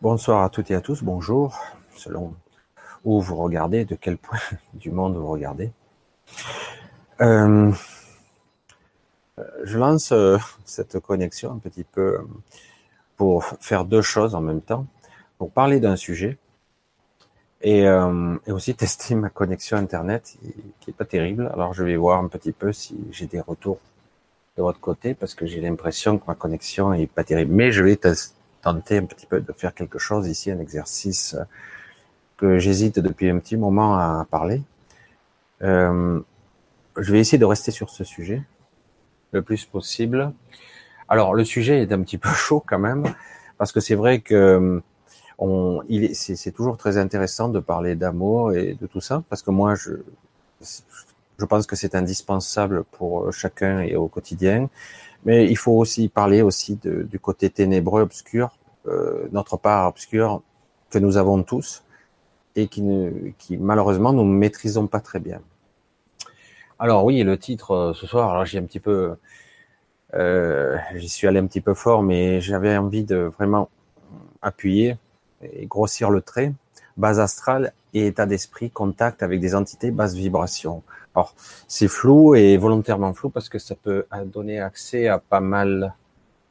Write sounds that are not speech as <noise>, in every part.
Bonsoir à toutes et à tous, bonjour, selon où vous regardez, de quel point <laughs> du monde vous regardez. Euh, je lance euh, cette connexion un petit peu pour faire deux choses en même temps, pour parler d'un sujet et, euh, aussi <laughs> tester ma connexion internet qui est pas terrible. Alors je vais voir un petit peu si j'ai des retours de votre côté parce que j'ai l'impression que ma connexion est pas terrible. Mais je vais un petit peu de faire quelque chose ici, un exercice que j'hésite depuis un petit moment à parler. Euh, je vais essayer de rester sur ce sujet le plus possible. Alors le sujet est un petit peu <laughs> chaud quand même parce que c'est vrai que on, il c'est toujours très intéressant de parler d'amour et de tout ça parce que moi je je pense que c'est indispensable pour chacun et au quotidien. Mais il faut aussi parler aussi de, du côté ténébreux, obscur, euh, notre part obscure que nous avons tous et qui malheureusement nous ne maîtrisons pas très bien. Alors oui, le titre euh, ce soir, alors j'ai un petit peu, euh, j'y suis allé un petit peu fort, mais j'avais envie de vraiment appuyer et grossir le trait. Base astrale et état d'esprit, contact avec des entités basse vibration. Alors, c'est flou et volontairement flou parce que ça peut donner accès à pas mal,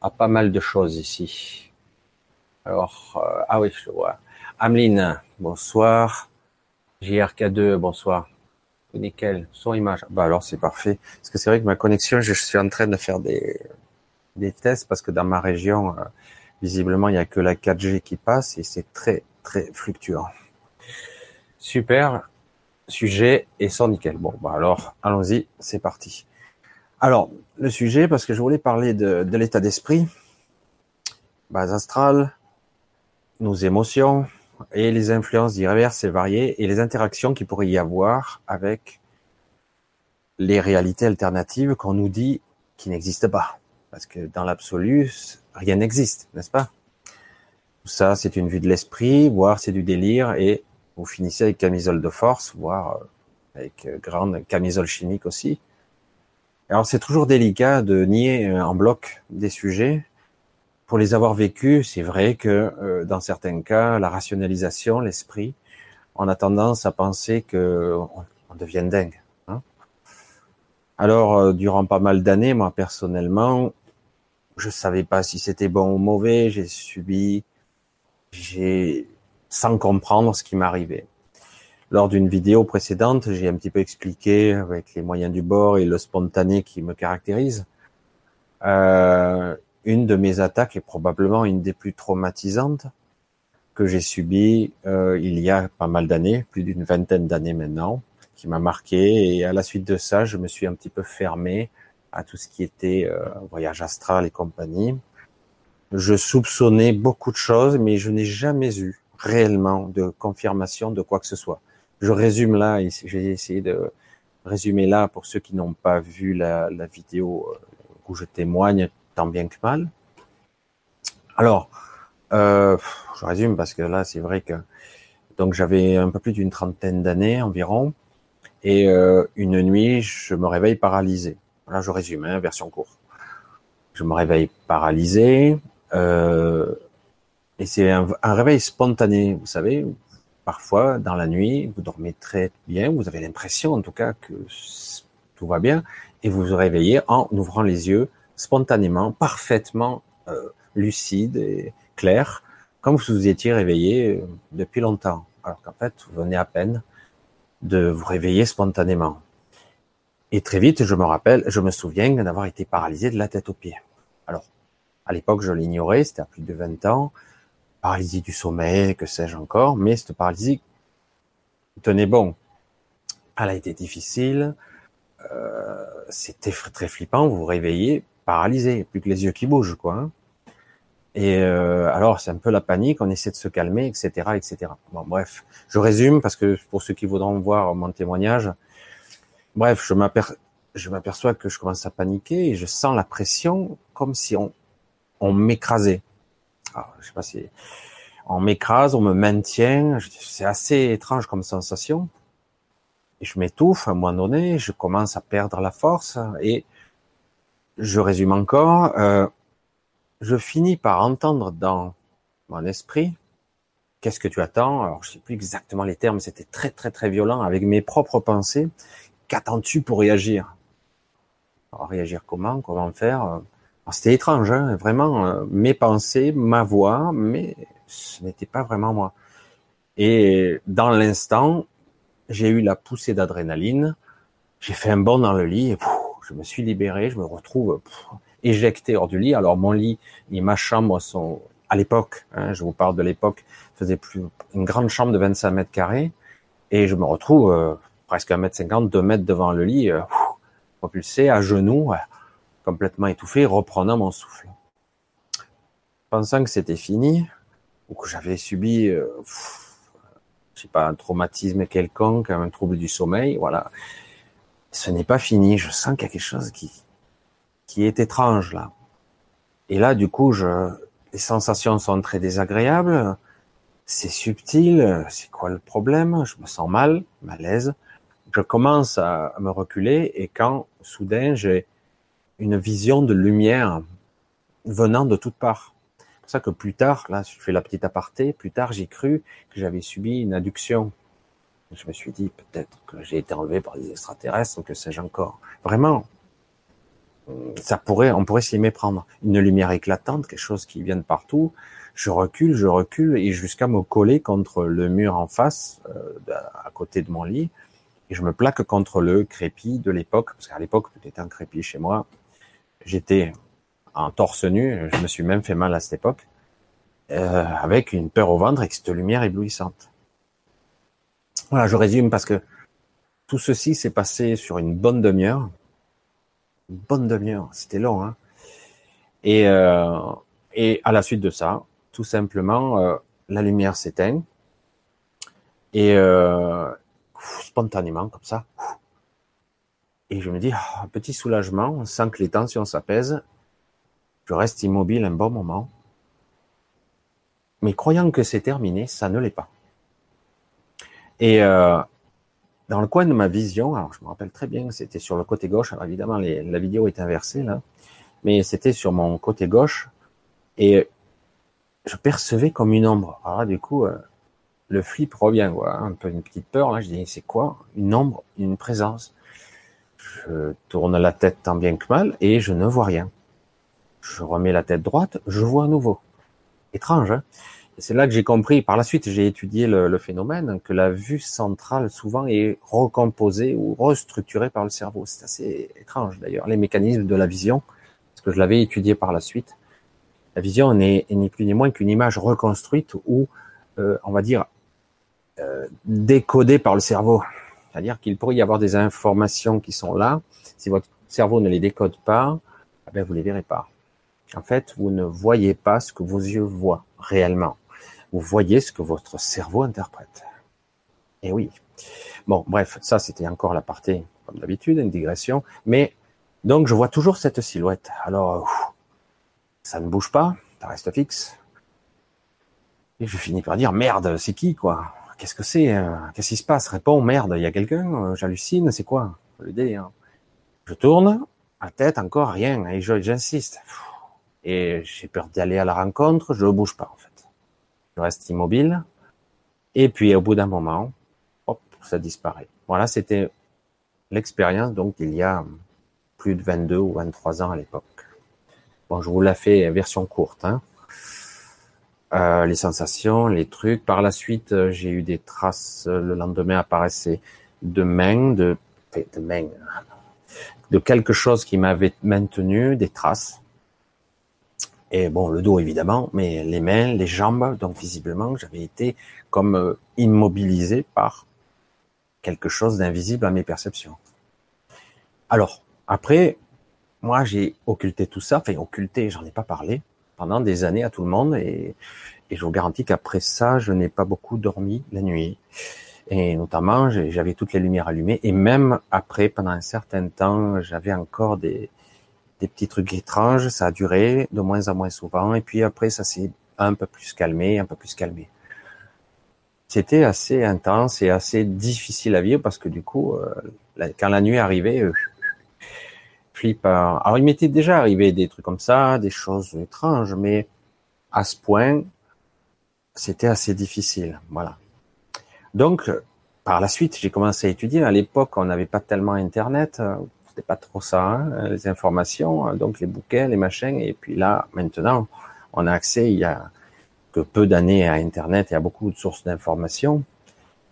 à pas mal de choses ici. Alors, euh, ah oui, je vois. Ameline, bonsoir. JRK2, bonsoir. Nickel, son image. Bah alors c'est parfait. Parce que c'est vrai que ma connexion, je suis en train de faire des, des tests parce que dans ma région, euh, visiblement, il n'y a que la 4G qui passe et c'est très, très fluctuant. Super sujet et sans nickel. Bon, bah alors, allons-y, c'est parti. Alors, le sujet, parce que je voulais parler de, de l'état d'esprit, base astrale, nos émotions et les influences diverses et variées et les interactions qu'il pourrait y avoir avec les réalités alternatives qu'on nous dit qui n'existent pas. Parce que dans l'absolu, rien n'existe, n'est-ce pas? Tout ça, c'est une vue de l'esprit, voire c'est du délire et vous finissez avec camisole de force, voire euh, avec euh, grande camisole chimique aussi. Alors c'est toujours délicat de nier euh, en bloc des sujets. Pour les avoir vécus, c'est vrai que dans certains cas, la rationalisation, l'esprit, on a tendance à penser que on, devient dingue. Hein. Alors, durant pas mal d'années, moi personnellement, je savais pas si c'était bon ou mauvais. J'ai subi, j'ai sans comprendre ce qui m'arrivait. Lors d'une vidéo précédente, j'ai un petit peu expliqué avec les moyens du bord et le spontané qui me caractérise. Euh, une de mes attaques est probablement une des plus traumatisantes que j'ai subies euh, il y a pas mal d'années, plus d'une vingtaine d'années maintenant, qui m'a marqué. Et à la suite de ça, je me suis un petit peu fermé à tout ce qui était euh, voyage astral et compagnie. Je soupçonnais beaucoup de choses, mais je n'ai jamais eu réellement de confirmation de quoi que ce soit. Je résume là, j'ai essayé de résumer là pour ceux qui n'ont pas vu la, vidéo euh, où je témoigne tant bien que mal. Alors, euh, je résume parce que là, c'est vrai que donc j'avais un peu plus d'une trentaine d'années environ, et euh, une nuit, je me réveille paralysé. Là, je résume, hein, version courte. Je me réveille paralysé. Euh, et c'est un, réveil spontané, vous savez. Parfois, dans la nuit, vous dormez très bien, vous avez l'impression en tout cas que tout va bien, et vous vous réveillez en ouvrant les yeux spontanément, parfaitement euh, lucide et clair, comme vous vous étiez réveillé euh, depuis longtemps. Alors qu'en fait, vous venez à peine de vous réveiller spontanément. Et très vite, je me rappelle, je me souviens d'avoir été paralysé de la tête aux pieds. Alors, à l'époque, je l'ignorais, c'était à plus de 20 ans paralysie du sommeil, que sais-je encore, mais cette paralysie tenez bon. Elle a été difficile, euh, c'était très flippant, vous vous réveillez paralysé, plus que les yeux qui bougent, quoi. Hein. Et euh, alors c'est un peu la panique, on essaie de se calmer, etc., etc. Bon, bref, je résume parce que pour ceux qui voudront voir mon témoignage, bref, je m'aperçois que je commence à paniquer et je sens la pression comme si on, on m'écrasait. Ah, je sais pas si on m'écrase, on me maintient. C'est assez étrange comme sensation. Et je m'étouffe à un moment donné, je commence à perdre la force et je résume encore. Euh, je finis par entendre dans mon esprit qu'est-ce que tu attends? Alors, je sais plus exactement les termes, c'était très très très violent avec mes propres pensées. Qu'attends-tu pour réagir? Alors, réagir comment? Comment faire? C'était étrange, hein vraiment. Euh, mes pensées, ma voix, mais ce n'était pas vraiment moi. Et dans l'instant, j'ai eu la poussée d'adrénaline. J'ai fait un bond dans le lit et je me suis libéré. Je me retrouve éjecté hors du lit. Alors mon lit et ma chambre sont à l'époque, hein, je vous parle de l'époque, faisait plus une grande chambre de 25 mètres carrés et je me retrouve euh, presque un mètre cinquante, deux mètres devant le lit, euh, propulsé à genoux, complètement étouffé, reprenant mon souffle. Pensant que c'était fini ou que j'avais subi, euh, je sais pas, un traumatisme quelconque, un trouble du sommeil, voilà. Ce n'est pas fini. Je sens qu'il y a quelque chose qui qui est étrange là. Et là, du coup, je, les sensations sont très désagréables. C'est subtil. C'est quoi le problème? Je me sens mal, malaise. Je commence à, me reculer et quand soudain j'ai une vision de lumière venant de toutes parts. C'est pour ça que plus tard, là, je fais la petite aparté, plus tard j'ai cru que j'avais subi une adduction. Je me suis dit peut-être que j'ai été enlevé par des extraterrestres ou que sais-je encore. Vraiment, ça pourrait, on pourrait s'y méprendre. Une lumière éclatante, quelque chose qui vient de partout. Je recule, je recule et jusqu'à me coller contre le mur en face, euh, à côté de mon lit, et je me plaque contre le crépi de l'époque, parce qu'à l'époque tout était un crépi chez moi. J'étais en torse nu, je me suis même fait mal à cette époque, euh, avec une peur au ventre et cette lumière éblouissante. Voilà, je résume parce que tout ceci s'est passé sur une bonne demi-heure une bonne demi-heure, c'était long. Hein et, euh, à la suite de ça, tout simplement, euh, la lumière s'éteint et euh, spontanément comme ça. Et je me dis, oh, un petit soulagement, sans que les tensions s'apaisent. Je reste immobile un bon moment. Mais croyant que c'est terminé, ça ne l'est pas. Et euh, dans le coin de ma vision, alors je me rappelle très bien, c'était sur le côté gauche. Alors évidemment, la vidéo est inversée là, mais c'était sur mon côté gauche et je percevais comme une ombre. Alors du coup, euh, le flip revient, quoi, un peu une petite peur là. Je dis c'est quoi? Une ombre, une présence. Je tourne la tête tant bien que mal et je ne vois rien. Je remets la tête droite, je vois à nouveau. Étrange, hein? C'est là que j'ai compris, par la suite, j'ai étudié le, phénomène, que la vue centrale souvent est recomposée ou restructurée par le cerveau. C'est assez étrange d'ailleurs, les mécanismes de la vision, parce que je l'avais étudié par la suite. La vision n'est ni plus ni moins qu'une image reconstruite ou, euh, on va dire, euh, décodée par le cerveau. C'est-à-dire qu'il pourrait y avoir des informations qui sont là. Si votre cerveau ne les décode pas, eh vous les verrez pas. En fait, vous ne voyez pas ce que vos yeux voient réellement vous voyez ce que votre cerveau interprète. Et oui. Bon, bref, ça c'était encore la partie, comme d'habitude, une digression. Mais donc je vois toujours cette silhouette. Alors, ça ne bouge pas, ça reste fixe. Et je finis par dire merde, c'est qui quoi? Qu'est-ce que c'est euh, Qu'est-ce qui se passe? Réponds merde, il y a quelqu'un euh, J'hallucine, c'est quoi? Délire Je tourne, à tête encore rien, et j'insiste. Et j'ai peur d'aller à la rencontre, je ne bouge pas en fait reste immobile, et puis au bout d'un moment, hop, ça disparaît. Voilà, c'était l'expérience donc il y a plus de 22 ou 23 ans à l'époque. Bon, je vous la fais version courte. Hein. Euh, les sensations, les trucs. Par la suite, euh, j'ai eu des traces. Le lendemain apparaissait de mains, de, de de quelque chose qui m'avait maintenu, des traces. Et bon, le dos évidemment, mais les mains, les jambes, donc visiblement, j'avais été comme euh, immobilisé par quelque chose d'invisible à mes perceptions. Alors, après, moi j'ai occulté tout ça, enfin occulté, j'en ai pas parlé pendant des années à tout le monde, et, et je vous garantis qu'après ça, je n'ai pas beaucoup dormi la nuit. Et notamment, j'avais toutes les lumières allumées, et même après, pendant un certain temps, j'avais encore des, des petits trucs étranges, ça a duré de moins en moins souvent, et puis après ça s'est un peu plus calmé, un peu plus calmé. C'était assez intense et assez difficile à vivre parce que du coup, euh, quand la nuit arrivait, euh, Alors il m'était déjà arrivé des trucs comme ça, des choses étranges, mais à ce point, c'était assez difficile. Voilà. Donc, par la suite, j'ai commencé à étudier. À l'époque, on n'avait pas tellement Internet, c'était pas trop ça, hein, les informations, donc les bouquins, les machins. Et puis là, maintenant, on a accès, il y a que peu d'années à Internet et à beaucoup de sources d'informations.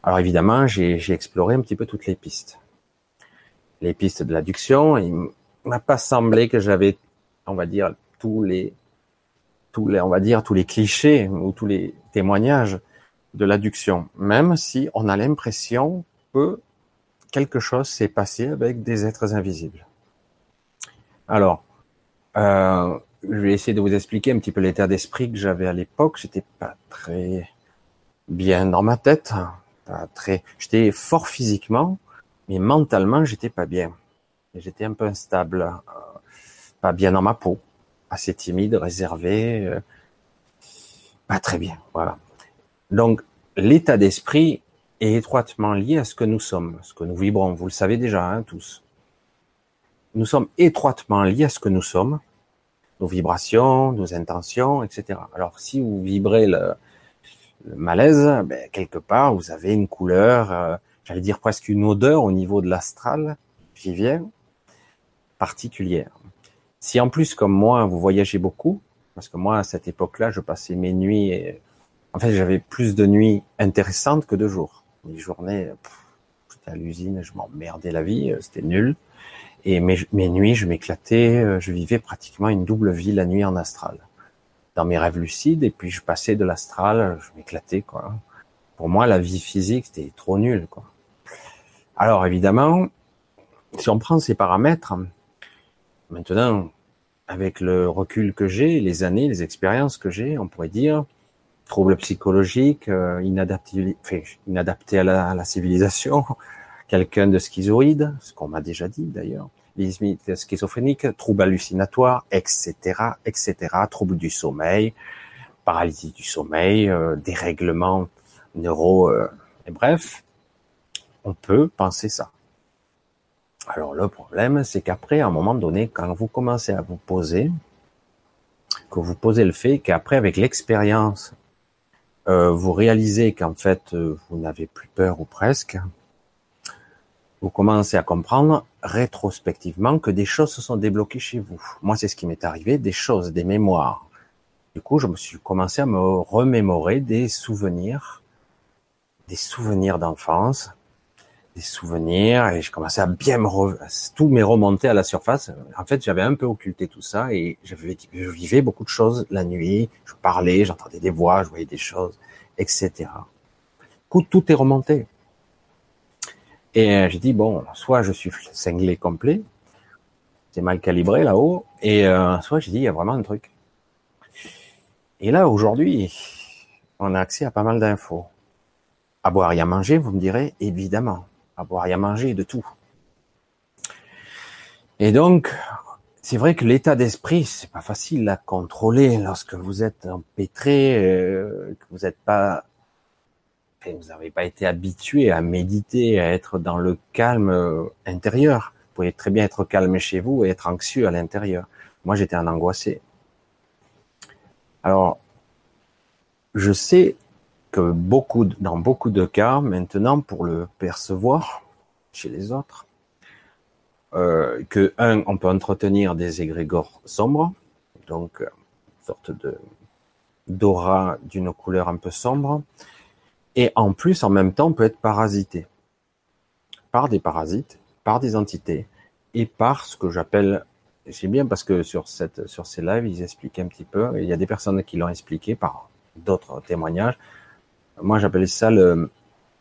Alors évidemment, j'ai exploré un petit peu toutes les pistes. Les pistes de l'adduction, il m'a pas semblé que j'avais, on va dire, tous les, tous les, on va dire, tous les clichés ou tous les témoignages de l'adduction, même si on a l'impression que quelque chose s'est passé avec des êtres invisibles. Alors, euh, je vais essayer de vous expliquer un petit peu l'état d'esprit que j'avais à l'époque. J'étais pas très bien dans ma tête, pas très. J'étais fort physiquement, mais mentalement j'étais pas bien. J'étais un peu instable, euh, pas bien dans ma peau, assez timide, réservé, euh, pas très bien. Voilà. Donc l'état d'esprit est étroitement lié à ce que nous sommes, ce que nous vibrons. Vous le savez déjà, hein, tous. Nous sommes étroitement liés à ce que nous sommes nos vibrations, nos intentions, etc. Alors si vous vibrez le, malaise, ben, quelque part vous avez une couleur, euh, j'allais dire presque une odeur au niveau de l'astral qui vient particulière. Si en plus comme moi vous voyagez beaucoup, parce que moi à cette époque-là je passais mes nuits, et, en fait j'avais plus de nuits intéressantes que de jours. Les journées, j'étais à l'usine, je m'emmerdais la vie, euh, c'était nul. Et mes, nuits, je m'éclatais, euh, je vivais pratiquement une double vie la nuit en astral. Dans mes rêves lucides, et puis je passais de l'astral, je m'éclatais, quoi. Pour moi, la vie physique, c'était trop nul, quoi. Alors, évidemment, si on prend ces paramètres, maintenant, avec le recul que j'ai, les années, les expériences que j'ai, on pourrait dire, troubles psychologiques, euh, inadapté, inadapté à la, à la civilisation, <laughs> quelqu'un de schizoïde, ce qu'on m'a déjà dit d'ailleurs, limites schizophréniques, troubles hallucinatoires, etc., etc., troubles du sommeil, paralysie du sommeil, euh, dérèglement neuro, euh, et bref, on peut penser ça. Alors le problème, c'est qu'après, à un moment donné, quand vous commencez à vous poser, que vous posez le fait qu'après, avec l'expérience, euh, vous réalisez qu'en fait, vous n'avez plus peur ou presque, vous commencez à comprendre rétrospectivement que des choses se sont débloquées chez vous. Moi, c'est ce qui m'est arrivé, des choses, des mémoires. Du coup, je me suis commencé à me remémorer des souvenirs, des souvenirs d'enfance, des souvenirs, et je commençais à bien me re... tout m'est remonté à la surface. En fait, j'avais un peu occulté tout ça et je vivais beaucoup de choses la nuit. Je parlais, j'entendais des voix, je voyais des choses, etc. Coup, tout est remonté. Et euh, j'ai dit, bon, soit je suis cinglé complet, c'est mal calibré là-haut, et euh, soit j'ai dit, il y a vraiment un truc. Et là, aujourd'hui, on a accès à pas mal d'infos. À boire et à manger, vous me direz, évidemment. À boire et à manger, de tout. Et donc, c'est vrai que l'état d'esprit, c'est pas facile à contrôler lorsque vous êtes empêtré, euh, que vous n'êtes pas vous n'avez pas été habitué à méditer, à être dans le calme euh, intérieur. Vous pouvez très bien être calme chez vous et être anxieux à l'intérieur. Moi, j'étais un angoissé. Alors, je sais que beaucoup, dans beaucoup de cas, maintenant, pour le percevoir chez les autres, euh, que un, on peut entretenir des égrégores sombres, donc euh, une sorte de d'aura d'une couleur un peu sombre, et en plus, en même temps, on peut être parasité par des parasites, par des entités et par ce que j'appelle, c'est bien parce que sur cette, sur ces lives, ils expliquent un petit peu, il y a des personnes qui l'ont expliqué par d'autres témoignages. Moi, j'appelle ça le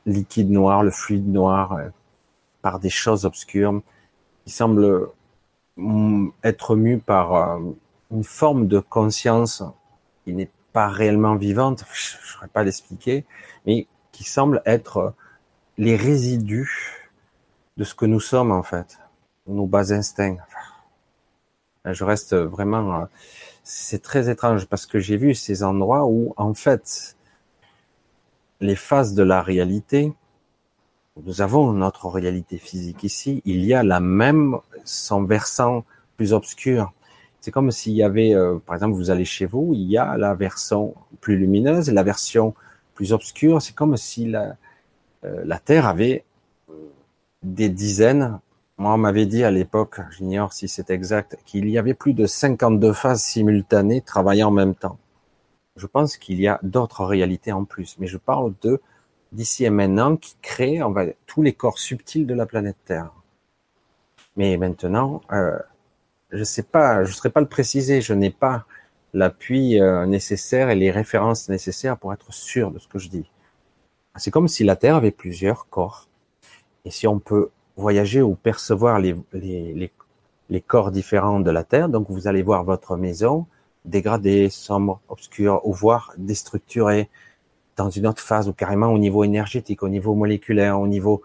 liquide noir, le fluide noir, euh, par des choses obscures. Qui semblent mm, être mues par euh, une forme de conscience qui n'est pas réellement vivante, <laughs> je ne saurais pas l'expliquer, mais qui semble être les résidus de ce que nous sommes en fait, nos bas instincts. Je reste vraiment, c'est très étrange parce que j'ai vu ces endroits où en fait les phases de la réalité, nous avons notre réalité physique ici, il y a la même, son versant plus obscur. C'est comme s'il y avait, euh, par exemple, vous allez chez vous, il y a la version plus lumineuse, la version plus obscure. C'est comme si la, euh, la Terre avait des dizaines. Moi, on m'avait dit à l'époque, j'ignore si c'est exact, qu'il y avait plus de 52 phases simultanées travaillant en même temps. Je pense qu'il y a d'autres réalités en plus, mais je parle de d'ici et maintenant qui créent on va, tous les corps subtils de la planète Terre. Mais maintenant, euh, je sais pas, je ne saurais pas le préciser, je n'ai pas l'appui euh, nécessaire et les références nécessaires pour être sûr de ce que je dis. C'est comme si la Terre avait plusieurs corps. Et si on peut voyager ou percevoir les, corps différents de la Terre, donc vous allez voir votre maison dégradée, sombre, obscure, ou voir déstructurée dans une autre phase, ou carrément au niveau énergétique, au niveau moléculaire, au niveau...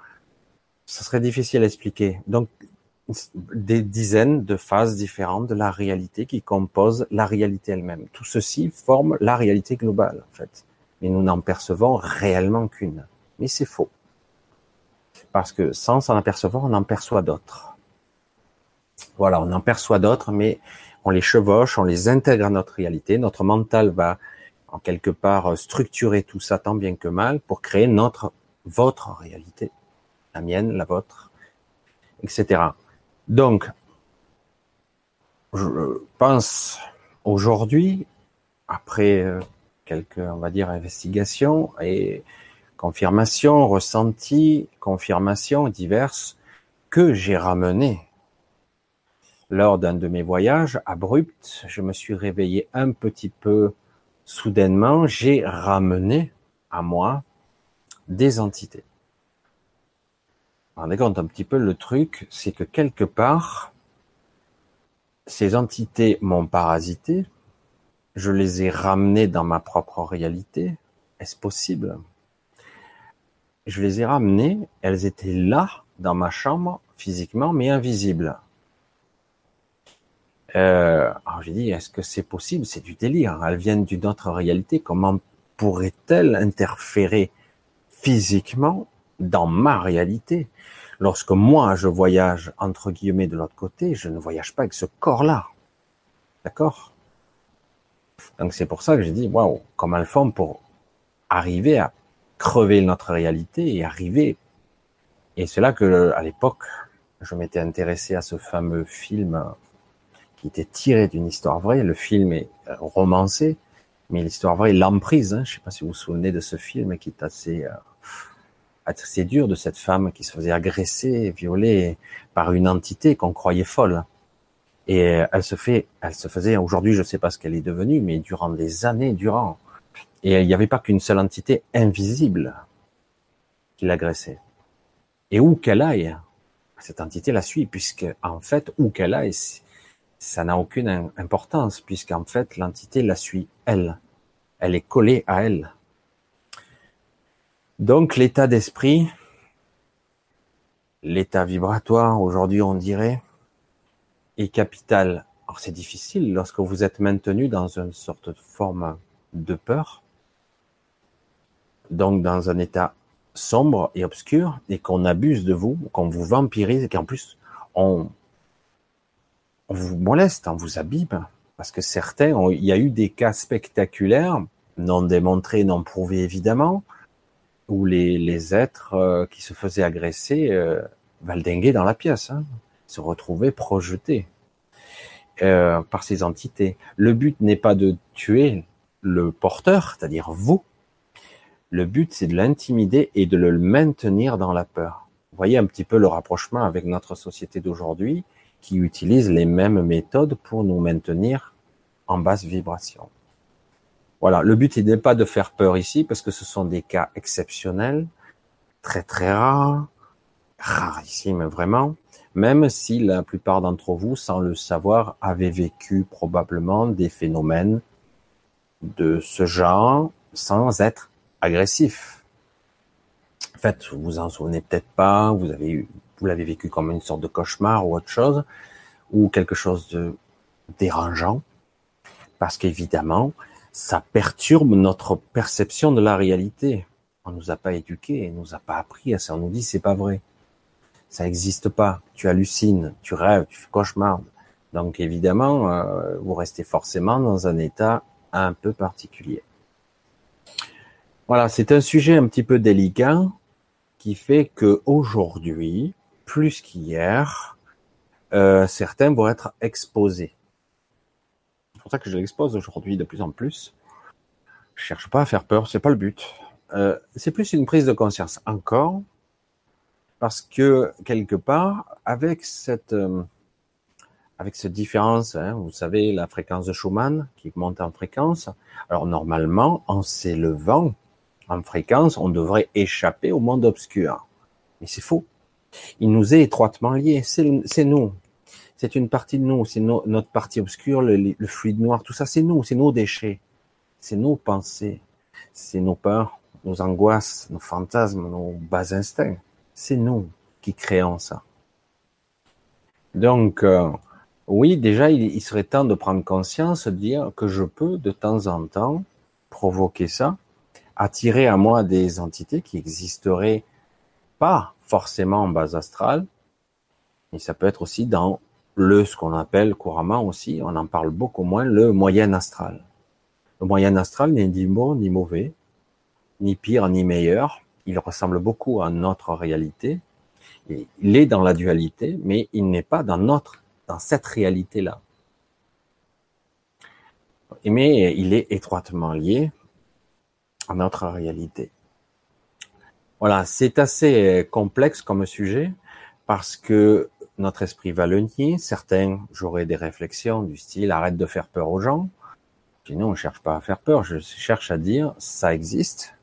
Ce serait difficile à expliquer. Donc, des dizaines de phases différentes de la réalité qui composent la réalité elle-même. Tout ceci forme la réalité globale, en fait. Mais nous n'en percevons réellement qu'une. Mais c'est faux. Parce que sans s'en apercevoir, on en perçoit d'autres. Voilà, on en perçoit d'autres, mais on les chevauche, on les intègre à notre réalité. Notre mental va, en quelque part, structurer tout ça tant bien que mal pour créer notre, votre réalité. La mienne, la vôtre, etc. Donc, je pense aujourd'hui, après euh, quelques, on va dire, investigations et confirmations, ressentis, confirmations diverses, que j'ai ramené lors d'un de mes voyages abrupts, je me suis réveillé un petit peu soudainement, j'ai ramené à moi des entités. Rendez compte un petit peu le truc, c'est que quelque part, ces entités m'ont parasité, je les ai ramenées dans ma propre réalité. Est-ce possible? Je les ai ramenées, elles étaient là, dans ma chambre, physiquement, mais invisibles. Euh, alors j'ai dit, est-ce que c'est possible? C'est du délire. Elles viennent d'une autre réalité. Comment pourraient-elles interférer physiquement dans ma réalité? Lorsque moi je voyage entre guillemets de l'autre côté, je ne voyage pas avec ce corps-là. D'accord? Donc c'est pour ça que j'ai dit waouh, comment elles font pour arriver à crever notre réalité et arriver. Et c'est là que à l'époque, je m'étais intéressé à ce fameux film qui était tiré d'une histoire vraie. Le film est romancé, mais l'histoire vraie, l'emprise. Hein. Je ne sais pas si vous vous souvenez de ce film qui est assez euh, assez dur de cette femme qui se faisait agresser, violer par une entité qu'on croyait folle. Et elle se fait, elle se faisait, aujourd'hui je ne sais pas ce qu'elle est devenue, mais durant des années durant. Et il n'y avait pas qu'une seule entité invisible qui l'agressait. Et où qu'elle aille, cette entité la suit, puisque en fait, où qu'elle aille, ça n'a aucune importance, puisqu'en fait, l'entité la suit, elle. Elle est collée à elle. Donc l'état d'esprit, l'état vibratoire, aujourd'hui on dirait, est capital. Alors c'est difficile lorsque vous êtes maintenu dans une sorte de forme de peur, donc dans un état sombre et obscur, et qu'on abuse de vous, qu'on vous vampirise, et qu'en plus on, on vous moleste, on vous abîme, parce que certains, il y a eu des cas spectaculaires, non démontrés, non prouvés évidemment, où les, les êtres euh, qui se faisaient agresser euh, valdinguaient dans la pièce, hein, se retrouvaient projetés euh, par ces entités. Le but n'est pas de tuer le porteur, c'est-à-dire vous. Le but, c'est de l'intimider et de le maintenir dans la peur. Vous voyez un petit peu le rapprochement avec notre société d'aujourd'hui qui utilise les mêmes méthodes pour nous maintenir en basse vibration. Voilà, le but n'est pas de faire peur ici parce que ce sont des cas exceptionnels, très très rares, rarissimes vraiment, même si la plupart d'entre vous, sans le savoir, avez vécu probablement des phénomènes de ce genre sans être agressif. En fait, vous vous en souvenez peut-être pas, vous avez eu, vous l'avez vécu comme une sorte de cauchemar ou autre chose, ou quelque chose de dérangeant, parce qu'évidemment, ça perturbe notre perception de la réalité. On nous a pas éduqués, on nous a pas appris à ça. On nous dit c'est pas vrai, ça n'existe pas. Tu hallucines, tu rêves, tu fais cauchemar. Donc évidemment, euh, vous restez forcément dans un état un peu particulier. Voilà, c'est un sujet un petit peu délicat qui fait que aujourd'hui, plus qu'hier, euh, certains vont être exposés. C'est pour ça que je l'expose aujourd'hui de plus en plus. Je cherche pas à faire peur, c'est pas le but. Euh, c'est plus une prise de conscience encore, parce que quelque part, avec cette euh, avec cette différence, hein, vous savez, la fréquence de Schumann qui monte en fréquence. Alors normalement, en s'élevant en fréquence, on devrait échapper au monde obscur. Mais c'est faux. Il nous est étroitement lié. C'est nous. C'est une partie de nous. C'est notre partie obscure, le, fluide noir, tout ça, c'est nous. C'est nos déchets. C'est nos pensées. C'est nos peurs, nos angoisses, nos fantasmes, nos bas instincts. C'est nous qui créons ça. Donc, euh, oui, déjà, il, serait temps de prendre conscience, de dire que je peux de temps en temps provoquer ça, attirer à moi des entités qui existeraient pas forcément en base astrale, mais ça peut être aussi dans le, ce qu'on appelle couramment aussi, on en parle beaucoup moins, le moyen astral. Le moyen astral n'est ni bon ni mauvais, ni pire ni meilleur. Il ressemble beaucoup à notre réalité. Il est dans la dualité, mais il n'est pas dans notre dans cette réalité-là. Mais il est étroitement lié à notre réalité. Voilà, c'est assez complexe comme sujet parce que notre esprit va le nier. Certains, j'aurais des réflexions du style arrête de faire peur aux gens. Sinon, on ne cherche pas à faire peur, je cherche à dire ça existe.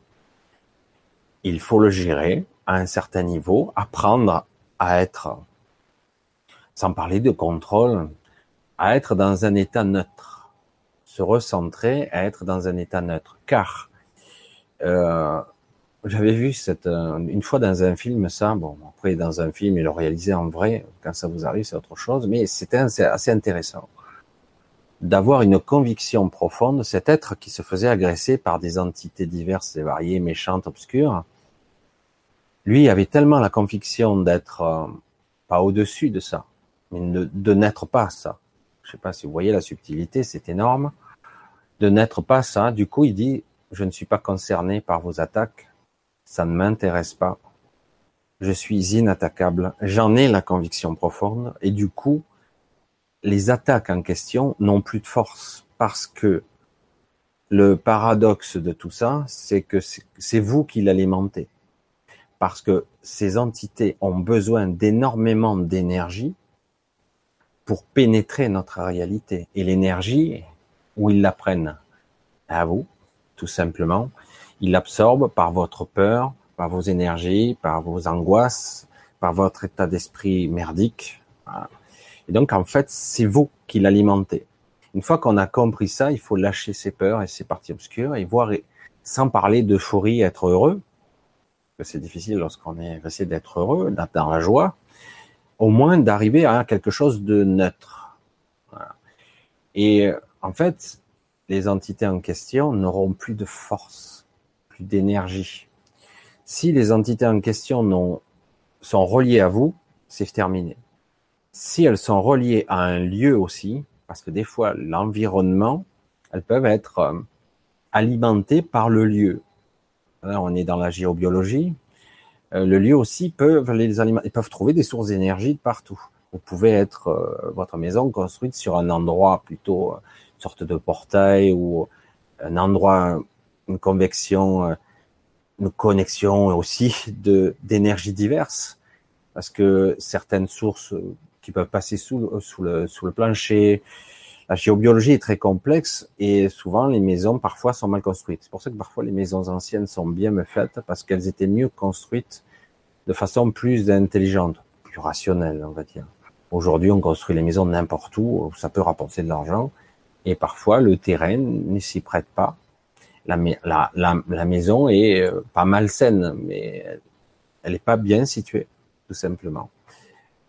Il faut le gérer à un certain niveau, apprendre à être sans parler de contrôle, à être dans un état neutre, se recentrer, à être dans un état neutre. Car euh, j'avais vu cette euh, une fois dans un film ça. Bon, après dans un film, il le réalisé en vrai. Quand ça vous arrive, c'est autre chose. Mais c'était assez intéressant d'avoir une conviction profonde. Cet être qui se faisait agresser par des entités diverses et variées, méchantes, obscures, lui avait tellement la conviction d'être euh, pas au-dessus de ça, mais de n'être pas ça. Je sais pas si vous voyez la subtilité, c'est énorme. De n'être pas ça. Du coup, il dit, je ne suis pas concerné par vos attaques. Ça ne m'intéresse pas. Je suis inattaquable. J'en ai la conviction profonde. Et du coup, les attaques en question n'ont plus de force parce que le paradoxe de tout ça, c'est que c'est vous qui l'alimentez. Parce que ces entités ont besoin d'énormément d'énergie pour pénétrer notre réalité. Et l'énergie, où ils la prennent? À vous, tout simplement. Ils l'absorbent par votre peur, par vos énergies, par vos angoisses, par votre état d'esprit merdique. Et donc, en fait, c'est vous qui l'alimentez. Une fois qu'on a compris ça, il faut lâcher ses peurs et ses parties obscures et voir, sans parler d'euphorie, être heureux. C'est difficile lorsqu'on est essaie d'être heureux, d'être dans la joie au moins d'arriver à quelque chose de neutre. Et en fait, les entités en question n'auront plus de force, d'énergie. Si les entités en question sont reliées à vous, c'est terminé. Si elles sont reliées à un lieu aussi, parce que des fois l'environnement, elles peuvent être euh, alimentées par le lieu. Là, on est dans la géobiologie, euh, le lieu aussi peuvent les ils peuvent trouver des sources d'énergie de partout. Vous pouvez être euh, votre maison construite sur un endroit plutôt une sorte de portail ou un endroit une convection une connexion aussi de d'énergie diverses parce que certaines sources qui peuvent passer sous sous le sous le plancher la géobiologie est très complexe et souvent les maisons parfois sont mal construites. C'est pour ça que parfois les maisons anciennes sont bien faites parce qu'elles étaient mieux construites de façon plus intelligente, plus rationnelle, on va dire. Aujourd'hui, on construit les maisons n'importe où, ça peut rapporter de l'argent et parfois le terrain ne s'y prête pas. La, maison est euh, pas mal saine, mais elle n'est pas bien située, tout simplement.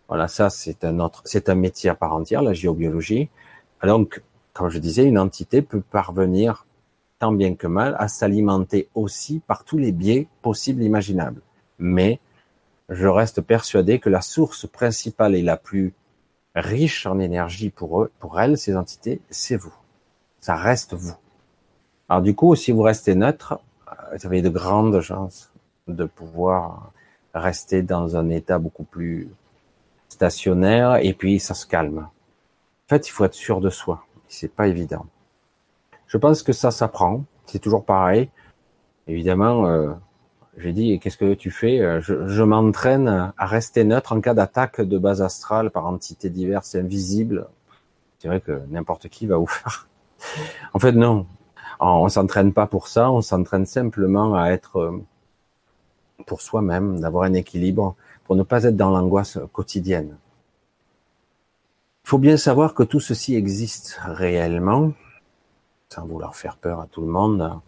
Voilà, ça c'est un autre, c'est un métier à part entière, la géobiologie. Donc, comme je disais, une entité peut parvenir, tant bien que mal, à s'alimenter aussi par tous les biais possibles imaginables. Mais je reste persuadé que la source principale et la plus riche en énergie pour eux, pour elles, ces entités, c'est vous. Ça reste vous. Alors du coup, si vous restez neutre, vous avez de grandes chances de pouvoir rester dans un état beaucoup plus stationnaire et puis ça se calme. En fait, il faut être sûr de soi. C'est pas évident. Je pense que ça s'apprend. C'est toujours pareil. Évidemment, euh, j'ai dit, qu'est-ce que tu fais? Euh, Je, m'entraîne à rester neutre en cas d'attaque de base astrale par entités diverses et invisibles. C'est vrai que n'importe qui va vous <laughs> faire. En fait, non. On s'entraîne pas pour ça. On s'entraîne simplement à être euh, pour soi-même, d'avoir un équilibre, pour ne pas être dans l'angoisse quotidienne. Il faut bien savoir que tout ceci existe réellement, sans vouloir faire peur à tout le monde,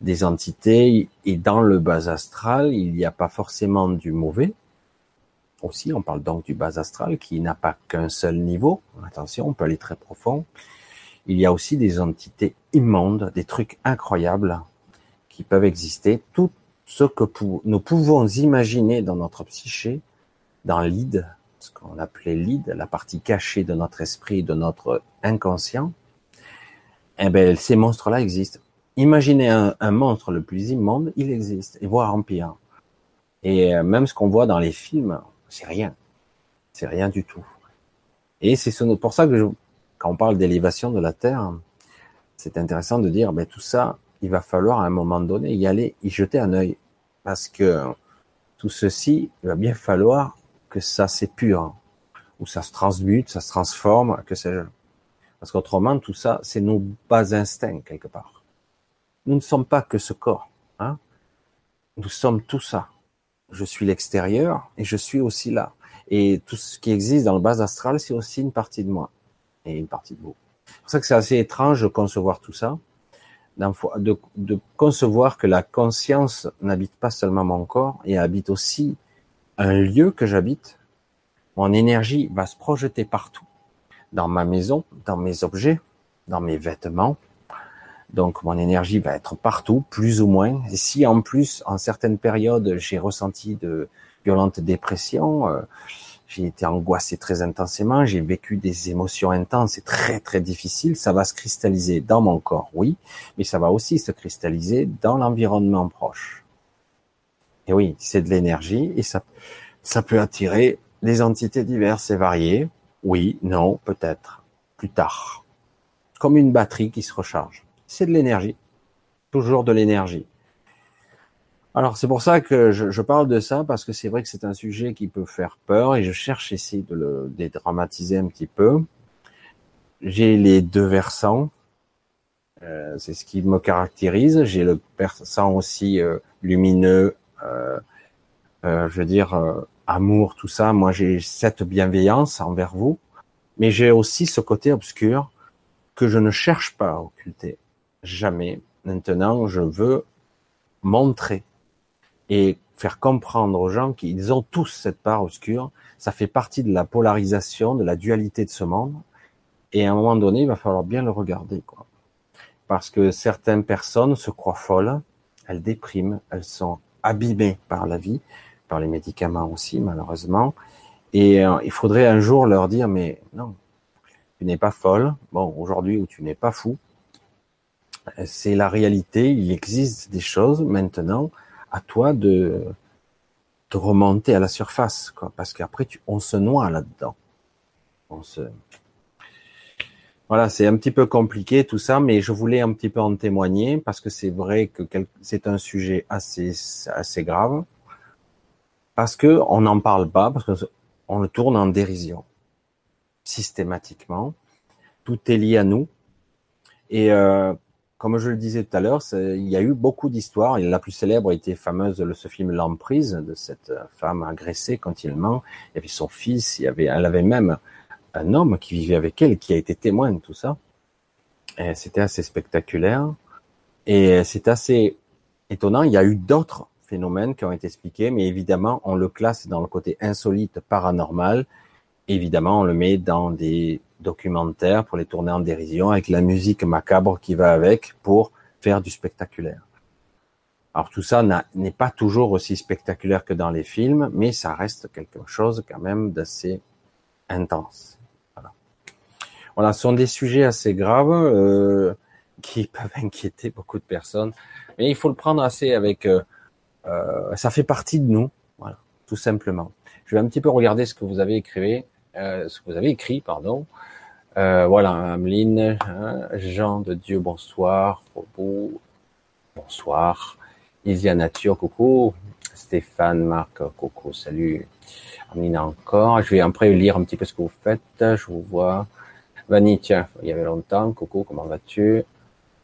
des entités, et dans le bas astral, il n'y a pas forcément du mauvais. Aussi, on parle donc du bas astral qui n'a pas qu'un seul niveau. Attention, on peut aller très profond. Il y a aussi des entités immondes, des trucs incroyables qui peuvent exister. Tout ce que nous pouvons imaginer dans notre psyché, dans l'id, ce qu'on appelait l'id, la partie cachée de notre esprit, de notre inconscient, eh ben, ces monstres-là existent. Imaginez un, monstre le plus immonde, il existe, et voire en pire. Et euh, même ce qu'on voit dans les films, c'est rien. C'est rien du tout. Et c'est pour ça que quand on parle d'élévation de la Terre, c'est intéressant de dire, ben, tout ça, il va falloir à un moment donné y aller, y jeter un œil. Parce que tout ceci, il va bien falloir que ça s'épure, ou ça se transmute, ça se transforme, que sais-je. Parce qu'autrement, tout ça, c'est nos bas instincts, quelque part. Nous ne sommes pas que ce corps. Hein Nous sommes tout ça. Je suis l'extérieur et je suis aussi là. Et tout ce qui existe dans le bas astral, c'est aussi une partie de moi et une partie de vous. C'est pour ça que c'est assez étrange de concevoir tout ça de, concevoir que la conscience n'habite pas seulement mon corps et habite aussi un lieu que j'habite. Mon énergie va se projeter partout, dans ma maison, dans mes objets, dans mes vêtements. Donc mon énergie va être partout, plus ou moins. Et si en plus, en certaines périodes, j'ai ressenti de violentes dépressions, euh, j'ai été angoissé très intensément, j'ai vécu des émotions intenses et très très difficiles. Ça va se cristalliser dans mon corps, oui, mais ça va aussi se cristalliser dans l'environnement proche. Et oui, c'est de l'énergie et ça, ça peut attirer des entités diverses et variées. Oui, non, peut-être, plus tard. Comme une batterie qui se recharge. C'est de l'énergie. Toujours de l'énergie. Alors c'est pour ça que je, parle de ça parce que c'est vrai que c'est un sujet qui peut faire peur et je cherche ici de le dédramatiser un petit peu. J'ai les deux versants, euh, c'est ce qui me caractérise. J'ai le versant aussi euh, lumineux, euh, je veux dire amour, tout ça. Moi j'ai cette bienveillance envers vous, mais j'ai aussi ce côté obscur que je ne cherche pas à occulter. Jamais. Maintenant, je veux montrer et faire comprendre aux gens qu'ils ont tous cette part obscure. Ça fait partie de la polarisation, de la dualité de ce monde. Et à un moment donné, il va falloir bien le regarder, quoi. Parce que certaines personnes se croient folles, elles dépriment, elles sont abîmées par la vie, par les médicaments aussi, malheureusement. Et euh, il faudrait un jour leur dire, mais non, tu n'es pas folle, bon, aujourd'hui, ou tu n'es pas fou. C'est la réalité, il existe des choses maintenant à toi de, de remonter à la surface, quoi, parce qu'après on se noie là-dedans. On se, voilà, c'est un petit peu compliqué tout ça, mais je voulais un petit peu en témoigner parce que c'est vrai que c'est un sujet assez assez grave, parce que on n'en parle pas, parce que on le tourne en dérision systématiquement. Tout est lié à nous et euh, comme je le disais tout à l'heure, il y a eu beaucoup d'histoires. La plus célèbre était fameuse de ce film L'emprise de cette femme agressée continuellement. Il y avait son fils, il y avait, elle avait même un homme qui vivait avec elle, qui a été témoin de tout ça. Et c'était assez spectaculaire. Et c'est assez étonnant. Il y a eu d'autres phénomènes qui ont été expliqués, mais évidemment, on le classe dans le côté insolite, paranormal. Évidemment, on le met dans des documentaires pour les tourner en dérision avec la musique macabre qui va avec pour faire du spectaculaire. Alors tout ça n'est pas toujours aussi spectaculaire que dans les films, mais ça reste quelque chose quand même d'assez intense. Voilà. Voilà, ce sont des sujets assez graves euh, qui <laughs> peuvent inquiéter beaucoup de personnes, mais il faut le prendre assez avec. Euh, euh, ça fait partie de nous, voilà, tout simplement. Je vais un petit peu regarder ce que vous avez écrit, euh, ce que vous avez écrit, pardon. Euh, voilà, Ameline, hein, Jean de Dieu, bonsoir, Robot, bonsoir, Isia Nature, coucou, Stéphane, Marc, coucou, salut, Ameline encore. Je vais après lire un petit peu ce que vous faites, je vous vois. Vanny, tiens, il y avait longtemps, coucou, comment vas-tu?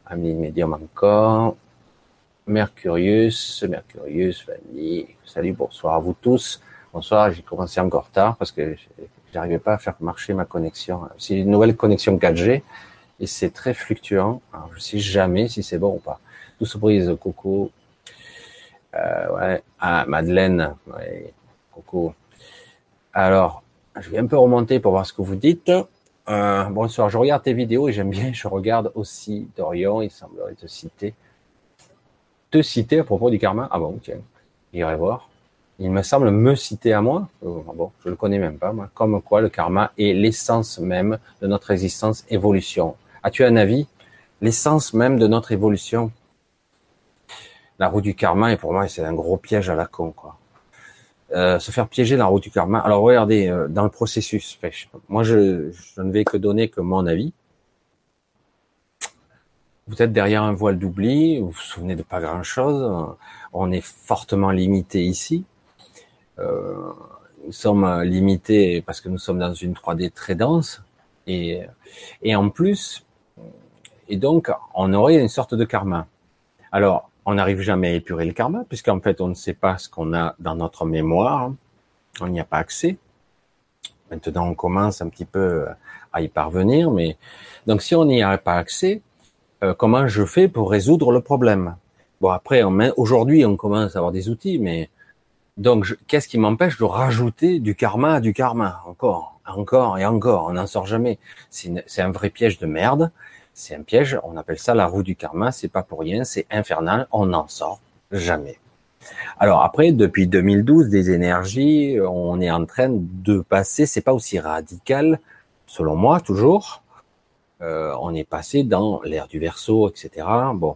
Ameline Medium encore. Mercurius, Mercurius, Vanny, salut, bonsoir à vous tous. Bonsoir, j'ai commencé encore tard parce que j'arrivais pas à faire marcher ma connexion. C'est une nouvelle connexion 4G et c'est très fluctuant. Alors, je sais jamais si c'est bon ou pas. Douce brise, coucou. Euh, ouais. Ah, Madeleine, ouais. coucou. Alors, je vais un peu remonter pour voir ce que vous dites. Euh, bonsoir, je regarde tes vidéos et j'aime bien, je regarde aussi Dorian, il semblerait te citer. Te citer à propos du karma Ah bon, tiens, j'irai voir il me semble me citer à moi, euh, bon, je le connais même pas, moi, comme quoi le karma est l'essence même de notre existence, évolution. As-tu un avis? L'essence même de notre évolution. La roue du karma, et pour moi, c'est un gros piège à la con, quoi. Euh, se faire piéger dans la roue du karma. Alors regardez, euh, dans le processus, moi je, je ne vais que donner que mon avis. Vous êtes derrière un voile d'oubli, vous vous souvenez de pas grand chose, on est fortement limité ici, nous sommes limités parce que nous sommes dans une 3D très dense et, et en plus, et donc on aurait une sorte de karma. Alors, on n'arrive jamais à épurer le karma puisqu'en fait on ne sait pas ce qu'on a dans notre mémoire, on n'y a pas accès. Maintenant, on commence un petit peu à y parvenir, mais donc si on n'y a pas accès, euh, comment je fais pour résoudre le problème? Bon, après, aujourd'hui, on commence à avoir des outils, mais donc, qu'est-ce qui m'empêche de rajouter du karma à du karma? Encore, encore et encore, on n'en sort jamais. C'est un vrai piège de merde. C'est un piège, on appelle ça la roue du karma, c'est pas pour rien, c'est infernal, on n'en sort jamais. Alors après, depuis 2012, des énergies, on est en train de passer, c'est pas aussi radical, selon moi toujours, euh, on est passé dans l'ère du verso, etc. Bon,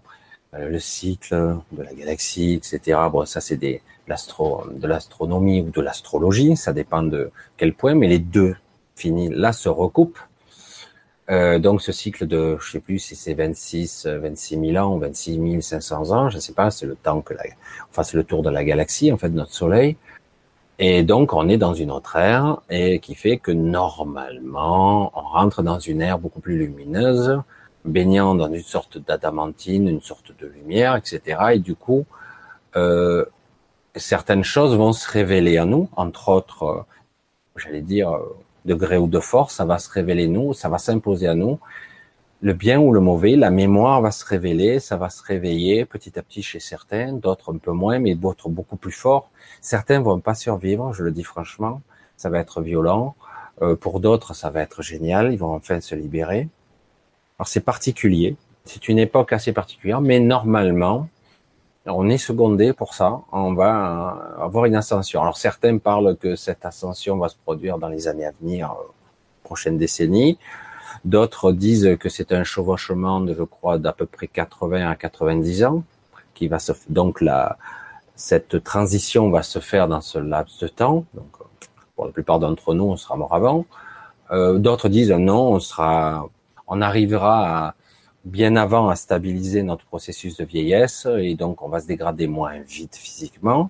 euh, le cycle de la galaxie, etc. Bon, ça c'est des, de l'astronomie ou de l'astrologie, ça dépend de quel point, mais les deux finis là se recoupent. Euh, donc ce cycle de, je sais plus si c'est 26, 26 000 ans ou 26 500 ans, je sais pas, c'est le temps que la, enfin c'est le tour de la galaxie en fait, de notre Soleil. Et donc on est dans une autre ère et qui fait que normalement on rentre dans une ère beaucoup plus lumineuse, baignant dans une sorte d'adamantine, une sorte de lumière, etc. Et du coup, euh, certaines choses vont se révéler à nous, entre autres, euh, j'allais dire, euh, de gré ou de force, ça va se révéler nous, ça va s'imposer à nous. Le bien ou le mauvais, la mémoire va se révéler, ça va se réveiller petit à petit chez certains, d'autres un peu moins, mais d'autres beaucoup plus forts. Certains vont pas survivre, je le dis franchement, ça va être violent. Euh, pour d'autres, ça va être génial, ils vont enfin se libérer. Alors c'est particulier, c'est une époque assez particulière, mais normalement, on est secondé pour ça. On va avoir une ascension. Alors certains parlent que cette ascension va se produire dans les années à venir, euh, prochaines décennies. D'autres disent que c'est un chevauchement, de, je crois, d'à peu près 80 à 90 ans, qui va se donc la cette transition va se faire dans ce laps de temps. Donc, pour la plupart d'entre nous, on sera mort avant. Euh, D'autres disent non, on sera, on arrivera à bien avant à stabiliser notre processus de vieillesse et donc on va se dégrader moins vite physiquement.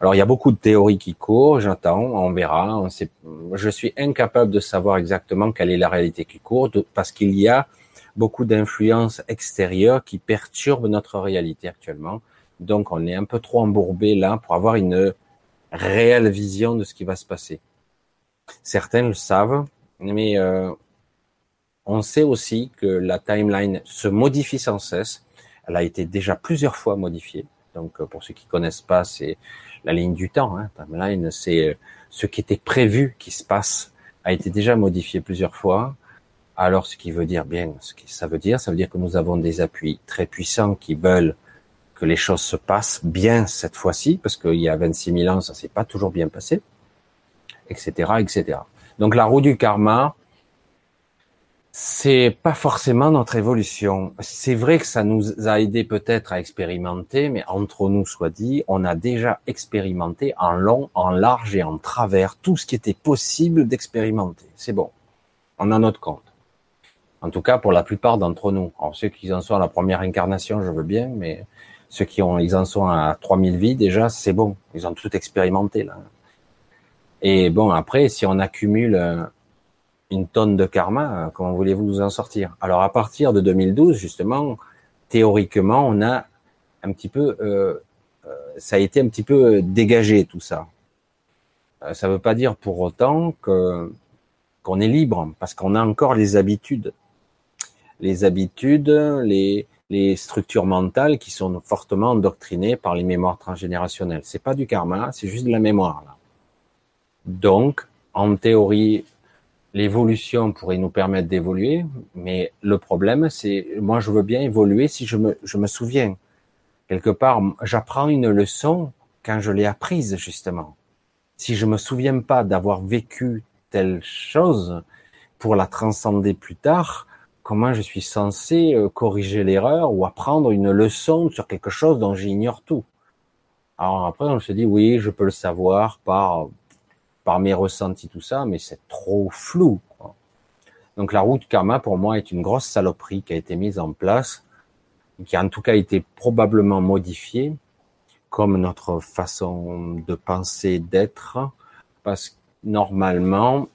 Alors il y a beaucoup de théories qui courent, j'attends, on verra. On sait, je suis incapable de savoir exactement quelle est la réalité qui court parce qu'il y a beaucoup d'influences extérieures qui perturbent notre réalité actuellement. Donc on est un peu trop embourbé là pour avoir une réelle vision de ce qui va se passer. Certains le savent, mais euh, on sait aussi que la timeline se modifie sans cesse. Elle a été déjà plusieurs fois modifiée. Donc, euh, pour ceux qui connaissent pas, c'est la ligne du temps. Hein. Timeline, c'est euh, ce qui était prévu qui se passe a été déjà modifié plusieurs fois. Alors, ce qui veut dire bien, ce que ça veut dire, ça veut dire que nous avons des appuis très puissants qui veulent que les choses se passent bien cette fois-ci, parce qu'il y a 26 000 ans, ça s'est pas toujours bien passé, etc., etc. Donc la roue du karma, c'est pas forcément notre évolution. C'est vrai que ça nous a aidé peut-être à expérimenter, mais entre nous soit dit, on a déjà expérimenté en long, en large et en travers tout ce qui était possible d'expérimenter. C'est bon. On a notre compte. En tout cas, pour la plupart d'entre nous. Alors, ceux qui en sont à la première incarnation, je veux bien, mais ceux qui ont, ils en sont à 3000 vies, déjà, c'est bon. Ils ont tout expérimenté, là. Et bon, après, si on accumule une tonne de karma, euh, comment voulez-vous vous en sortir? Alors à partir de 2012, justement, théoriquement, on a un petit peu, euh, euh, ça a été un petit peu dégagé tout ça. ça ne veut pas dire pour autant qu'on est libre, parce qu'on a encore les habitudes, les habitudes, les structures mentales qui sont fortement endoctrinées par les mémoires transgénérationnelles. C'est pas du karma, c'est juste de la mémoire. Donc, en théorie, l'évolution pourrait nous permettre d'évoluer, mais le problème, c'est, moi, je veux bien évoluer si je me, je me souviens. Quelque part, j'apprends une leçon quand je l'ai apprise, justement. Si je me souviens pas d'avoir vécu telle chose pour la transcender plus tard, comment je suis censé euh, corriger l'erreur ou apprendre une leçon sur quelque chose dont j'ignore tout? Alors après, on se dit, oui, je peux le savoir par par mes ressentis, tout ça, mais c'est trop flou. Donc la route karma, pour moi, est une grosse saloperie qui a été mise en place, qui a en tout cas été probablement modifiée, comme notre façon de penser, d'être, parce que normalement,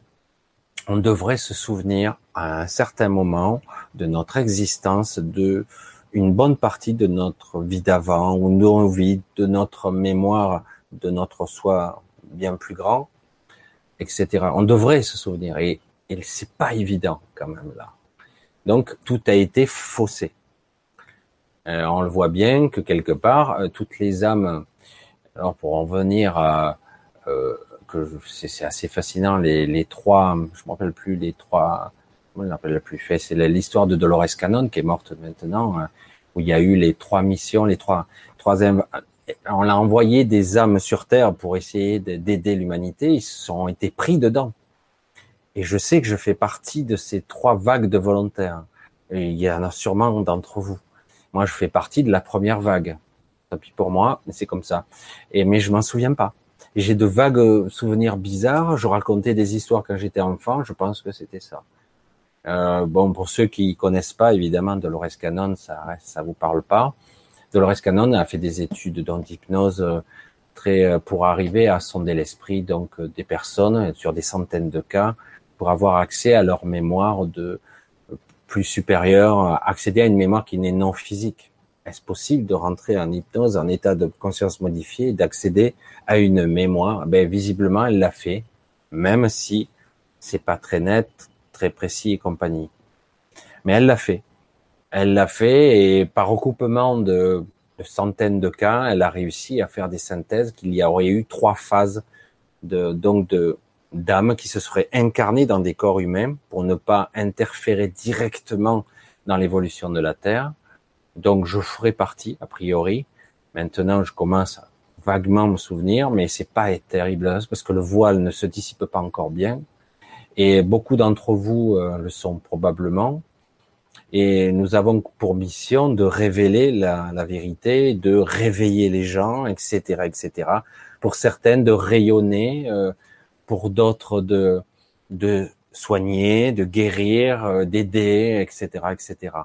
on devrait se souvenir à un certain moment de notre existence, de une bonne partie de notre vie d'avant ou nos vies, de notre mémoire, de notre soi bien plus grand, etc. On devrait se souvenir et, et c'est pas évident quand même là. Donc tout a été faussé. Euh, on le voit bien que quelque part euh, toutes les âmes. Alors pour en venir à euh, que c'est assez fascinant les, trois, je me rappelle plus les trois. Comment je m'appelle plus fait C'est l'histoire de Dolores Cannon qui est morte maintenant, hein, où il y a eu les trois missions, les trois troisième on l'a envoyé des âmes sur Terre pour essayer d'aider l'humanité, ils sont été pris dedans. Et je sais que je fais partie de ces trois vagues de volontaires. Il y en a sûrement d'entre vous. Moi, je fais partie de la première vague. Tant pis pour moi, c'est comme ça. Et mais je m'en souviens pas. J'ai de vagues souvenirs bizarres. Je racontais des histoires quand j'étais enfant. Je pense que c'était ça. Euh, bon, pour ceux qui connaissent pas, évidemment, Dolores Cannon, ça, ça vous parle pas. Dolores Cannon a fait des études d'hypnose euh, très euh, pour arriver à sonder l'esprit donc euh, des personnes sur des centaines de cas pour avoir accès à leur mémoire de plus supérieure, accéder à une mémoire qui n'est non physique. Est-ce possible de rentrer en hypnose, en état de conscience modifié, et d'accéder à une mémoire? Ben visiblement, elle l'a fait, même si c'est pas très net, très précis et compagnie. Mais elle l'a fait. Elle l'a fait et par recoupement de, centaines de cas, elle a réussi à faire des synthèses qu'il y aurait eu trois phases de, donc de d'âmes qui se seraient incarnées dans des corps humains pour ne pas interférer directement dans l'évolution de la Terre. Donc je ferai partie, a priori. Maintenant, je commence à vaguement me souvenir, mais c'est pas terrible parce que le voile ne se dissipe pas encore bien. Et beaucoup d'entre vous euh, le sont probablement et nous avons pour mission de révéler la, la, vérité, de réveiller les gens, etc., etc. Pour certaines, de rayonner, euh, pour d'autres, de, de soigner, de guérir, euh, d'aider, etc., etc.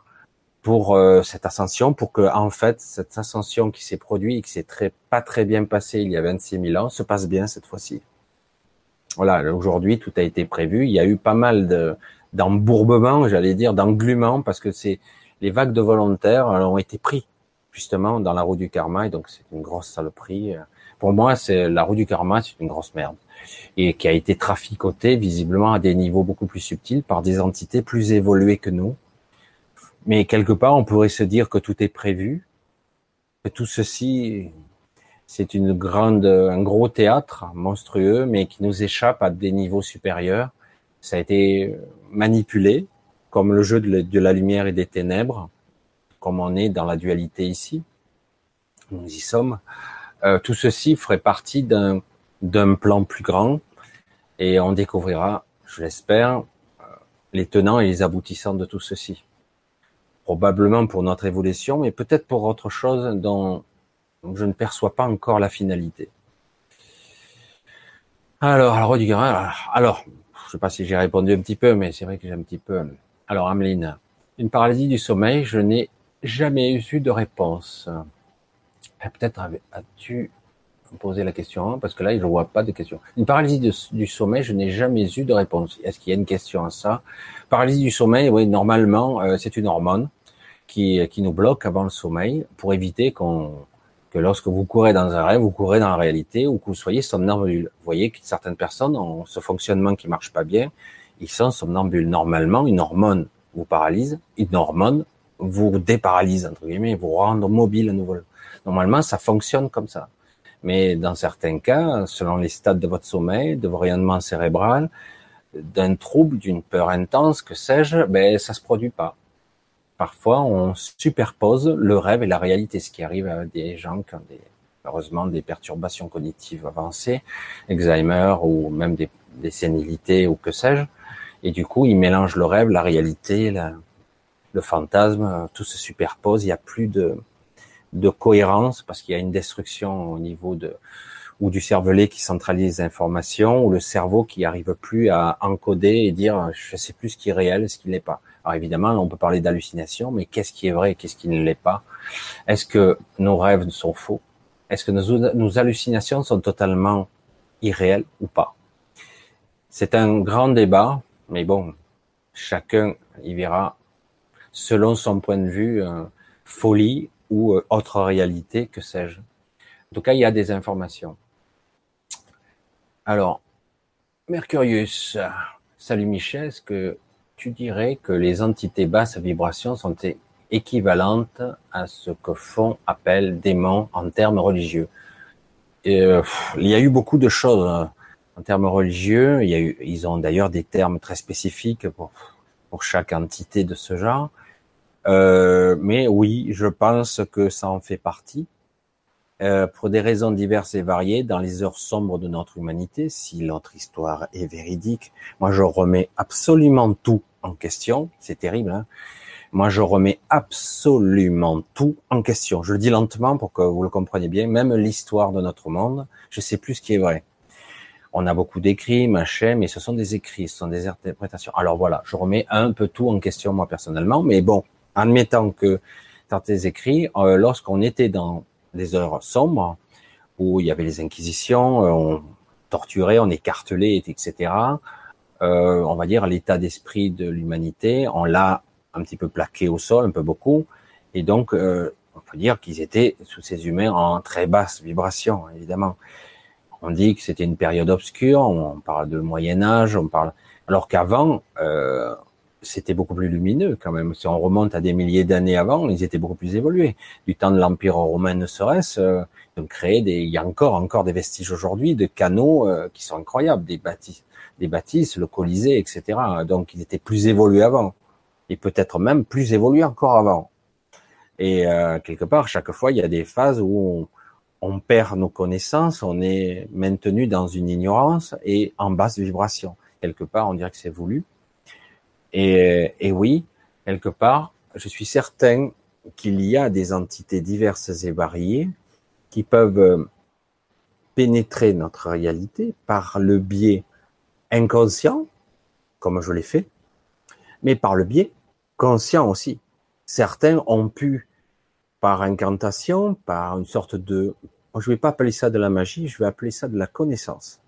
Pour euh, cette ascension, pour que en fait cette ascension qui s'est produite et qui s'est très pas très bien passée il y a 26 000 ans se passe bien cette fois-ci. Voilà, aujourd'hui tout a été prévu. Il y a eu pas mal de d'embourbement, j'allais dire, d'englument, parce que c'est les vagues de volontaires ont été pris justement dans la roue du karma, et donc c'est une grosse saloperie. Pour moi, c'est la roue du karma, c'est une grosse merde, et qui a été traficotée visiblement à des niveaux beaucoup plus subtils par des entités plus évoluées que nous. Mais quelque part, on pourrait se dire que tout est prévu, que tout ceci, c'est une grande, un gros théâtre monstrueux, mais qui nous échappe à des niveaux supérieurs ça a été manipulé comme le jeu de la lumière et des ténèbres, comme on est dans la dualité ici. Nous y sommes. Euh, tout ceci ferait partie d'un d'un plan plus grand et on découvrira je l'espère, euh, les tenants et les aboutissants de tout ceci. Probablement pour notre évolution, mais peut-être pour autre chose dont je ne perçois pas encore la finalité. Alors, alors, alors, je sais pas si j'ai répondu un petit peu, mais c'est vrai que j'ai un petit peu. Alors, Ameline, une paralysie du sommeil, je n'ai jamais eu de réponse. Eh, peut-être as-tu posé la question, hein, parce que là, je ne vois pas de question. Une paralysie du sommeil, je n'ai jamais eu de réponse. Est-ce qu'il y a une question à ça? Paralysie du sommeil, oui, normalement, euh, c'est une hormone qui, qui nous bloque avant le sommeil pour éviter qu'on que lorsque vous courez dans un rêve, vous courez dans la réalité ou que vous soyez somnambule. Vous voyez que certaines personnes ont ce fonctionnement qui marche pas bien, ils sont somnambules. Normalement, une hormone vous paralyse, une hormone vous déparalyse, entre guillemets, vous rend mobile à nouveau. Normalement, ça fonctionne comme ça. Mais dans certains cas, selon les stades de votre sommeil, de vos rayonnements cérébral, d'un trouble, d'une peur intense, que sais-je, ben, ça se produit pas. Parfois, on superpose le rêve et la réalité, ce qui arrive à des gens qui ont des, heureusement des perturbations cognitives avancées, Alzheimer ou même des, des sénilités ou que sais-je. Et du coup, ils mélangent le rêve, la réalité, le fantasme, tout se superpose. Il n'y a plus de, de cohérence parce qu'il y a une destruction au niveau de ou du cervelet qui centralise les informations ou le cerveau qui arrive plus à encoder et dire je sais plus ce qui est réel, ce qui n'est pas. Évidemment, on peut parler d'hallucination, mais qu'est-ce qui est vrai, qu'est-ce qui ne l'est pas? Est-ce que nos rêves sont faux? Est-ce que nos, nos hallucinations sont totalement irréelles ou pas? C'est un grand débat, mais bon, chacun y verra selon son point de vue euh, folie ou euh, autre réalité, que sais-je. En tout cas, il y a des informations. Alors, Mercurius, salut Michel, est-ce que tu dirais que les entités basses vibrations sont équivalentes à ce que font appel démons en termes religieux? Euh, Il y a eu beaucoup de choses hein, en termes religieux. Ils ont d'ailleurs des termes très spécifiques pour, pour chaque entité de ce genre. Euh, mais oui, je pense que ça en fait partie. Euh, pour des raisons diverses et variées, dans les heures sombres de notre humanité, si notre histoire est véridique, moi je remets absolument tout en question. C'est terrible. Hein moi je remets absolument tout en question. Je le dis lentement pour que vous le compreniez bien. Même l'histoire de notre monde, je sais plus ce qui est vrai. On a beaucoup d'écrits, machin, mais ce sont des écrits, ce sont des interprétations. Alors voilà, je remets un peu tout en question moi personnellement, mais bon, admettant que tes écrits, euh, lorsqu'on était dans des heures sombres, où il y avait les inquisitions, euh, on torturait, on écartelait, etc., euh, on va dire l'état d'esprit de l'humanité, on l'a un petit peu plaqué au sol, un peu beaucoup, et donc on peut dire qu'ils étaient sous ces humains en très basse vibration, évidemment. On dit que c'était une période obscure, on parle de Moyen Âge, on parle alors qu'avant, euh, c'était beaucoup plus lumineux quand même. Si on remonte à des milliers d'années avant, ils étaient beaucoup plus évolués. Du temps de l'Empire romain ne serait-ce, euh, ils ont créé des, il y a encore des vestiges aujourd'hui de canaux euh, qui sont incroyables, des bâtisses, des bâtisses, le Colisée, etc. Donc ils étaient plus évolués avant, et peut-être même plus évolués encore avant. Et euh, quelque part, chaque fois, il y a des phases où on, on perd nos connaissances, on est maintenu dans une ignorance et en basse vibration. Quelque part, on dirait que c'est voulu. Et, oui, quelque part, je suis certain qu'il y a des entités diverses et variées qui peuvent euh, pénétrer notre réalité par le biais inconscient, comme je l'ai fait, mais par le biais conscient aussi. Certains ont pu, par incantation, par une sorte de, je ne vais pas appeler ça de la magie, je vais appeler ça de la connaissance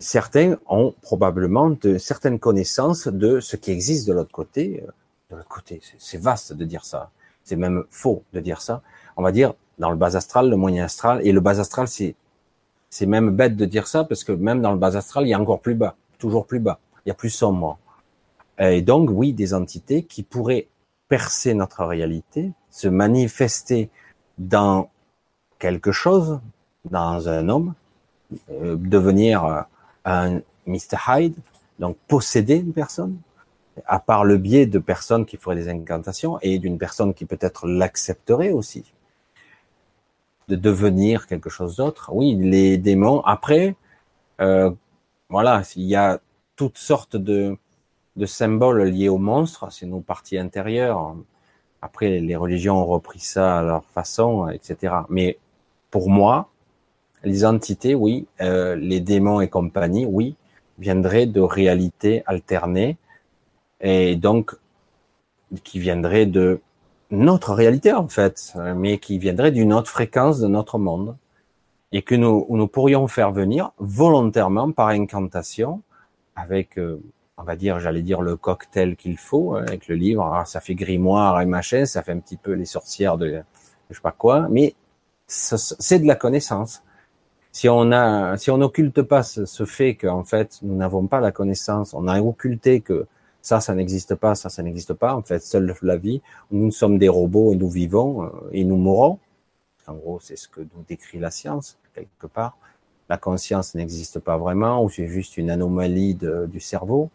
certains ont probablement de certaines connaissances de ce qui existe de l'autre côté. Euh, de l'autre côté, c'est vaste de dire ça. C'est même faux de dire ça. On va dire dans le bas astral, le moyen astral, et le bas astral, c'est c'est même bête de dire ça parce que même dans le bas astral, il y a encore plus bas, toujours plus bas, il y a plus sombre. Et donc oui, des entités qui pourraient percer notre réalité, se manifester dans quelque chose, dans un homme, euh, devenir euh, un Mr. Hyde, donc posséder une personne, à part le biais de personnes qui feraient des incantations et d'une personne qui peut-être l'accepterait aussi, de devenir quelque chose d'autre. Oui, les démons. Après, euh, voilà, il y a toutes sortes de, de symboles liés aux monstres, c'est nos parties intérieures. Après, les religions ont repris ça à leur façon, etc. Mais pour moi, les entités, oui, euh, les démons et compagnie, oui, viendraient de réalités alternées et donc qui viendraient de notre réalité en fait, mais qui viendraient d'une autre fréquence de notre monde et que nous, nous pourrions faire venir volontairement par incantation avec euh, on va dire, j'allais dire le cocktail qu'il faut hein, avec le livre. Alors, ça fait grimoire et machin, ça fait un petit peu les sorcières de je sais pas quoi, mais c'est de la connaissance. Si on a, si on n'occulte pas ce, fait qu'en fait nous n'avons pas la connaissance, on a occulté que ça, ça n'existe pas, ça, ça n'existe pas. En fait, seule la vie, nous sommes des robots et nous vivons euh, et nous mourrons. En gros, c'est ce que nous décrit la science quelque part la conscience n'existe pas vraiment, ou c'est juste une anomalie du cerveau.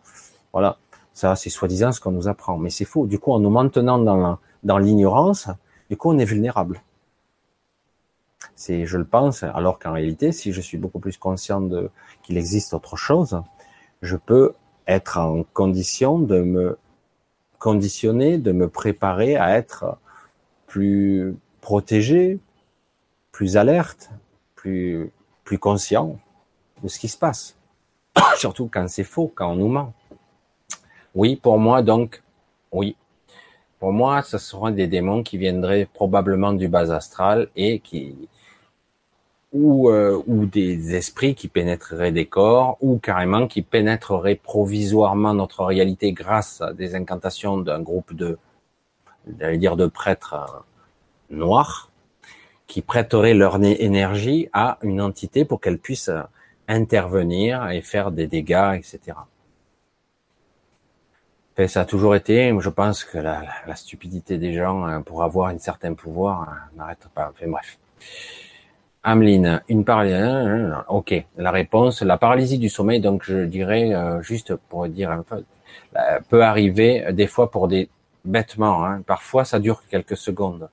Voilà, ça c'est soi-disant ce qu'on nous apprend, mais c'est faux. Du coup, en nous maintenant dans l'ignorance, du coup, on est vulnérable. C'est, je le pense, alors qu'en réalité, si je suis beaucoup plus conscient de qu'il existe autre chose, je peux être en condition de me conditionner, de me préparer à être plus protégé, plus alerte, plus plus conscient de ce qui se passe. <coughs> Surtout quand c'est faux, quand on nous ment. Oui, pour moi, donc, oui. Pour moi, ce seront des démons qui viendraient probablement du bas astral et qui, ou, euh, ou des esprits qui pénétreraient des corps, ou carrément qui pénétreraient provisoirement notre réalité grâce à des incantations d'un groupe de, dire de prêtres euh, noirs, qui prêteraient leur énergie à une entité pour qu'elle puisse euh, intervenir et faire des dégâts, etc. Et ça a toujours été, je pense que la, la, stupidité des gens pour avoir un certain pouvoir n'arrête pas. Enfin bref. Ameline, une paralysie. Hein, ok, la réponse, la paralysie du sommeil. Donc je dirais euh, juste pour dire un peu, peut arriver des fois pour des bêtements. Hein, parfois ça dure quelques secondes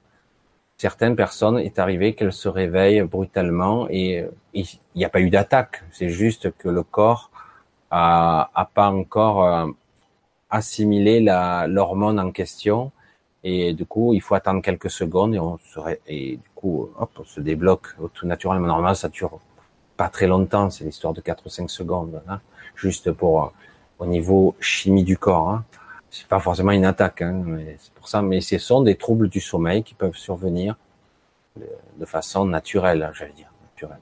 certaines personnes est arrivé qu'elles se réveillent brutalement et il n'y a pas eu d'attaque. C'est juste que le corps a, a pas encore euh, assimilé l'hormone en question et du coup il faut attendre quelques secondes et on serait et hop on se débloque tout naturellement. Normalement ça dure pas très longtemps, c'est l'histoire de 4 ou 5 secondes, hein, juste pour euh, au niveau chimie du corps. Hein c'est pas forcément une attaque, hein, c'est pour ça. Mais ce sont des troubles du sommeil qui peuvent survenir de façon naturelle, j'allais dire naturelle.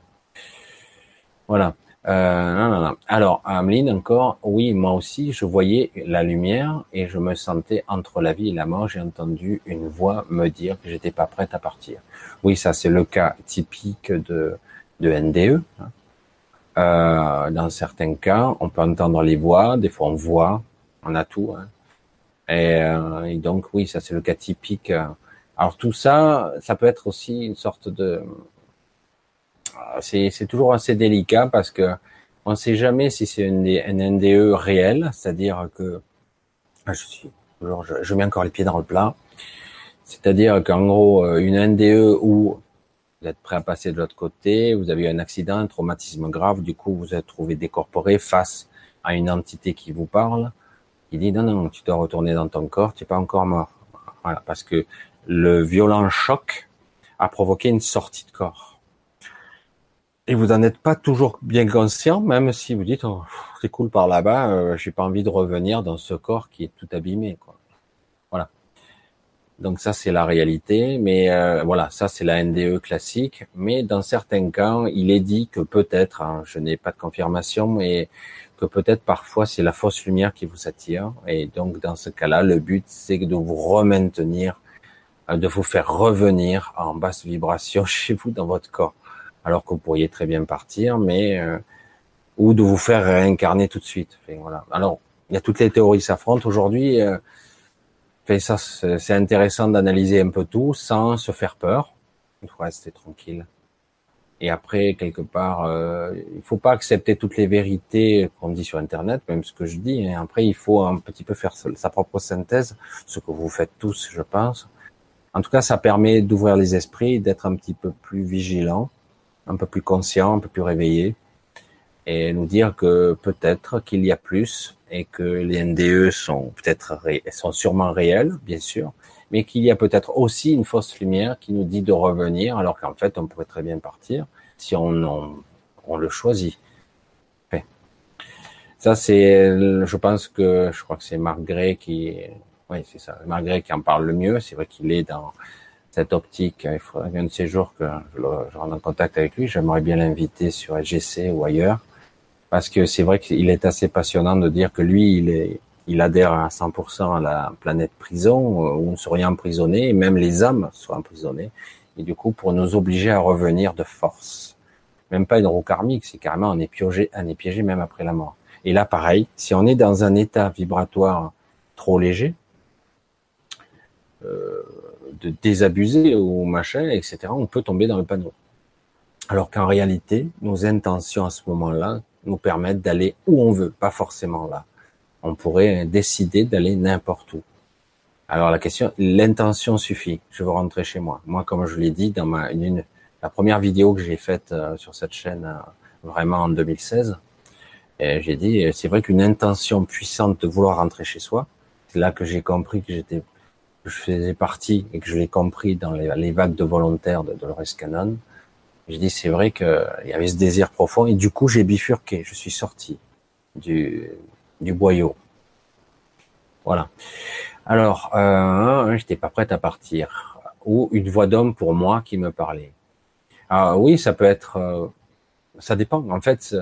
Voilà. Euh, non, non, non. Alors, Ameline, encore, oui, moi aussi, je voyais la lumière et je me sentais entre la vie et la mort. J'ai entendu une voix me dire que j'étais pas prête à partir. Oui, ça, c'est le cas typique de, de NDE. Hein. Euh, dans certains cas, on peut entendre les voix, des fois on voit, on a tout. Hein. Euh, et, donc oui, ça c'est le cas typique. Alors tout ça, ça peut être aussi une sorte de, c'est toujours assez délicat parce que on ne sait jamais si c'est une, NDE réel, c'est-à-dire que ah, je mets encore les pieds dans le plat, c'est-à-dire qu'en gros euh, une NDE où vous êtes prêt à passer de l'autre côté, vous avez eu un accident, un traumatisme grave, du coup vous êtes trouvé décorporé face à une entité qui vous parle, il dit non, non, tu dois retourner dans ton corps, tu n'es pas encore mort. Parce que le violent choc a provoqué une sortie de corps. Et vous n'en êtes pas toujours bien conscient, même si vous dites, oh, c'est cool par là-bas, euh, j'ai pas envie de revenir dans ce corps qui est tout abîmé. Quoi. Voilà. Donc ça, c'est la réalité. Mais euh, voilà, ça, c'est la NDE classique. Mais dans certains cas, il est dit que peut-être, hein, je n'ai pas de confirmation, mais que peut-être parfois c'est la fausse lumière qui vous attire. Et donc dans ce cas-là, le but c'est de vous remaintenir, euh, de vous faire revenir en basse vibration <laughs> chez vous dans votre corps. Alors que vous pourriez très bien partir, mais euh, ou de vous faire réincarner tout de suite. voilà. Alors il y a toutes les théories s'affrontent aujourd'hui. Euh, ça c'est intéressant d'analyser un peu tout sans se faire peur. Il faut rester tranquille. Et après, quelque part, euh, il faut pas accepter toutes les vérités qu'on dit sur Internet, même ce que je dis. Et hein. après, il faut un petit peu faire sa propre synthèse, ce que vous faites tous, je pense. En tout cas, ça permet d'ouvrir les esprits, d'être un petit peu plus vigilant, un peu plus conscient, un peu plus réveillé. et nous dire que peut-être qu'il y a plus et que les NDE sont peut-être sont sûrement réels, bien sûr, mais qu'il y a peut-être aussi une fausse lumière qui nous dit de revenir, alors qu'en fait on pourrait très bien partir si on, on, le choisit. Ça c'est, je pense que je crois que c'est Marc qui, oui c'est ça, Marc Gray qui en parle le mieux. C'est vrai qu'il est dans cette optique. Il faudrait un de ces jours que je, rentre en contact avec lui. J'aimerais bien l'inviter sur LGC ou ailleurs parce que c'est vrai qu'il est assez passionnant de dire que lui, il est, il adhère à 100% à la planète prison où on serait emprisonné et même les âmes soient emprisonnées. Et du coup, pour nous obliger à revenir de force. Même pas une roue karmique, c'est carrément on est piégé, on est piégé même après la mort. Et là, pareil, si on est dans un état vibratoire trop léger, euh, de désabusé ou machin, etc., on peut tomber dans le panneau. Alors qu'en réalité, nos intentions à ce moment-là nous permettent d'aller où on veut, pas forcément là. On pourrait décider d'aller n'importe où. Alors la question, l'intention suffit. Je veux rentrer chez moi. Moi, comme je l'ai dit dans ma une, la première vidéo que j'ai faite euh, sur cette chaîne, euh, vraiment en 2016, j'ai dit, c'est vrai qu'une intention puissante de vouloir rentrer chez soi, c'est là que j'ai compris que j'étais, je faisais partie et que je l'ai compris dans les, vagues de volontaires de Dolores Cannon. J'ai dit, c'est vrai qu'il y avait ce désir profond et du coup, j'ai bifurqué. Je suis sorti du, du boyau. Voilà. Alors, euh, j'étais pas prête à partir. Ou une voix d'homme pour moi qui me parlait. Ah oui, ça peut être, euh, ça dépend. En fait,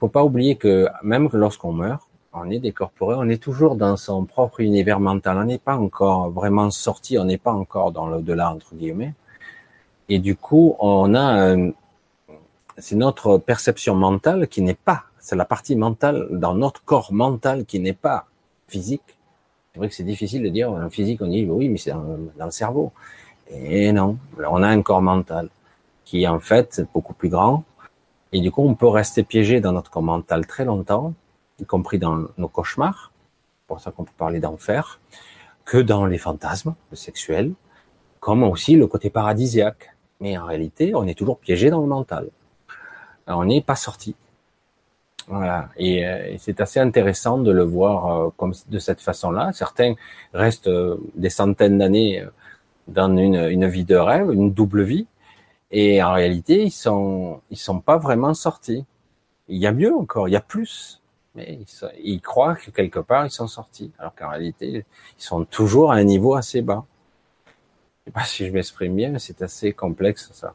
faut pas oublier que même lorsqu'on meurt, on est décorporé, on est toujours dans son propre univers mental. On n'est pas encore vraiment sorti, on n'est pas encore dans l'au-delà entre guillemets. Et du coup, on a, c'est notre perception mentale qui n'est pas, c'est la partie mentale dans notre corps mental qui n'est pas physique. C'est vrai que c'est difficile de dire en physique, on dit oui, mais c'est dans, dans, le cerveau. Et non, on a un corps mental qui est en fait beaucoup plus grand. Et du coup, on peut rester piégé dans notre corps mental très longtemps, y compris dans nos cauchemars. Pour ça qu'on peut parler d'enfer, que dans les fantasmes sexuels, comme aussi le côté paradisiaque. Mais en réalité, on est toujours piégé dans le mental. on n'est pas sorti. Voilà. Et, euh, c'est assez intéressant de le voir euh, comme de cette façon-là. Certains restent euh, des centaines d'années dans une, une, vie de rêve, une double vie, et en réalité, ils sont ils sont pas vraiment sortis. Il y a mieux encore, il y a plus, mais ils, croient que quelque part ils sont sortis, alors qu'en réalité, ils sont toujours à un niveau assez bas sais pas si je m'exprime bien, c'est assez complexe ça.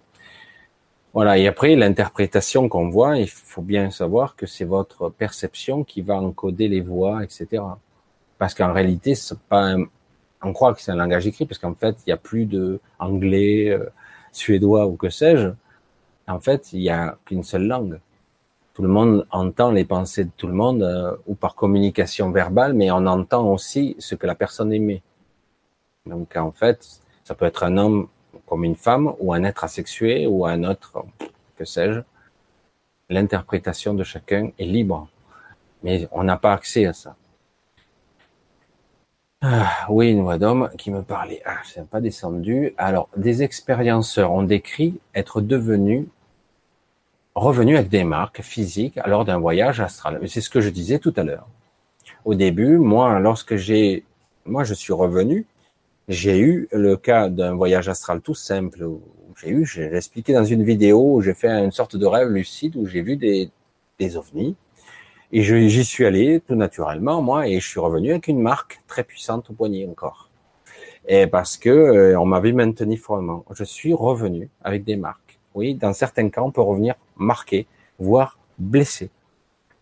Voilà, et après l'interprétation qu'on voit, il faut bien savoir que c'est votre perception qui va encoder les voix, etc. Parce qu'en réalité, c'est pas on croit que c'est un langage écrit, parce qu'en fait, il n'y a plus de anglais, euh, suédois ou que sais-je. En fait, il n'y a qu'une seule langue. Tout le monde entend les pensées de tout le monde, euh, ou par communication verbale, mais on entend aussi ce que la personne aimait. Donc en fait, ça peut être un homme comme une femme, ou un être asexué, ou un autre, que sais-je. L'interprétation de chacun est libre. Mais on n'a pas accès à ça. Ah, oui, une voix d'homme qui me parlait. Ah, c'est pas descendu. Alors, des expérienceurs ont décrit être devenus revenus avec des marques physiques lors d'un voyage astral. C'est ce que je disais tout à l'heure. Au début, moi, lorsque j'ai, moi, je suis revenu, j'ai eu le cas d'un voyage astral tout simple. J'ai eu, j'ai expliqué dans une vidéo j'ai fait une sorte de rêve lucide où j'ai vu des, des ovnis. Et j'y suis allé tout naturellement, moi, et je suis revenu avec une marque très puissante au poignet encore. Et parce que euh, on m'avait maintenu froidement. Je suis revenu avec des marques. Oui, dans certains cas, on peut revenir marqué, voire blessé.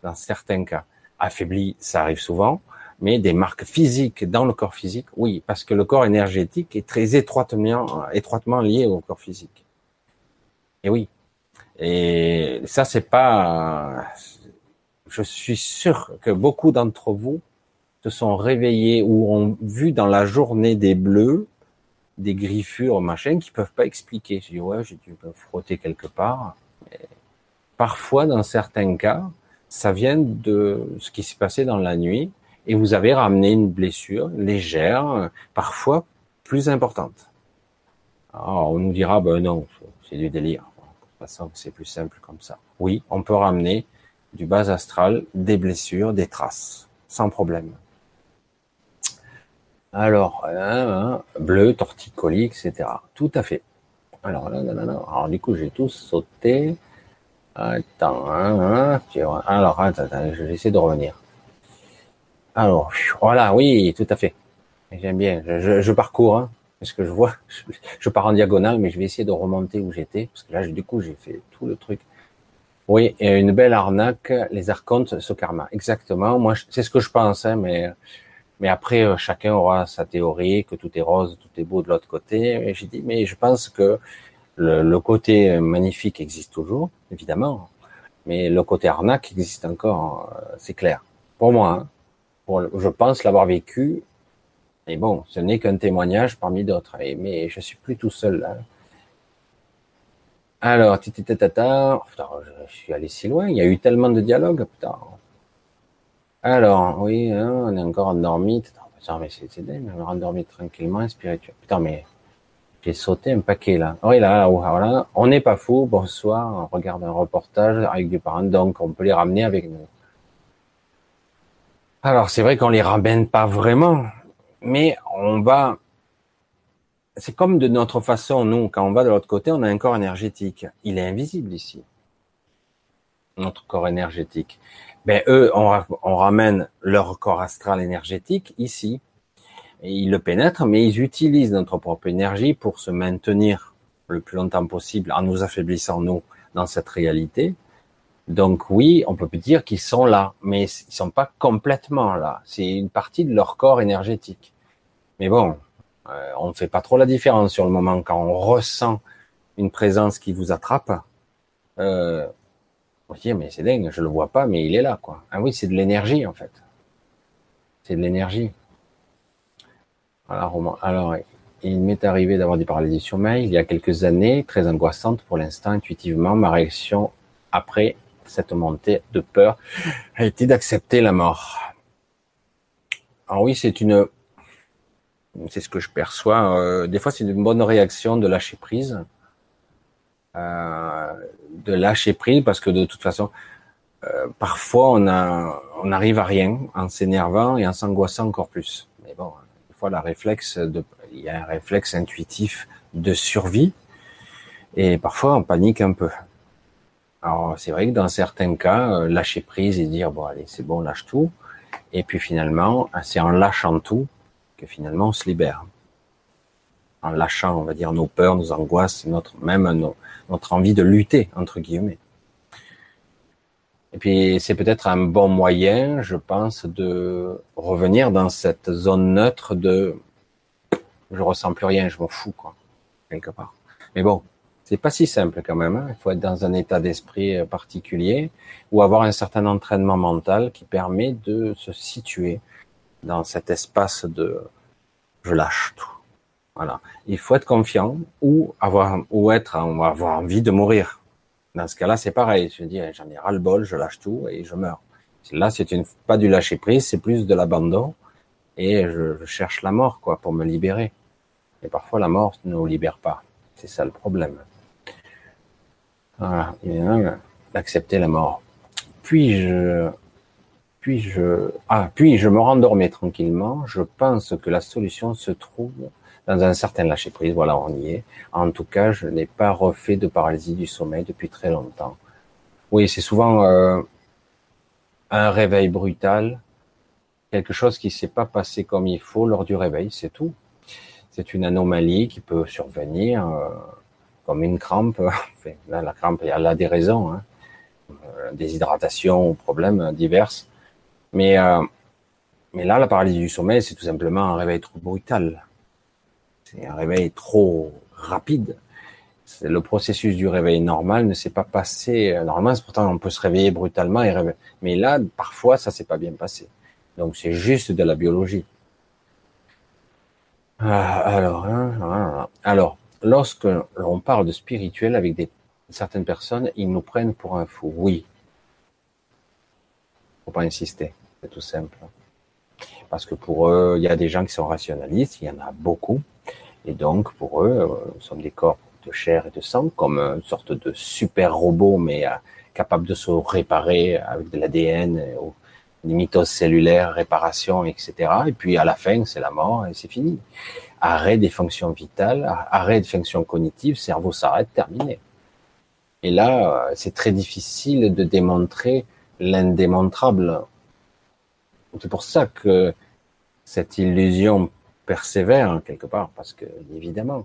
Dans certains cas, affaibli, ça arrive souvent mais des marques physiques dans le corps physique, oui, parce que le corps énergétique est très étroitement, étroitement lié au corps physique. Et oui. Et ça, c'est pas, je suis sûr que beaucoup d'entre vous se sont réveillés ou ont vu dans la journée des bleus, des griffures, machin, qui peuvent pas expliquer. Je dis, ouais, j'ai dû frotter quelque part. parfois, dans certains cas, ça vient de ce qui s'est passé dans la nuit et vous avez ramené une blessure légère, parfois plus importante. Alors, on nous dira, ben non, c'est du délire. De toute façon, c'est plus simple comme ça. Oui, on peut ramener du bas astral, des blessures, des traces, sans problème. Alors, hein, hein, bleu, torticolis, etc. Tout à fait. Alors, là, là, là, Alors, du coup, j'ai tout sauté. Attends, hein, hein, alors, attends, je vais essayer de revenir. Alors, voilà, oui, tout à fait. J'aime bien. Je, je, parcours, hein, parce que je vois, <laughs> je, pars en diagonale, mais je vais essayer de remonter où j'étais, parce que là, du coup, j'ai fait tout le truc. Oui, une belle arnaque, les archontes, ce karma. Exactement. Moi, c'est ce que je pense, hein, mais mais après, euh, chacun aura sa théorie, que tout est rose, tout est beau de l'autre côté. J'ai dit, mais je pense que le, côté magnifique existe toujours, évidemment, mais le côté arnaque existe encore, euh, c'est clair. Pour moi, hein. je pense l'avoir vécu et bon, ce n'est qu'un témoignage parmi d'autres. Mais je suis plus tout seul là. Alors, tata, je suis allé si loin. Il y a eu tellement de dialogues, putain. Alors, oui, hein, on est encore endormi. Putain, mais c'est dingue, on est endormi tranquillement, spirituel. Putain, mais j'ai sauté un paquet là. Oui, là, voilà. On n'est pas fou. Bonsoir. On regarde un reportage avec des parents, donc on peut les ramener avec nous. Alors, c'est vrai qu'on les ramène pas vraiment mais on va, c'est comme de notre façon, nous, quand on va de l'autre côté, on a un corps énergétique. Il est invisible ici. Notre corps énergétique. Ben, eux, on, ramène leur corps astral énergétique ici. Ils le pénètrent, mais ils utilisent notre propre énergie pour se maintenir le plus longtemps possible en nous affaiblissant, nous, dans cette réalité. Donc oui, on peut dire qu'ils sont là, mais ils sont pas complètement là. C'est une partie de leur corps énergétique. Mais bon, euh, on ne fait pas trop la différence sur le moment quand on ressent une présence qui vous attrape. Euh, on dit mais c'est dingue, je le vois pas, mais il est là quoi. Ah oui, c'est de l'énergie en fait. C'est de l'énergie. Alors, il m'est arrivé d'avoir des paralysies du sommeil il y a quelques années, très angoissante pour l'instant, intuitivement. Ma réaction après cette montée de peur a été d'accepter la mort. Alors oui, c'est une, c'est ce que je perçois. Euh, des fois, c'est une bonne réaction de lâcher prise, euh, de lâcher prise, parce que de toute façon, euh, parfois on a, on arrive à rien en s'énervant et en s'angoissant encore plus. Mais bon, des fois, la réflexe de, il y a un réflexe intuitif de survie, et parfois on panique un peu. Alors c'est vrai que dans certains cas, euh, lâcher prise et dire bon allez c'est bon lâche tout, et puis finalement c'est en lâchant tout que finalement on se libère, en lâchant on va dire nos peurs, nos angoisses, notre même notre envie de lutter entre guillemets. Et puis c'est peut-être un bon moyen, je pense, de revenir dans cette zone neutre de je ressens plus rien, je m'en fous quoi quelque part. Mais bon, c'est pas si simple quand même. Hein. Il faut être dans un état d'esprit euh, particulier ou avoir un certain entraînement mental qui permet de se situer dans cet espace de je lâche tout. Il faut être confiant ou avoir ou être avoir envie de mourir. Dans ce cas-là, c'est pareil. Je dis j'en ai ras le bol, je lâche tout et je meurs. Là, c'est une pas du lâcher prise, c'est plus de l'abandon et je, je cherche la mort quoi pour me libérer. Et parfois la mort ne nous libère pas. C'est ça le problème. Voilà, d'accepter la mort. Puis je, puis je, ah, puis je me rendormais tranquillement. Je pense que la solution se trouve dans un certain lâcher prise. Voilà, on y est. En tout cas, je n'ai pas refait de paralysie du sommeil depuis très longtemps. Oui, c'est souvent euh, un réveil brutal, quelque chose qui s'est pas passé comme il faut lors du réveil, c'est tout. C'est une anomalie qui peut survenir. Euh, comme une crampe. <laughs> la crampe, elle a des raisons, hein. Euh, déshydratation, problèmes divers. Mais, euh, mais là, la paralysie du sommeil, c'est tout simplement un réveil trop brutal. C'est un réveil trop rapide. Le processus du réveil normal ne s'est pas passé. Euh, normalement, pourtant, on peut se réveiller brutalement et réveiller. Mais là, parfois, ça s'est pas bien passé. Donc, c'est juste de la biologie. Ah, alors, hein, alors, lorsque l'on parle de spirituel avec certaines personnes, ils nous prennent pour un fou. Oui. Faut pas insister. C'est tout simple. Parce que pour eux, il y a des gens qui sont rationalistes, il y en a beaucoup. Et donc, pour eux, euh, nous sommes des corps de chair et de sang, comme une sorte de super robot, mais euh, capable de se réparer avec de l'ADN, des mitoses cellulaires, réparation, etc. Et puis à la fin, c'est la mort et c'est fini. Arrêt des fonctions vitales, arrêt des fonctions cognitives, cerveau s'arrête, terminé. Et là, euh, c'est très difficile de démontrer l'indémontrable. C'est pour ça que cette illusion persévère quelque part, parce que évidemment,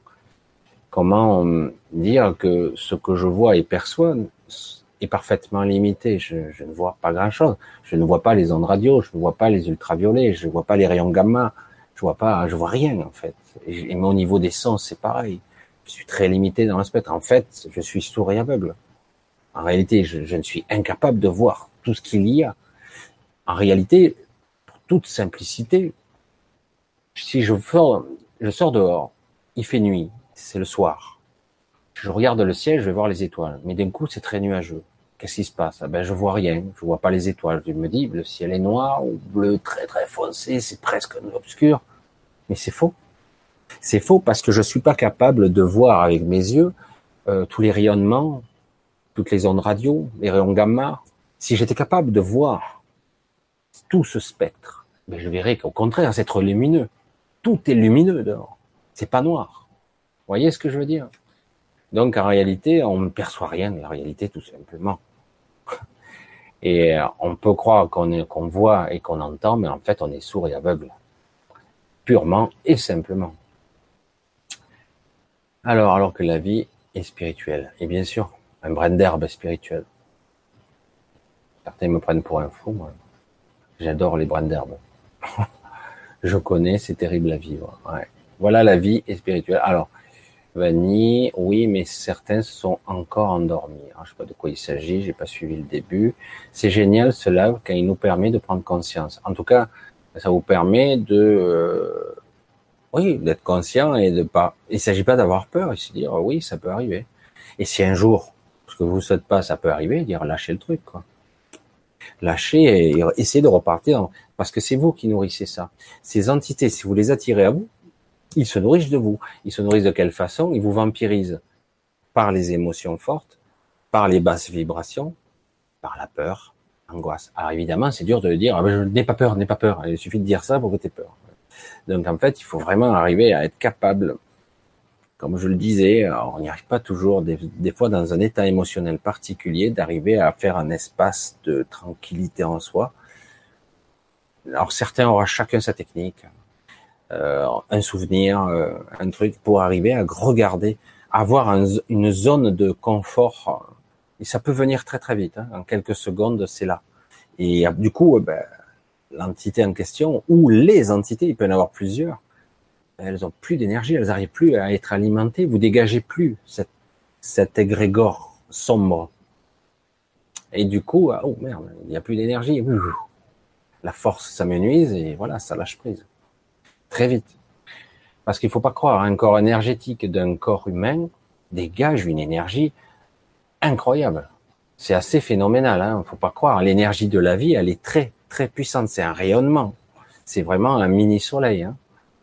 comment dire que ce que je vois et perçois est parfaitement limité. Je, ne vois pas grand-chose. Je ne vois pas les ondes radio, je ne vois pas les ultraviolets, je ne vois pas les rayons gamma, je vois pas, je vois rien en fait. Et, mon niveau des sens, c'est pareil. Je suis très limité dans l'aspect. En fait, je suis sourd et aveugle. En réalité, je ne suis incapable de voir tout ce qu'il y a. En réalité, pour toute simplicité, si je sors, je sors dehors, il fait nuit, c'est le soir. Je regarde le ciel, je vais voir les étoiles. Mais d'un coup, c'est très nuageux. Qu'est-ce qui se passe? Ah Ben, je vois rien. Je vois pas les étoiles. Je me dis, le ciel est noir ou bleu très très foncé, c'est presque obscur. Mais c'est faux. C'est faux parce que je suis pas capable de voir avec mes yeux euh, tous les rayonnements, toutes les ondes radio, les rayons gamma. Si j'étais capable de voir tout ce spectre, ben je verrais qu'au contraire, c'est trop lumineux. Tout est lumineux dehors. C'est pas noir. Vous voyez ce que je veux dire? Donc en réalité, on ne perçoit rien de la réalité tout simplement. <laughs> Et euh, on peut croire qu'on voit et qu'on entend, mais en fait on est sourd et aveugle. Purement et simplement. Alors, alors que la vie est spirituelle. Et bien sûr, un brin d'herbe spirituel. Certains me prennent pour un fou, moi. J'adore les brins d'herbe. <laughs> Je connais, c'est terrible à vivre. Voilà la vie est spirituelle. Alors, Vanille, oui, mais certains sont encore endormis. Je je sais pas de quoi il s'agit, j'ai pas suivi le début. C'est génial cela, quand il nous permet de prendre conscience. En tout cas, ça vous permet de, euh, oui, d'être conscient et de pas. Il s'agit pas d'avoir peur et se dire oui, ça peut arriver. Et si un jour, ce que vous ne souhaitez pas, ça peut arriver, dire lâchez le truc, quoi. Lâchez et essayez de repartir, parce que c'est vous qui nourrissez ça. Ces entités, si vous les attirez à vous, ils se nourrissent de vous. Ils se nourrissent de quelle façon? Ils vous vampirisent par les émotions fortes, par les basses vibrations, par la peur, l'angoisse. Alors évidemment, c'est dur de dire, ah pas peur, n'ai pas peur. Il suffit de dire ça pour que tu aies peur. Donc en fait, il faut vraiment arriver à être capable, comme je le disais, on n'y arrive pas toujours, des, fois dans un état émotionnel particulier, d'arriver à faire un espace de tranquillité en soi. Alors certains auront chacun sa technique. Euh, un souvenir, euh, un truc pour arriver à regarder, avoir une zone de confort. Et ça peut venir très très vite. Hein. En quelques secondes, c'est là. Et euh, du coup, ben, l'entité en question ou les entités, il peut y en avoir plusieurs. Elles ont plus d'énergie, elles n'arrivent plus à être alimentées. Vous dégagez plus cette, cet égrégore sombre. Et du coup, ah, oh merde, il n'y a plus d'énergie. La force s'amenuise et voilà, ça lâche prise très vite. Parce qu'il faut pas croire, un corps énergétique d'un corps humain dégage une énergie incroyable. C'est assez phénoménal, hein. Faut pas croire. L'énergie de la vie, elle est très, très puissante. C'est un rayonnement. C'est vraiment un mini soleil, hein.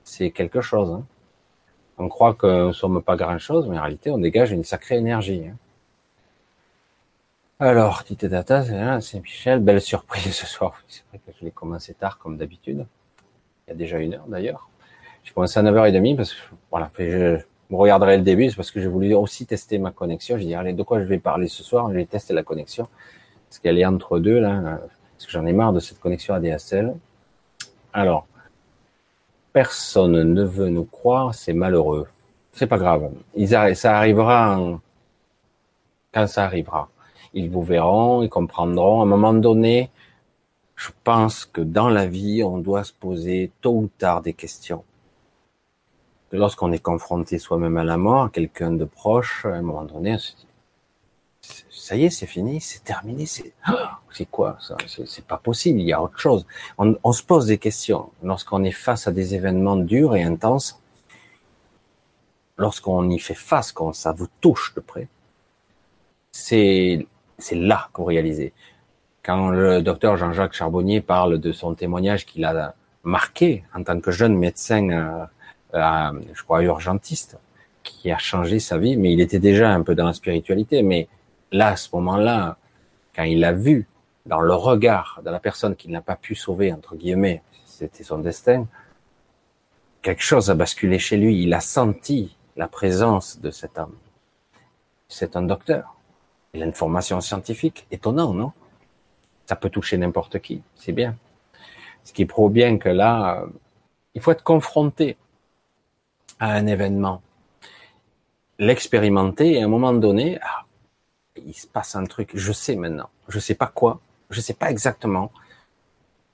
C'est quelque chose, hein. On croit que nous sommes pas grand chose, mais en réalité, on dégage une sacrée énergie. Hein. Alors, Tite Data, c'est Michel, belle surprise ce soir. <laughs> C'est vrai que je l'ai commencé tard, comme d'habitude il y a déjà une heure d'ailleurs. J'ai commencé à 9h30 parce que voilà, je regarderai le début, parce que j'ai voulu aussi tester ma connexion. Je dis allez, de quoi je vais parler ce soir? Je vais tester la connexion parce qu'elle est entre deux là, parce que j'en ai marre de cette connexion ADSL. Alors, personne ne veut nous croire, c'est malheureux. C'est pas grave. Ça arrivera quand ça arrivera. Ils vous verront, ils comprendront. À un moment donné, je pense que dans la vie, on doit se poser tôt ou tard des questions. Lorsqu'on est confronté soi-même à la mort, quelqu'un de proche, à un moment donné, on se dit, ça y est, c'est fini, c'est terminé, c'est, <gasps> quoi ça? C'est pas possible, il y a autre chose. On, on se pose des questions lorsqu'on est face à des événements durs et intenses. Lorsqu'on y fait face, quand ça vous touche de près, c'est c'est là qu'on réalise quand le docteur Jean-Jacques Charbonnier parle de son témoignage qu'il a marqué en tant que jeune médecin, euh, je crois urgentiste, qui a changé sa vie, mais il était déjà un peu dans la spiritualité. Mais là, à ce moment-là, quand il a vu dans le regard de la personne qu'il n'a pas pu sauver, entre guillemets, c'était son destin, quelque chose a basculé chez lui. Il a senti la présence de cet homme. C'est un docteur. Il a une formation scientifique. Étonnant, non? Ça peut toucher n'importe qui. C'est bien. Ce qui prouve bien que là, il faut être confronté à un événement, l'expérimenter et à un moment donné, ah, il se passe un truc. Je sais maintenant. Je sais pas quoi. Je sais pas exactement.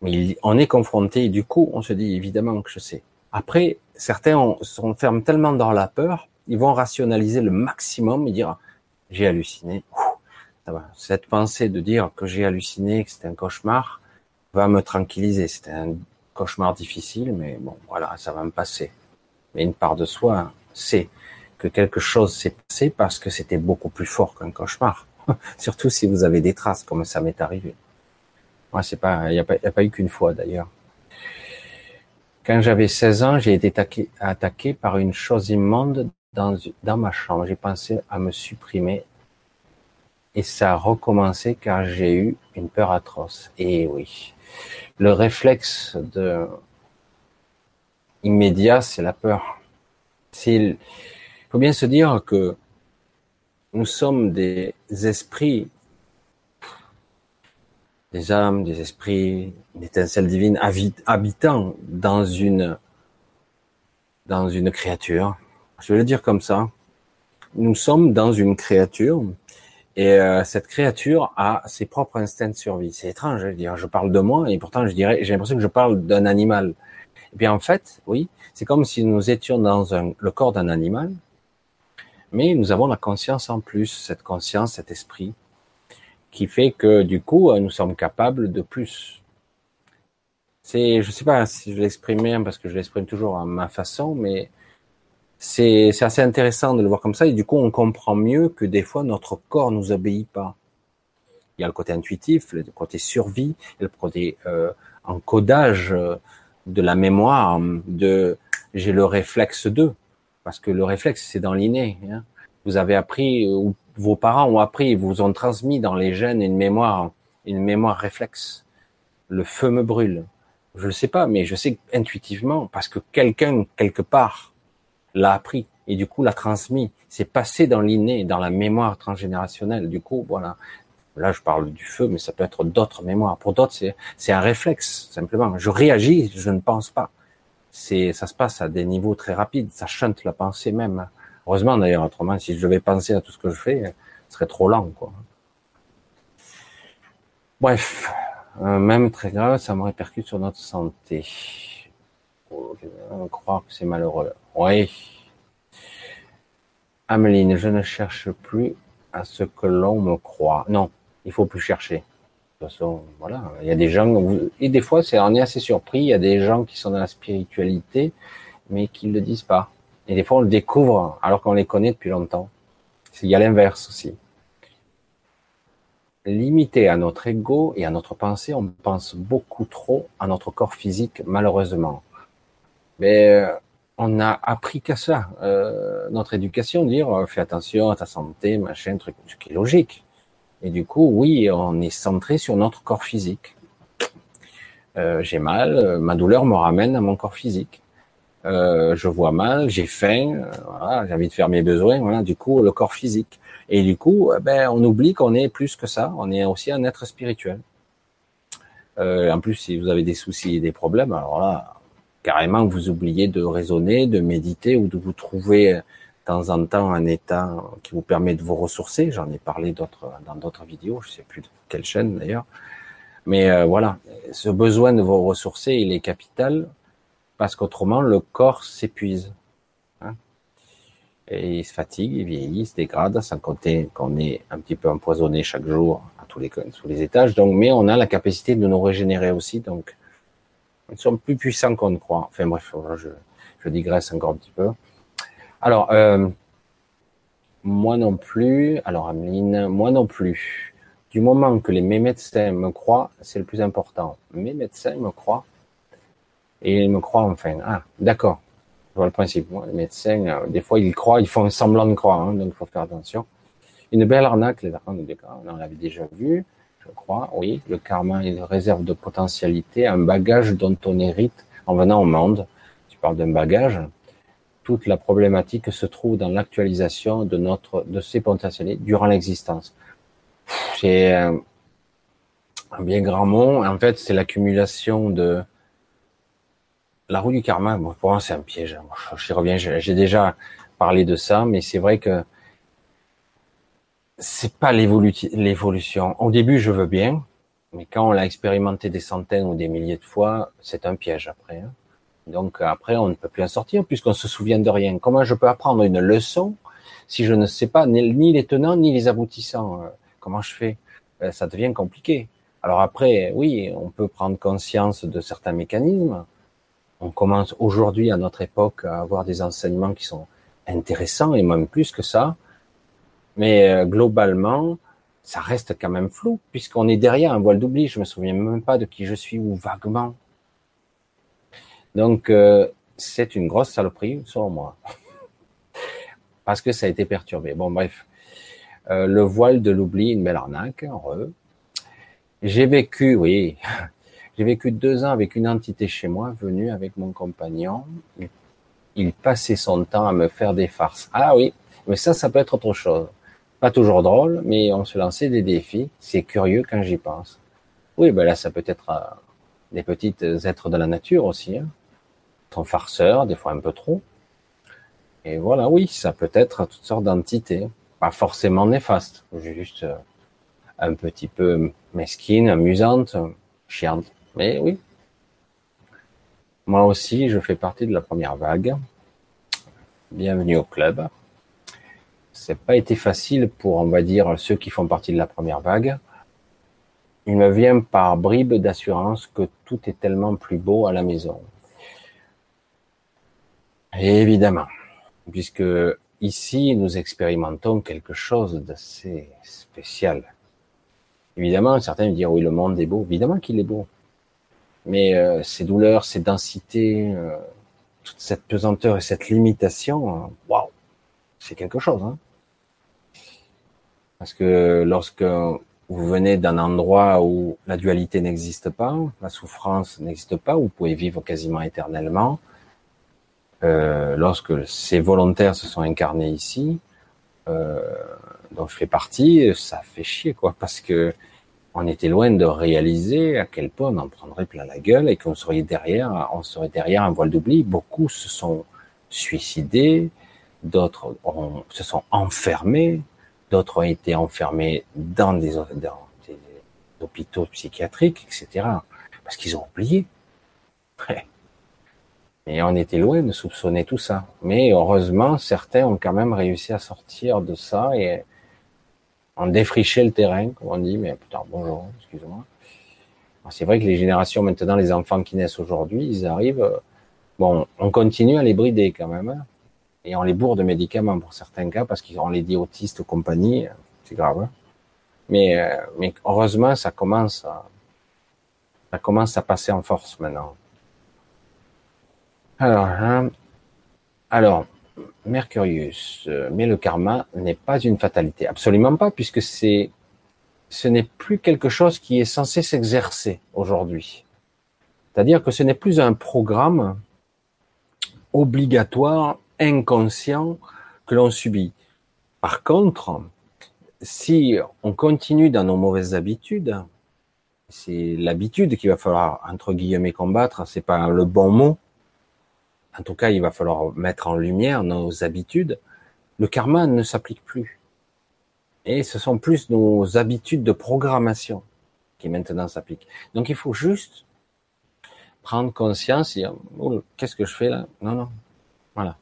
Mais on est confronté et du coup, on se dit évidemment que je sais. Après, certains s'enferment tellement dans la peur, ils vont rationaliser le maximum et dire j'ai halluciné. Cette pensée de dire que j'ai halluciné, que c'était un cauchemar, va me tranquilliser. C'était un cauchemar difficile, mais bon, voilà, ça va me passer. Mais une part de soi sait que quelque chose s'est passé parce que c'était beaucoup plus fort qu'un cauchemar. <laughs> Surtout si vous avez des traces, comme ça m'est arrivé. Moi, c'est pas, il n'y a, pas eu qu'une fois d'ailleurs. Quand j'avais 16 ans, j'ai été attaqué, par une chose immonde dans ma chambre. J'ai pensé à me supprimer et ça a recommencé car j'ai eu une peur atroce. Et oui, le réflexe de immédiat, c'est la peur. Il faut bien se dire que nous sommes des esprits, des âmes, des esprits, une étincelle divine habitant dans une, dans une créature. Je vais le dire comme ça. Nous sommes dans une créature et euh, cette créature a ses propres instincts de survie. C'est étrange, je veux dire. Je parle de moi et pourtant je dirais, j'ai l'impression que je parle d'un animal. Et bien en fait, oui, c'est comme si nous étions dans un, le corps d'un animal, mais nous avons la conscience en plus, cette conscience, cet esprit, qui fait que du coup, nous sommes capables de plus. C'est, je sais pas si je l'exprime parce que je l'exprime toujours à ma façon, mais c'est assez intéressant de le voir comme ça et du coup on comprend mieux que des fois notre corps nous obéit pas. Il y a le côté intuitif, le côté survie, le côté euh, encodage euh, de la mémoire, de j'ai le réflexe de, parce que le réflexe c'est dans l'inné. Hein. Vous avez appris, ou vos parents ont appris, vous ont transmis dans les gènes une mémoire, une mémoire réflexe. Le feu me brûle. Je le sais pas, mais je sais intuitivement parce que quelqu'un quelque part l'a appris et du coup l'a transmis. C'est passé dans l'inné, dans la mémoire transgénérationnelle. Du coup, voilà. Là, je parle du feu, mais ça peut être d'autres mémoires. Pour d'autres, c'est, un réflexe, simplement. Je réagis, je ne pense pas. C'est, ça se passe à des niveaux très rapides. Ça chante la pensée même. Heureusement, d'ailleurs, autrement, si je devais penser à tout ce que je fais, ce serait trop lent, quoi. Bref. Euh, même très grave, ça me répercute sur notre santé. Croit que c'est malheureux. Oui. Ameline, je ne cherche plus à ce que l'on me croit. Non, il faut plus chercher. De toute façon, voilà, il y a des gens, et des fois, on est assez surpris, il y a des gens qui sont dans la spiritualité, mais qui ne le disent pas. Et des fois, on le découvre alors qu'on les connaît depuis longtemps. Il y a l'inverse aussi. Limité à notre ego et à notre pensée, on pense beaucoup trop à notre corps physique, malheureusement. Mais euh, on a appris qu'à ça. Euh, notre éducation, dire euh, fais attention à ta santé, machin, truc, ce qui est logique. Et du coup, oui, on est centré sur notre corps physique. Euh, j'ai mal, ma douleur me ramène à mon corps physique. je vois mal, j'ai faim, voilà, j'ai envie de faire mes besoins, voilà. Du coup, le corps physique. Et du coup, ben, on oublie qu'on est plus que ça. On est aussi un être spirituel. en plus, si vous avez des soucis et des problèmes, alors là, carrément vous oubliez de raisonner, de méditer ou de vous trouver de temps en temps un état qui vous permet de vous ressourcer. J'en ai parlé dans d'autres vidéos, je sais plus de quelle chaîne d'ailleurs. Mais euh, voilà, ce besoin de vous ressourcer, il est capital parce qu'autrement le corps s'épuise. Hein et il se fatigue, il vieillit, il se dégrade, sans compter qu'on est un petit peu empoisonné chaque jour à tous les, tous les étages. Donc, mais on a la capacité de nous régénérer aussi. Donc, ils sont plus puissants qu'on ne croit. Enfin bref, je, digresse encore un petit peu. Alors, euh, moi non plus. Alors, Ameline, moi non plus. Du moment que les, mes médecins me croient, c'est le plus important. Mes médecins me croient et ils me croient enfin. Ah, d'accord. Je vois le principe. les médecins, euh, des fois, ils croient, ils font semblant de croire, hein, donc il faut faire attention. Une belle arnaque, les arnaques on l'avait déjà vu, je crois, oui. Le karma est une réserve de potentialité, un bagage dont on hérite en venant au monde. Tu parles d'un bagage. Toute la problématique se trouve dans l'actualisation de notre, de ces potentialités durant l'existence. C'est un, bien grand mot. En fait, c'est l'accumulation de, la roue du karma, pour moi, c'est un piège. J'y reviens, j'ai déjà parlé de ça, mais c'est vrai que c'est pas l'évolution. Au début, je veux bien, mais quand on l'a expérimenté des centaines ou des milliers de fois, c'est un piège après. Hein. Donc après, on ne peut plus en sortir puisqu'on se souvient de rien. Comment je peux apprendre une leçon si je ne sais pas ni les tenants ni les aboutissants euh, Comment je fais? Euh, Ça devient compliqué. Alors après, oui, on peut prendre conscience de certains mécanismes. On commence aujourd'hui à notre époque à avoir des enseignements qui sont intéressants et même plus que ça. Mais euh, globalement, ça reste quand même flou, puisqu'on est derrière un voile d'oubli. Je me souviens même pas de qui je suis ou vaguement. Donc, euh, c'est une grosse saloperie, selon moi. <laughs> Parce que ça a été perturbé. Bon, bref. Euh, le voile de l'oubli, une belle arnaque, heureux. J'ai vécu, oui, <laughs> j'ai vécu deux ans avec une entité chez moi, venue avec mon compagnon. Il passait son temps à me faire des farces. Ah oui, mais ça, ça peut être autre chose. Pas toujours drôle, mais on se lançait des défis. C'est curieux quand j'y pense. Oui, ben là, ça peut être euh, des petites êtres de la nature aussi. Hein. Ton farceur, des fois un peu trop. Et voilà, oui, ça peut être toutes sortes d'entités. Pas forcément néfastes, juste euh, un petit peu mesquine, amusante, chiante. Mais oui. Moi aussi, je fais partie de la première vague. Bienvenue au club c'est pas été facile pour, on va dire, ceux qui font partie de la première vague. Il me vient par bribes d'assurance que tout est tellement plus beau à la maison. Et évidemment, puisque ici nous expérimentons quelque chose d'assez spécial. Évidemment, certains me diront oui, le monde est beau. Évidemment qu'il est beau. Mais euh, ces douleurs, ces densités, euh, toute cette pesanteur et cette limitation, euh, waouh, c'est quelque chose. Hein parce que lorsque vous venez d'un endroit où la dualité n'existe pas, la souffrance n'existe pas, vous pouvez vivre quasiment éternellement. Euh, lorsque ces volontaires se sont incarnés ici, euh, dont je fais partie, ça fait chier quoi, parce que on était loin de réaliser à quel point on en prendrait plein la gueule et qu'on serait derrière, on serait derrière un voile d'oubli. Beaucoup se sont suicidés, d'autres se sont enfermés, D'autres ont été enfermés dans des, hôpitaux psychiatriques, etc. Parce qu'ils ont oublié. Et on était loin de soupçonner tout ça. Mais heureusement, certains ont quand même réussi à sortir de ça et en défricher le terrain, comme on dit. Mais putain, bonjour, excuse-moi. C'est vrai que les générations maintenant, les enfants qui naissent aujourd'hui, ils arrivent. Euh, bon, on continue à les brider quand même. Hein et on les bourre de médicaments pour certains cas parce qu'on les dit autistes ou compagnie, c'est grave. Hein. mais, euh, mais heureusement, ça commence à, ça commence à passer en force maintenant. Alors, hein, alors, Mercurius, euh, mais le karma n'est pas une fatalité, absolument pas, puisque c'est, ce n'est plus quelque chose qui est censé s'exercer aujourd'hui. C'est-à-dire que ce n'est plus un programme obligatoire inconscient que l'on subit. Par contre, si on continue dans nos mauvaises habitudes, c'est l'habitude qu'il va falloir entre guillemets combattre, c'est pas le bon mot. En tout cas, il va falloir mettre en lumière nos habitudes. Le karma ne s'applique plus. Et ce sont plus nos habitudes de programmation qui maintenant s'appliquent. Donc il faut juste prendre conscience et oh, qu'est-ce que je fais là? Non, non. Voilà.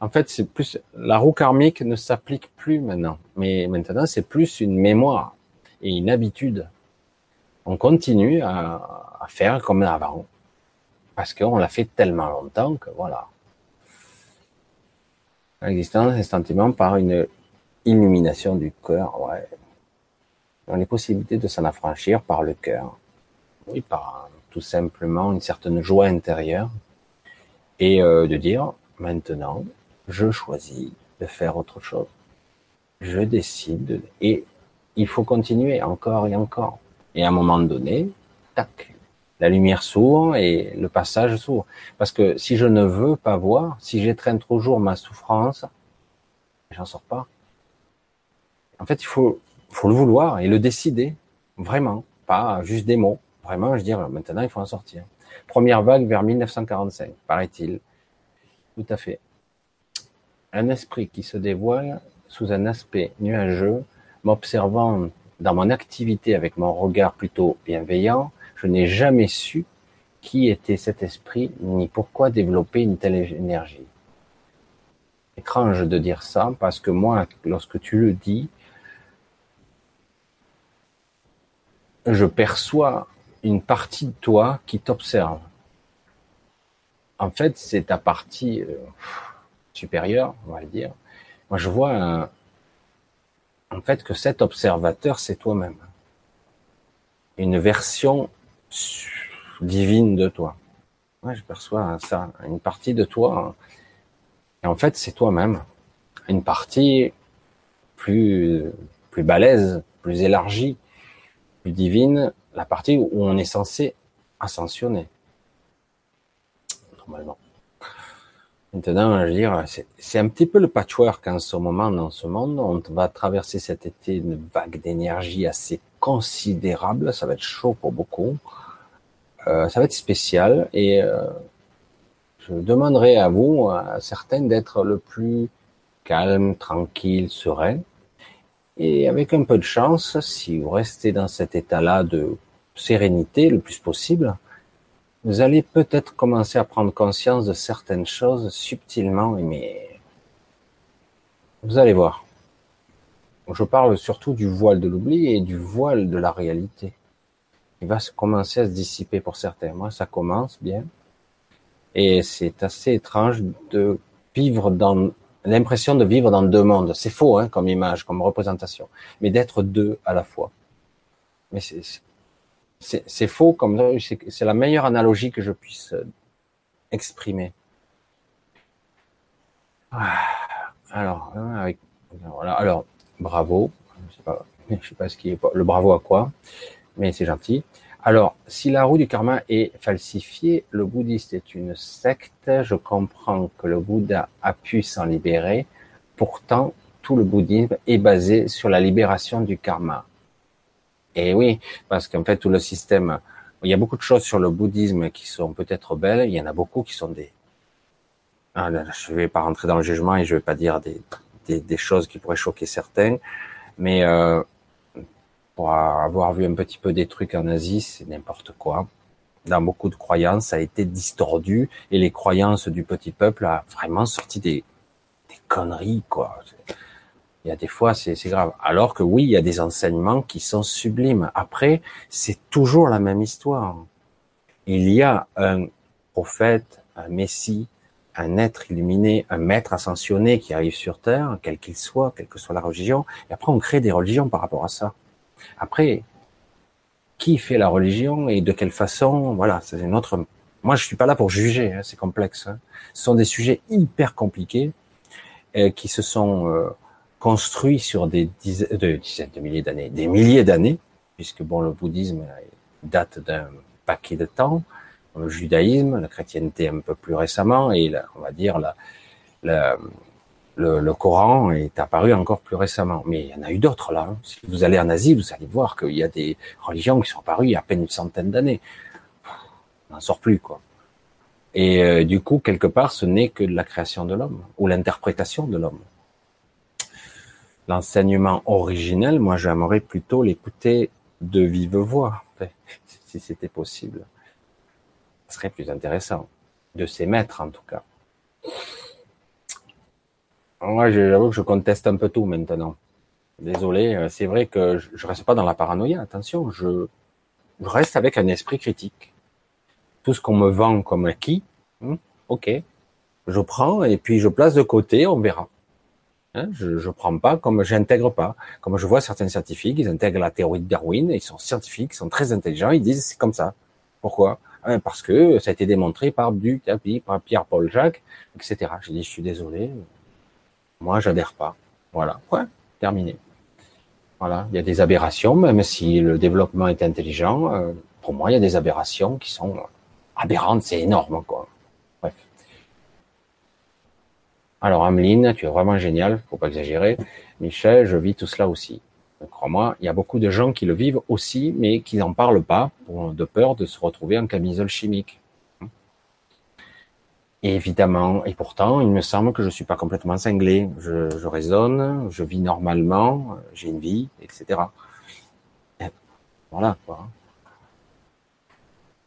En fait, c'est plus la roue karmique ne s'applique plus maintenant, mais maintenant c'est plus une mémoire et une habitude. On continue à, faire comme avant parce qu'on l'a fait tellement longtemps que voilà. L'existence est sentiment par une illumination du cœur, ouais. Dans les possibilités de s'en affranchir par le cœur. Oui, par tout simplement une certaine joie intérieure et euh, de dire maintenant, je choisis de faire autre chose. Je décide et il faut continuer encore et encore. Et à un moment donné, tac, la lumière s'ouvre et le passage s'ouvre. Parce que si je ne veux pas voir, si j'étreins toujours ma souffrance, j'en sors pas. En fait, il faut, faut le vouloir et le décider, vraiment, pas juste des mots. Vraiment, je dire, maintenant, il faut en sortir. Première vague vers 1945, paraît-il. Tout à fait. Un esprit qui se dévoile sous un aspect nuageux, m'observant dans mon activité avec mon regard plutôt bienveillant, je n'ai jamais su qui était cet esprit ni pourquoi développer une telle énergie. Étrange de dire ça parce que moi, lorsque tu le dis, je perçois une partie de toi qui t'observe. En fait, c'est ta partie euh, supérieure, on va dire. Moi, je vois en fait que cet observateur, c'est toi-même. Une version divine de toi. Ouais, je perçois ça, une partie de toi. Et en fait, c'est toi-même. Une partie plus, plus balèze, plus élargie, plus divine, la partie où on est censé ascensionner. Normalement. Maintenant, je veux dire, c'est un petit peu le patchwork en ce moment dans ce monde. On va traverser cet été une vague d'énergie assez considérable. Ça va être chaud pour beaucoup. Euh, ça va être spécial et euh, je demanderai à vous, à certains, d'être le plus calme, tranquille, serein. Et avec un peu de chance, si vous restez dans cet état-là de sérénité le plus possible, vous allez peut-être commencer à prendre conscience de certaines choses subtilement, mais vous allez voir. Je parle surtout du voile de l'oubli et du voile de la réalité il va commencer à se dissiper pour certains. Moi, ça commence bien. Et c'est assez étrange de vivre dans l'impression de vivre dans deux mondes. C'est faux, hein, comme image, comme représentation, mais d'être deux à la fois. Mais c'est c'est faux comme c'est la meilleure analogie que je puisse euh, exprimer. Ah, alors, hein. Alors, bravo. Je sais pas ce qui est le bravo à quoi mais c'est gentil. Alors, si la roue du karma est falsifiée, le bouddhiste est une secte, je comprends que le Bouddha a pu s'en libérer, pourtant tout le bouddhisme est basé sur la libération du karma. Et oui, parce qu'en fait tout le système, il y a beaucoup de choses sur le bouddhisme qui sont peut-être belles, il y en a beaucoup qui sont des... Ah, je ne vais pas rentrer dans le jugement et je ne vais pas dire des, des, des, choses qui pourraient choquer certains, mais euh, pour avoir vu un petit peu des trucs en Asie, c'est n'importe quoi. Dans beaucoup de croyances, ça a été distordu et les croyances du petit peuple a vraiment sorti des, des conneries, quoi. Il y a des fois, c'est grave. Alors que oui, il y a des enseignements qui sont sublimes. Après, c'est toujours la même histoire. Il y a un prophète, un messie, un être illuminé, un maître ascensionné qui arrive sur Terre, quel qu'il soit, quelle que soit la religion. Et après, on crée des religions par rapport à ça. Après, qui fait la religion et de quelle façon, voilà, c'est une autre. Moi, je suis pas là pour juger, hein, c'est complexe. Hein. Ce sont des sujets hyper compliqués euh, qui se sont euh, construits sur des dizaines de, de milliers d'années, des milliers d'années, puisque bon, le bouddhisme date d'un paquet de temps, le judaïsme, la chrétienté un peu plus récemment, et on va dire la, le, Coran est apparu encore plus récemment. Mais il y en a eu d'autres là. Hein. Si vous allez en Asie, vous allez voir qu'il y a des religions qui sont apparues il y a à peine une centaine d'années. On n'en sort plus quoi. Et euh, du coup, quelque part, ce n'est que de la création de l'homme ou l'interprétation de l'homme. L'enseignement originel, moi, j'aimerais plutôt l'écouter de vive voix, <laughs> si c'était possible. Ce serait plus intéressant de ses maîtres, en tout cas. Moi, j'avoue que je conteste un peu tout maintenant. Désolé, euh, c'est vrai que je reste pas dans la paranoïa. Attention, je, reste avec un esprit critique. Tout ce qu'on me vend comme acquis, hmm, ok, je prends et puis je place de côté, on verra. Hein, je, je prends pas comme j'intègre pas. Comme je vois certains scientifiques, ils intègrent la théorie de Darwin, ils sont scientifiques, ils sont très intelligents, ils disent c'est comme ça. Pourquoi? Hein, parce que ça a été démontré par du par Pierre-Paul Jacques, etc. J'ai dit, je suis désolé, moi, j'adhère pas. Voilà, ouais, terminé. Voilà, il y a des aberrations, même si le développement est intelligent. Euh, pour moi, il y a des aberrations qui sont aberrantes, c'est énorme, quoi. Bref. Alors, Ameline, tu es vraiment génial, faut pas exagérer. Michel, je vis tout cela aussi. Crois-moi, il y a beaucoup de gens qui le vivent aussi, mais qui n'en parlent pas, de peur de se retrouver en camisole chimique. Évidemment, et pourtant, il me semble que je suis pas complètement cinglé. Je, raisonne, je vis normalement, j'ai une vie, etc. voilà.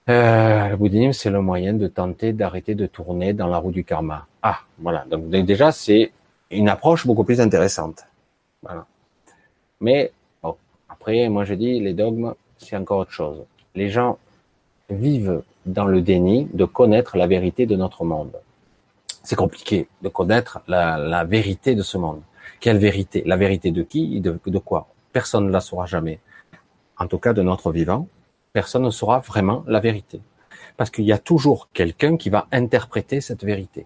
Euh, le bouddhisme, c'est le moyen de tenter d'arrêter de tourner dans la roue du karma. Ah, voilà. Donc déjà, c'est une approche beaucoup plus intéressante. Voilà. Mais bon, après, moi je dis, les dogmes, c'est encore autre chose. Les gens vivent dans le déni de connaître la vérité de notre monde. C'est compliqué de connaître la, vérité de ce monde. Quelle vérité? La vérité de qui? De, de quoi? Personne ne la saura jamais. En tout cas, de notre vivant, personne ne saura vraiment la vérité. Parce qu'il y a toujours quelqu'un qui va interpréter cette vérité.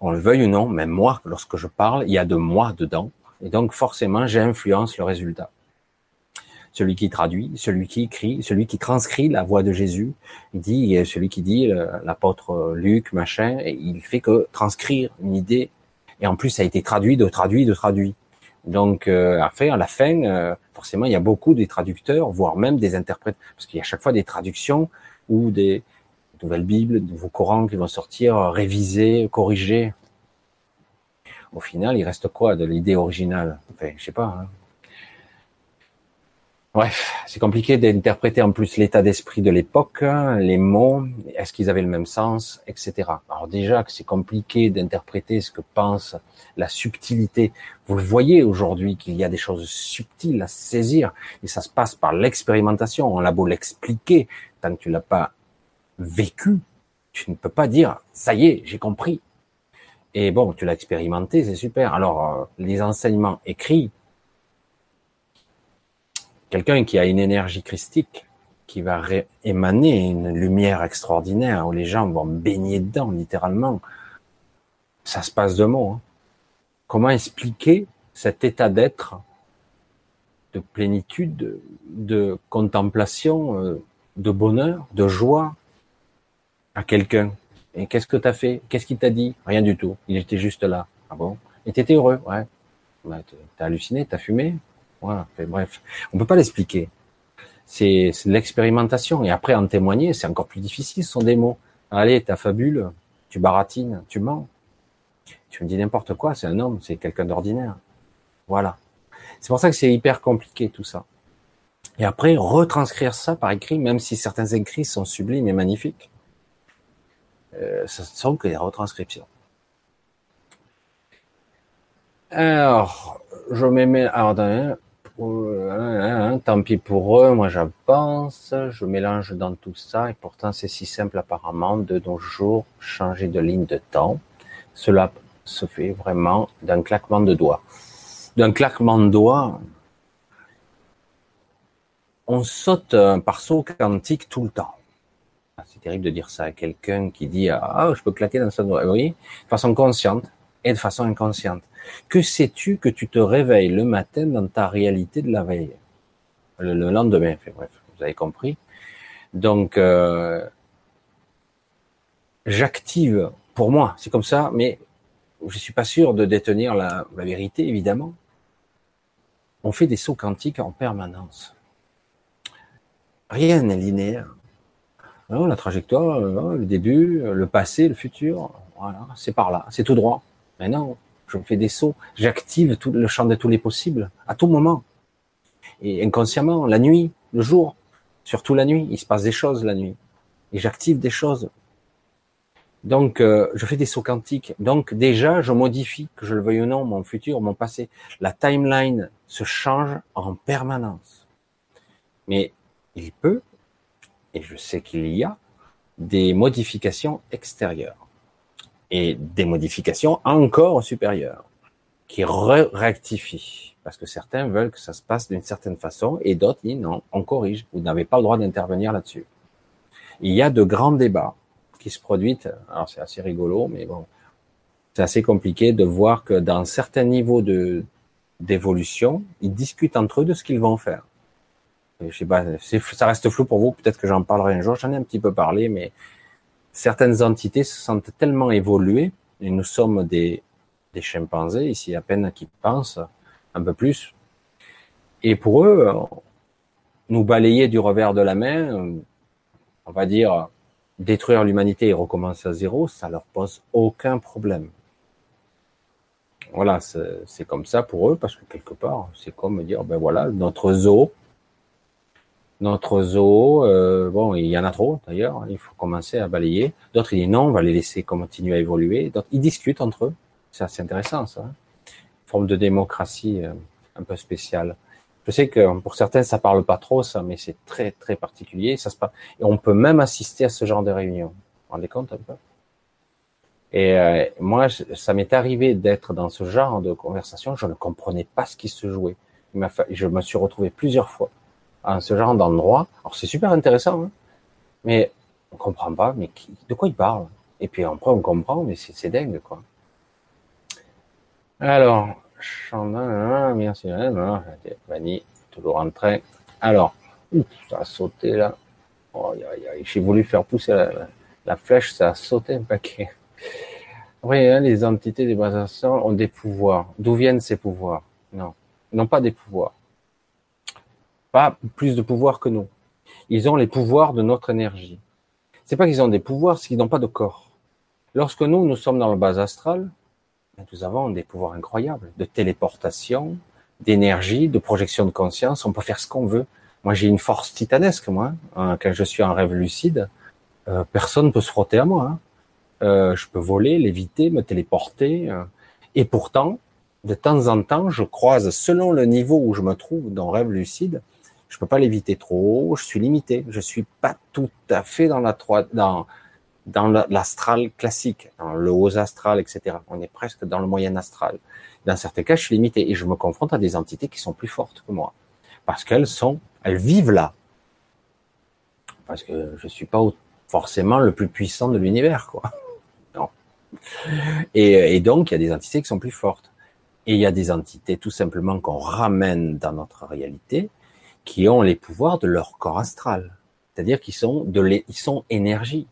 On le veuille ou non, même moi, lorsque je parle, il y a de moi dedans. Et donc, forcément, j'influence le résultat celui qui traduit, celui qui écrit, celui qui transcrit la voix de Jésus. Il dit, celui qui dit l'apôtre Luc, machin, et il fait que transcrire une idée. Et en plus, ça a été traduit, de traduit, de traduit. Donc, euh, à la fin, euh, forcément, il y a beaucoup de traducteurs, voire même des interprètes, parce qu'il y a chaque fois des traductions ou des nouvelles Bibles, de nouveaux Corans qui vont sortir, révisés, corrigés. Au final, il reste quoi de l'idée originale? Je sais pas. Hein. Bref, c'est compliqué d'interpréter en plus l'état d'esprit de l'époque, les mots, est-ce qu'ils avaient le même sens, etc. Alors déjà que c'est compliqué d'interpréter ce que pense la subtilité. Vous le voyez aujourd'hui qu'il y a des choses subtiles à saisir et ça se passe par l'expérimentation. On l'a beau l'expliquer, tant que tu l'as pas vécu, tu ne peux pas dire ça y est, j'ai compris. Et bon, tu l'as expérimenté, c'est super. Alors euh, les enseignements écrits quelqu'un qui a une énergie christique, qui va émaner une lumière extraordinaire où les gens vont baigner dedans, littéralement. Ça se passe de mots. Hein. Comment expliquer cet état d'être, de plénitude, de contemplation, euh, de bonheur, de joie à quelqu'un? Et qu'est-ce que tu as fait? Qu'est-ce qu'il t'a dit? Rien du tout. Il était juste là. Ah bon? Et t'étais heureux Ouais. T'as halluciné T'as fumé? Voilà. bref, on peut pas l'expliquer. C'est l'expérimentation. Et après, en témoigner, c'est encore plus difficile. Ce sont des mots. Allez, ta fabule, tu baratines, tu mens. Tu me dis n'importe quoi. C'est un homme, c'est quelqu'un d'ordinaire. Voilà. C'est pour ça que c'est hyper compliqué tout ça. Et après, retranscrire ça par écrit, même si certains écrits sont sublimes et magnifiques, euh, ce sont que des retranscriptions. Alors, je mets, alors, tant pis pour eux, moi j'avance, je mélange dans tout ça, et pourtant c'est si simple apparemment de nos jours changer de ligne de temps. Cela se fait vraiment d'un claquement de doigts. D'un claquement de doigts, on saute par saut quantique tout le temps. Ah, c'est terrible de dire ça à quelqu'un qui dit ah je peux claquer dans son doigt. Oui, de façon consciente et de façon inconsciente. Que sais-tu que tu te réveilles le matin dans ta réalité de la veille? Le, lendemain, bref, vous avez compris. Donc, euh, j'active, pour moi, c'est comme ça, mais je suis pas sûr de détenir la, vérité, évidemment. On fait des sauts quantiques en permanence. Rien n'est linéaire. la trajectoire, euh, le début, le passé, le futur, c'est par là, c'est tout droit. Mais non, je fais des sauts, j'active tout le champ de tous les possibles à tout moment. Et inconsciemment, la nuit, le jour, surtout la nuit, il se passe des choses la nuit. Et j'active des choses. Donc, euh, je fais des sauts quantiques. Donc, déjà, je modifie, que je le veuille ou non, mon futur, mon passé. La timeline se change en permanence. Mais il peut, et je sais qu'il y a, des modifications extérieures et des modifications encore supérieures qui rectifient. Parce que certains veulent que ça se passe d'une certaine façon et d'autres disent non, on corrige. Vous n'avez pas le droit d'intervenir là-dessus. Il y a de grands débats qui se produisent. Alors c'est assez rigolo, mais bon, c'est assez compliqué de voir que dans certains niveaux de d'évolution, ils discutent entre eux de ce qu'ils vont faire. Je sais pas, ça reste flou pour vous. Peut-être que j'en parlerai un jour. J'en ai un petit peu parlé, mais certaines entités se sentent tellement évoluées, et nous sommes des, des chimpanzés ici à peine qui pensent un peu plus. Et pour eux, nous balayer du revers de la main, on va dire détruire l'humanité et recommencer à zéro, ça leur pose aucun problème. Voilà, c'est comme ça pour eux parce que quelque part, c'est comme dire ben voilà notre zoo, notre zoo, euh, bon il y en a trop d'ailleurs, il faut commencer à balayer. D'autres disent non, on va les laisser continuer à évoluer. D'autres ils discutent entre eux, c'est assez intéressant ça, hein. forme de démocratie euh, un peu spéciale. Je sais que pour certains, ça parle pas trop, ça, mais c'est très, très particulier. Ça se passe. Et on peut même assister à ce genre de réunion. Vous vous rendez compte un peu? Et euh, moi, ça m'est arrivé d'être dans ce genre de conversation. Je ne comprenais pas ce qui se jouait. Je me suis retrouvé plusieurs fois en ce genre d'endroit. Alors c'est super intéressant, hein mais on comprend pas. Mais de quoi il parle? Et puis après, on comprend, mais c'est dingue, quoi. Alors, merci, Vanny, toujours en train. Alors, ça a sauté là. Oh, J'ai voulu faire pousser la, flèche, ça a sauté un paquet. Oui, hein, les entités des bases ont des pouvoirs. D'où viennent ces pouvoirs? Non, ils n'ont pas des pouvoirs. Pas plus de pouvoirs que nous. Ils ont les pouvoirs de notre énergie. C'est pas qu'ils ont des pouvoirs, c'est qu'ils n'ont pas de corps. Lorsque nous, nous sommes dans le bas astral, nous avons des pouvoirs incroyables de téléportation, d'énergie, de projection de conscience. On peut faire ce qu'on veut. Moi, j'ai une force titanesque, moi. Hein. Quand je suis en rêve lucide, euh, personne ne peut se frotter à moi. Hein. Euh, je peux voler, léviter, me téléporter. Euh. Et pourtant, de temps en temps, je croise, selon le niveau où je me trouve dans rêve lucide, je peux pas l'éviter trop je suis limité. Je suis pas tout à fait dans la dans dans l'astral classique, dans le haut astral, etc. On est presque dans le moyen astral. Dans certains cas, je suis limité et je me confronte à des entités qui sont plus fortes que moi, parce qu'elles sont, elles vivent là. Parce que je suis pas forcément le plus puissant de l'univers, quoi. <laughs> Non. Et donc, il y a des entités qui sont plus fortes. Et il y a des entités tout simplement qu'on ramène dans notre réalité, qui ont les pouvoirs de leur corps astral. C'est-à-dire qu'ils sont de les, ils sont énergie.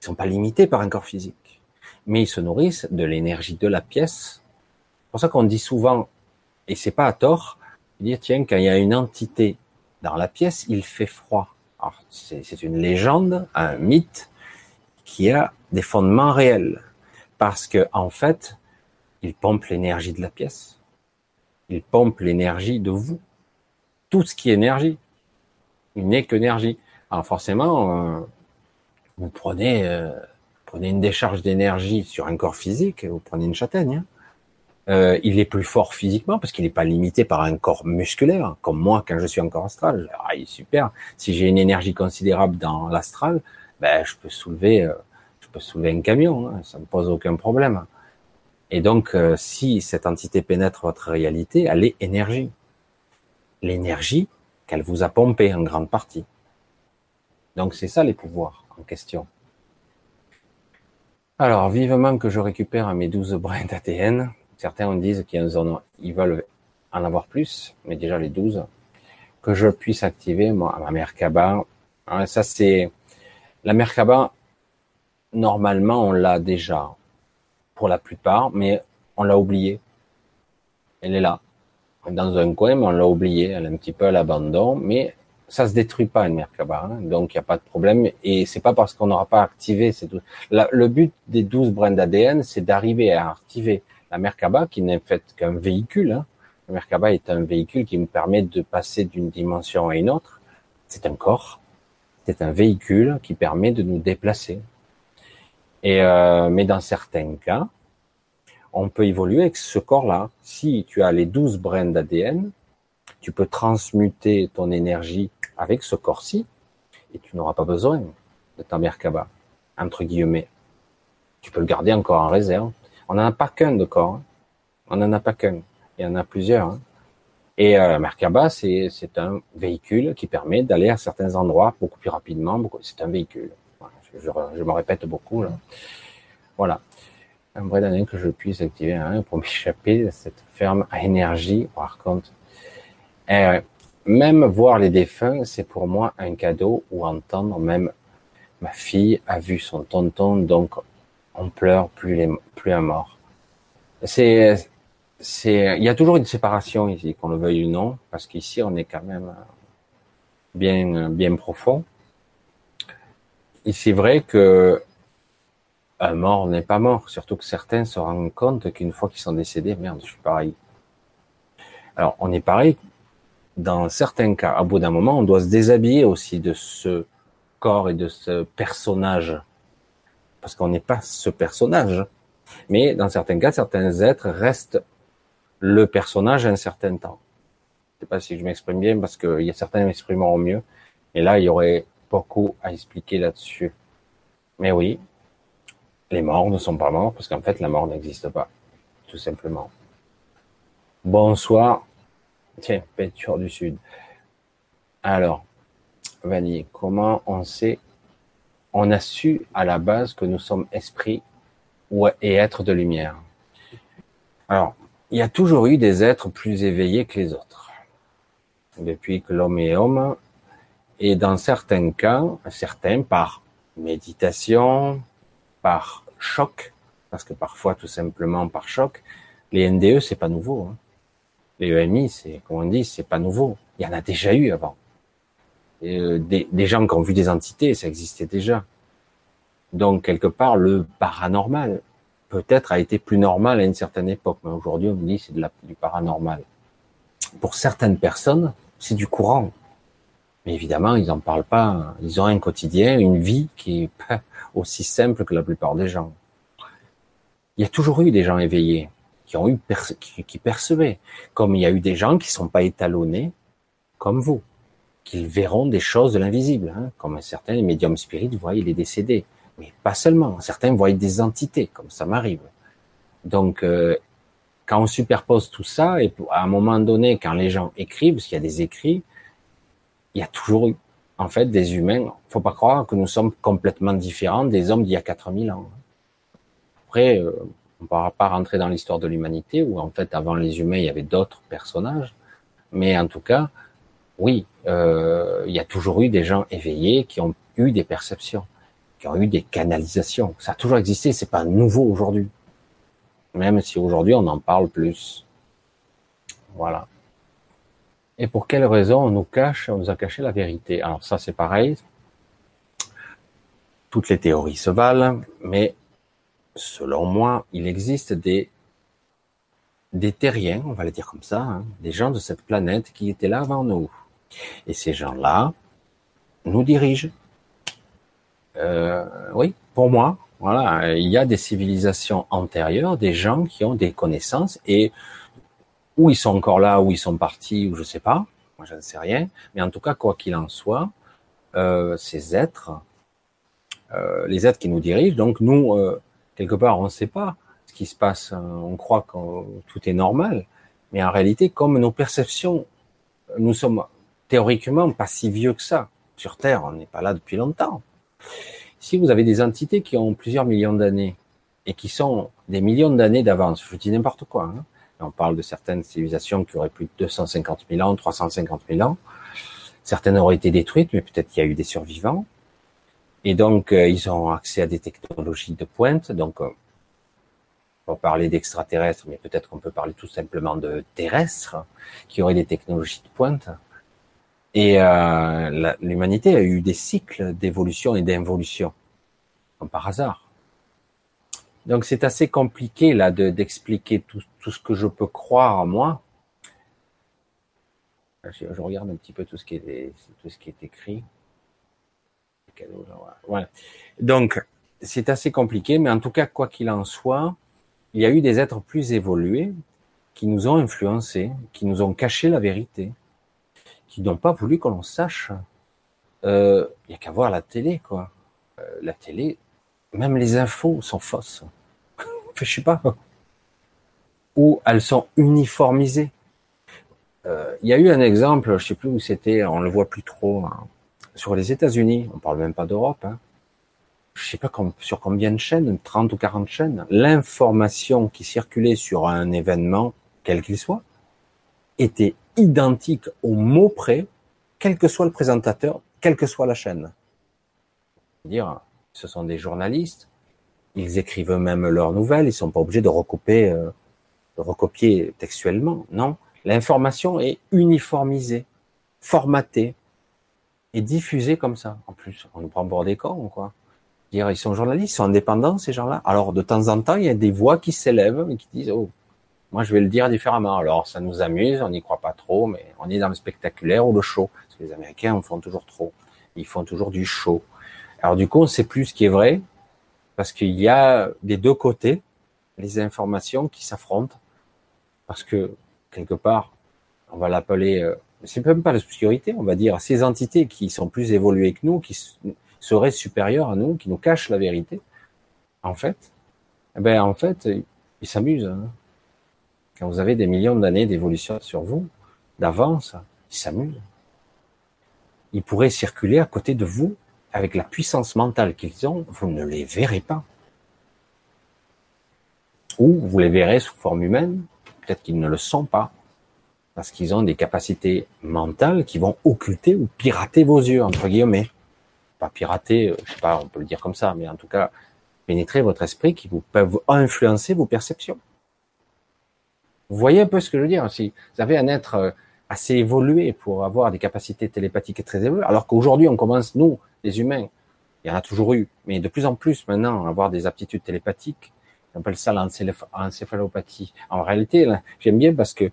Ils sont pas limités par un corps physique, mais ils se nourrissent de l'énergie de la pièce. C'est pour ça qu'on dit souvent, et c'est pas à tort, dire tiens quand il y a une entité dans la pièce, il fait froid. C'est une légende, un mythe qui a des fondements réels, parce que en fait, il pompe l'énergie de la pièce, il pompe l'énergie de vous, tout ce qui est énergie, il n'est qu'énergie. Alors forcément, euh, vous prenez, euh, prenez une décharge d'énergie sur un corps physique, vous prenez une châtaigne. Hein. Euh, il est plus fort physiquement parce qu'il n'est pas limité par un corps musculaire, comme moi quand je suis en corps astral. Ah, il est super. Si j'ai une énergie considérable dans l'astral, ben je peux soulever, je peux soulever un camion. Hein, ça me pose aucun problème. Et donc, si cette entité pénètre votre réalité, elle est énergie. L'énergie qu'elle vous a pompée en grande partie. Donc c'est ça les pouvoirs question. Alors, vivement que je récupère mes 12 brins d'ADN. Certains disent qu'ils veulent en avoir plus, mais déjà les 12. Que je puisse activer ma Merkaba. Hein, ça, c'est, la Merkaba, normalement, on l'a déjà. Pour la plupart, mais on l'a oublié. Elle est là. Dans un coin, mais on l'a oublié. Elle est un petit peu à l'abandon, mais ça se détruit pas une Merkaba, hein, donc il n'y a pas de problème. Et c'est pas parce qu'on n'aura pas activé ces le but des 12 brins d'ADN, c'est d'arriver à activer la Merkaba, qui n'est fait qu'un véhicule. Hein. La Merkaba est un véhicule qui me permet de passer d'une dimension à une autre. C'est un corps, c'est un véhicule qui permet de nous déplacer. Et euh, mais dans certains cas, on peut évoluer avec ce corps-là. Si tu as les 12 brins d'ADN, tu peux transmuter ton énergie avec ce corps-ci, et tu n'auras pas besoin de ta Merkaba, entre guillemets. Tu peux le garder encore en réserve. On n'en a pas qu'un de corps. Hein. On n'en a pas qu'un. Il y en a plusieurs. Hein. Et euh, Merkaba, c'est un véhicule qui permet d'aller à certains endroits beaucoup plus rapidement. C'est un véhicule. je, je, me répète beaucoup là. Voilà. Un d'année que je puisse activer hein, pour m'échapper de cette ferme à énergie. Par contre, euh, même voir les défunts, c'est pour moi un cadeau ou entendre même ma fille a vu son tonton, donc on pleure plus les, plus un mort. C'est, c'est, il y a toujours une séparation ici, qu'on le veuille ou non, parce qu'ici on est quand même bien, bien profond. Et c'est vrai que un mort n'est pas mort, surtout que certains se rendent compte qu'une fois qu'ils sont décédés, merde, je suis pareil. Alors, on est pareil dans certains cas. À bout d'un moment, on doit se déshabiller aussi de ce corps et de ce personnage. Parce qu'on n'est pas ce personnage. Mais dans certains cas, certains êtres restent le personnage un certain temps. Je sais pas si je m'exprime bien parce qu'il y a certains m'exprimeront mieux. Et là, il y aurait beaucoup à expliquer là-dessus. Mais oui, les morts ne sont pas morts parce qu'en fait, la mort n'existe pas. Tout simplement. Bonsoir. Tiens, peinture du Sud. Alors, Vanille, comment on sait, on a su à la base que nous sommes esprit et êtres de lumière? Alors, il y a toujours eu des êtres plus éveillés que les autres. Depuis que l'homme est homme, et dans certains cas, certains par méditation, par choc, parce que parfois tout simplement par choc, les NDE c'est pas nouveau. Hein. Les EMI, c'est, comme on dit, c'est pas nouveau. Il y en a déjà eu avant. Euh, des, des, gens qui ont vu des entités, ça existait déjà. Donc, quelque part, le paranormal, peut-être, a été plus normal à une certaine époque. Mais aujourd'hui, on dit c'est de la, du paranormal. Pour certaines personnes, c'est du courant. Mais évidemment, ils n'en parlent pas. Ils ont un quotidien, une vie qui est aussi simple que la plupart des gens. Il y a toujours eu des gens éveillés qui ont eu qui, percevaient, comme il y a eu des gens qui sont pas étalonnés comme vous, qu'ils verront des choses de l'invisible, hein, comme certains médiums spirites voient les décédés, mais pas seulement. Certains voient des entités, comme ça m'arrive. Donc, euh, quand on superpose tout ça, et à un moment donné, quand les gens écrivent, parce qu'il y a des écrits, il y a toujours eu, en fait, des humains. Faut pas croire que nous sommes complètement différents des hommes d'il y a 4000 ans. Après, euh, on ne pourra pas rentrer dans l'histoire de l'humanité, où en fait, avant les humains, il y avait d'autres personnages. Mais en tout cas, oui, euh, il y a toujours eu des gens éveillés qui ont eu des perceptions, qui ont eu des canalisations. Ça a toujours existé, c'est pas nouveau aujourd'hui. Même si aujourd'hui on en parle plus. Voilà. Et pour quelle raison on nous cache, on nous a caché la vérité? Alors ça c'est pareil. Toutes les théories se valent, mais selon moi, il existe des des terriens, on va le dire comme ça, hein, des gens de cette planète qui étaient là avant nous. Et ces gens-là nous dirigent. Euh, oui, pour moi, voilà, il y a des civilisations antérieures, des gens qui ont des connaissances et où ils sont encore là, où ils sont partis, ou je sais pas, moi je ne sais rien, mais en tout cas, quoi qu'il en soit, euh, ces êtres, euh, les êtres qui nous dirigent, donc nous, euh, quelque part, on ne sait pas ce qui se passe. On croit que tout est normal. Mais en réalité, comme nos perceptions, nous sommes théoriquement pas si vieux que ça. Sur Terre, on n'est pas là depuis longtemps. Si vous avez des entités qui ont plusieurs millions d'années et qui sont des millions d'années d'avance, je dis n'importe quoi, hein. On parle de certaines civilisations qui auraient plus de 250 000 ans, 350 000 ans, certaines auraient été détruites, mais peut-être qu'il y a eu des survivants, et donc, euh, ils ont accès à des technologies de pointe. Donc, euh, on parler d'extraterrestres, mais peut-être qu'on peut parler tout simplement de terrestres qui auraient des technologies de pointe. Et euh, l'humanité a eu des cycles d'évolution et d'involution, comme par hasard. Donc c'est assez compliqué là d'expliquer tout, tout, ce que je peux croire moi. Je, regarde un petit peu tout ce qui est, tout ce qui est écrit. Donc, c'est assez compliqué, mais en tout cas, quoi qu'il en soit, il y a eu des êtres plus évolués qui nous ont influencés, qui nous ont caché la vérité, qui n'ont pas voulu qu'on sache. Euh, il y a qu'à voir la télé, quoi. Euh, la télé, même les infos sont fausses. Je sais pas. Ou elles sont uniformisées. euh, il y a eu un exemple, je sais plus où c'était, on le voit plus trop, hein, sur les États-Unis, on parle même pas d'Europe, hein, je sais pas sur combien de chaînes, 30 ou 40 chaînes, l'information qui circulait sur un événement, quel qu'il soit, était identique au mot près, quel que soit le présentateur, quelle que soit la chaîne. Dire, ce sont des journalistes, ils écrivent eux-mêmes leurs nouvelles, ils sont pas obligés de recopier, euh, de recopier textuellement. Non, l'information est uniformisée, formatée et diffusée comme ça. En plus, on nous prend pour des cons, quoi. Dire, ils sont journalistes, ils sont indépendants, ces gens-là. Alors, de temps en temps, il y a des voix qui s'élèvent et qui disent, oh, moi, je vais le dire différemment. Alors, ça nous amuse, on n'y croit pas trop, mais on est dans le spectaculaire ou le show. Parce que les Américains en font toujours trop. Ils font toujours du show. Alors, du coup, on sait plus ce qui est vrai, parce qu'il y a des deux côtés les informations qui s'affrontent. Parce que, quelque part, on va l'appeler, euh, c'est même pas l'obscurité, on va dire, ces entités qui sont plus évoluées que nous, qui seraient supérieurs à nous, qui nous cachent la vérité, en fait, eh ben en fait, ils s'amusent. Hein. Quand vous avez des millions d'années d'évolution sur vous, d'avance, ils s'amusent. Ils pourraient circuler à côté de vous avec la puissance mentale qu'ils ont, vous ne les verrez pas. Ou vous les verrez sous forme humaine, peut-être qu'ils ne le sont pas, parce qu'ils ont des capacités mentales qui vont occulter ou pirater vos yeux, entre guillemets pas pirater, euh, je sais pas, on peut le dire comme ça, mais en tout cas, pénétrer votre esprit qui vous peuvent influencer vos perceptions. Vous voyez un peu ce que je veux dire Si vous avez un être euh, assez évolué pour avoir des capacités télépathiques très évoluées, alors qu'aujourd'hui on commence, nous, les humains, il y en a toujours eu, mais de plus en plus maintenant, avoir des aptitudes télépathiques, on appelle ça l'encéphalopathie. En réalité, j'aime bien parce que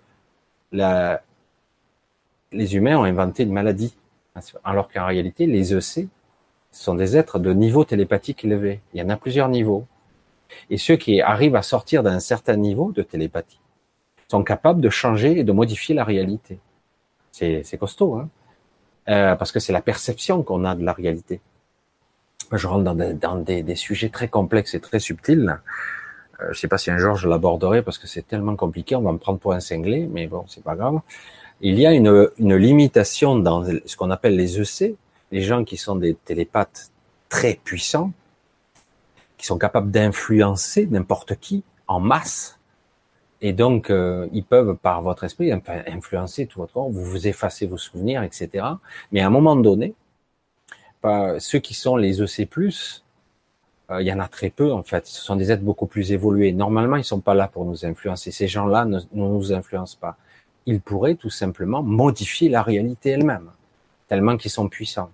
les humains ont inventé une maladie, alors qu'en réalité, les EC, sont des êtres de niveau télépathique élevé. Il y en a plusieurs niveaux. Et ceux qui arrivent à sortir d'un certain niveau de télépathie sont capables de changer et de modifier la réalité. C'est costaud, hein euh, parce que c'est la perception qu'on a de la réalité. Je rentre dans, des, sujets très complexes et très subtils. Euh, je sais pas si un jour je l'aborderai parce que c'est tellement compliqué, on va me prendre pour un cinglé, mais bon, c'est pas grave. Il y a une, une limitation dans ce qu'on appelle les EC, les gens qui sont des télépathes très puissants, qui sont capables d'influencer n'importe qui en masse, et donc euh, ils peuvent par votre esprit influencer tout votre corps, vous vous effacez vos souvenirs, etc. Mais à un moment donné, ceux qui sont les EC+, euh, il y en a très peu en fait. Ce sont des êtres beaucoup plus évolués. Normalement, ils sont pas là pour nous influencer. Ces gens-là ne nous influencent pas. Ils pourraient tout simplement modifier la réalité elle-même tellement qu'ils sont puissants.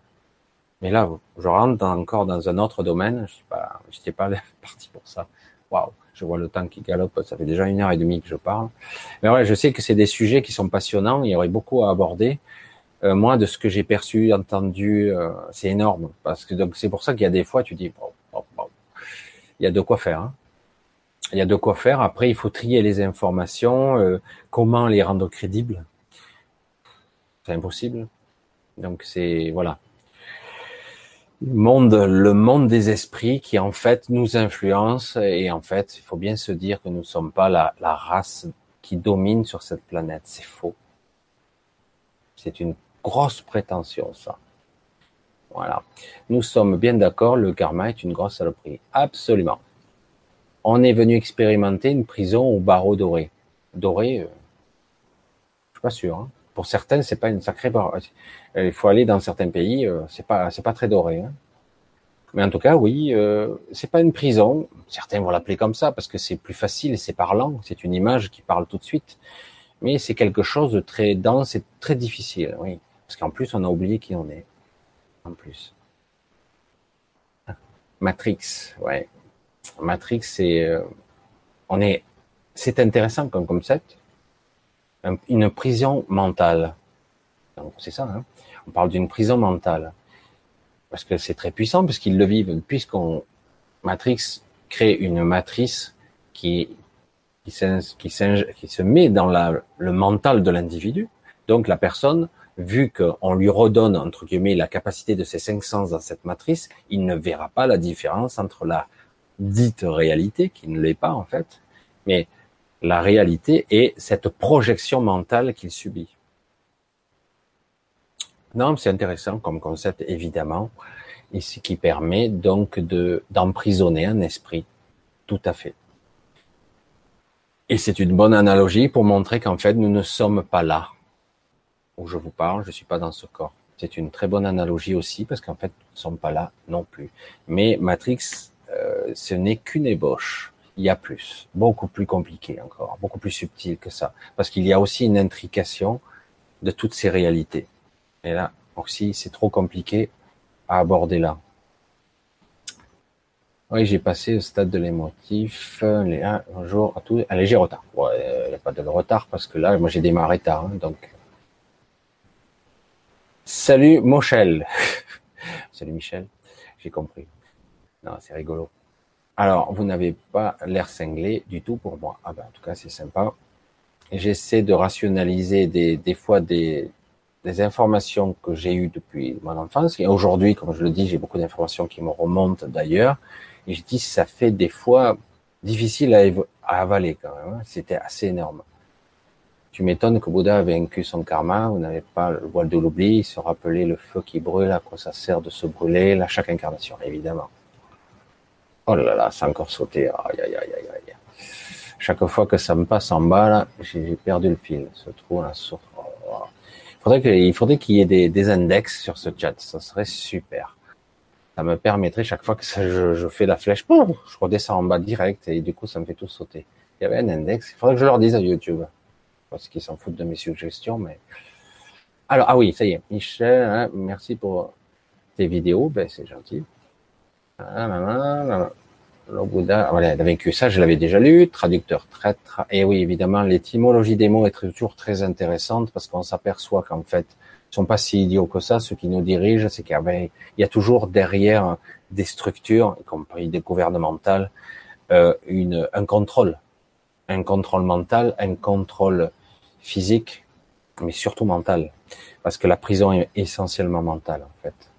Mais là, je rentre encore dans un autre domaine. Je sais pas, pas <laughs> parti pour ça. Waouh, je vois le temps qui galope. Ça fait déjà une heure et demie que je parle. Mais ouais, je sais que c'est des sujets qui sont passionnants. Il y aurait beaucoup à aborder. Euh, moi, de ce que j'ai perçu, entendu, euh, c'est énorme. Parce que donc c'est pour ça qu'il y a des fois, tu dis, bon, bon, bon. il y a de quoi faire. Hein. Il y a de quoi faire. Après, il faut trier les informations. Euh, comment les rendre crédibles C'est impossible. Donc c'est voilà. Le monde, le monde des esprits qui en fait nous influence et en fait, il faut bien se dire que nous ne sommes pas la, la race qui domine sur cette planète. C'est faux. C'est une grosse prétention, ça. Voilà. Nous sommes bien d'accord, le karma est une grosse saloperie. Absolument. On est venu expérimenter une prison au barreau doré. Doré, euh, je suis pas sûr. Hein. Pour certains, c'est pas une sacrée. Euh, il faut aller dans certains pays, euh, c'est pas c'est pas très doré. Hein. Mais en tout cas, oui, euh, c'est pas une prison. Certains vont l'appeler comme ça parce que c'est plus facile et c'est parlant. C'est une image qui parle tout de suite. Mais c'est quelque chose de très dense et très difficile, oui. Parce qu'en plus, on a oublié qui on est. En plus. Matrix, ouais. Matrix, c'est, euh, on est, c'est intéressant comme concept. Une prison mentale. C'est ça, hein on parle d'une prison mentale. Parce que c'est très puissant, puisqu'ils le vivent, puisqu'on, Matrix crée une matrice qui, qui, qui, qui se met dans la, le mental de l'individu. Donc la personne, vu qu'on lui redonne, entre guillemets, la capacité de ses cinq sens dans cette matrice, il ne verra pas la différence entre la dite réalité, qui ne l'est pas en fait, mais la réalité et cette projection mentale qu'il subit. Non, c'est intéressant comme concept, évidemment, et ce qui permet donc de d'emprisonner un esprit, tout à fait. Et c'est une bonne analogie pour montrer qu'en fait, nous ne sommes pas là où je vous parle, je suis pas dans ce corps. C'est une très bonne analogie aussi parce qu'en fait, nous ne sommes pas là non plus. Mais Matrix, euh, ce n'est qu'une ébauche. Il y a plus, beaucoup plus compliqué encore, beaucoup plus subtil que ça, parce qu'il y a aussi une intrication de toutes ces réalités. Et là aussi, c'est trop compliqué à aborder là. Oui, j'ai passé au stade de l'émotif. Les un jour à tout, un léger retard. Il n'y a pas de retard parce que là, moi, j'ai démarré tard, hein, donc. Salut, Mochel. <laughs> Salut, Michel. J'ai compris. Non, c'est rigolo. Alors, vous n'avez pas l'air cinglé du tout pour moi. Ah ben, en tout cas, c'est sympa. J'essaie de rationaliser des, des fois des, des informations que j'ai eues depuis mon enfance. Et aujourd'hui, comme je le dis, j'ai beaucoup d'informations qui me remontent d'ailleurs. Et je dis, ça fait des fois difficile à, avaler quand même. Hein. C'était assez énorme. Tu m'étonnes que Bouddha a vaincu son karma, vous n'avez pas le voile de l'oubli, se rappeler le feu qui brûle, à quoi ça sert de se brûler, à chaque incarnation, évidemment. Oh là là, a encore sauté. Aïe, aïe, aïe, aïe. Chaque fois que ça me passe en bas, là, j'ai perdu le fil. Ce trou, là, sur... Il faudrait qu'il faudrait qu'il y ait des, index sur ce chat. Ça serait super. Ça me permettrait chaque fois que je, fais la flèche, boum, je redescends en bas direct et du coup, ça me fait tout sauter. Il y avait un index. Il faudrait que je leur dise à YouTube. Parce qu'ils s'en foutent de mes suggestions, mais. Alors, ah oui, ça y est. Michel, hein, merci pour tes vidéos. Ben, c'est gentil. Le Bouddha, voilà, il a ça, je l'avais déjà lu, traducteur traître. Et oui, évidemment, l'étymologie des mots est toujours très intéressante parce qu'on s'aperçoit qu'en fait, ils sont pas si idiots que ça. Ceux qui nous dirigent, c'est qu'il y a toujours derrière des structures, y compris des gouvernementales, euh, une, un contrôle, un contrôle mental, un contrôle physique, mais surtout mental, parce que la prison est essentiellement mentale en fait.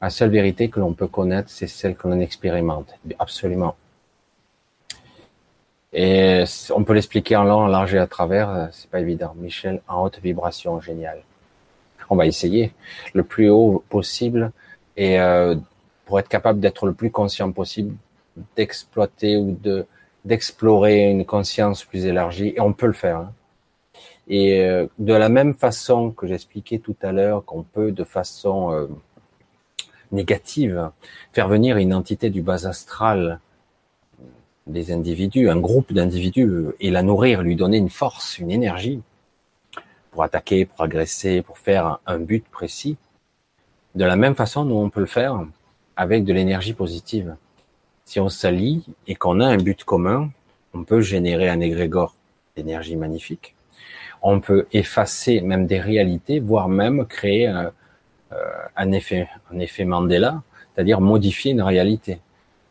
La seule vérité que l'on peut connaître, c'est celle que l'on expérimente. Absolument. Et on peut l'expliquer en long, en large et à travers, c'est pas évident. Michel, en haute vibration, génial. On va essayer le plus haut possible et euh, pour être capable d'être le plus conscient possible, d'exploiter ou de d'explorer une conscience plus élargie. Et on peut le faire. Hein. Et euh, de la même façon que j'expliquais tout à l'heure qu'on peut de façon euh, négative, faire venir une entité du bas astral des individus, un groupe d'individus, et la nourrir, lui donner une force, une énergie, pour attaquer, pour agresser, pour faire un but précis. De la même façon, nous, on peut le faire avec de l'énergie positive. Si on s'allie et qu'on a un but commun, on peut générer un égrégore d'énergie magnifique. On peut effacer même des réalités, voire même créer euh, un effet, un effet Mandela, c'est-à-dire modifier une réalité.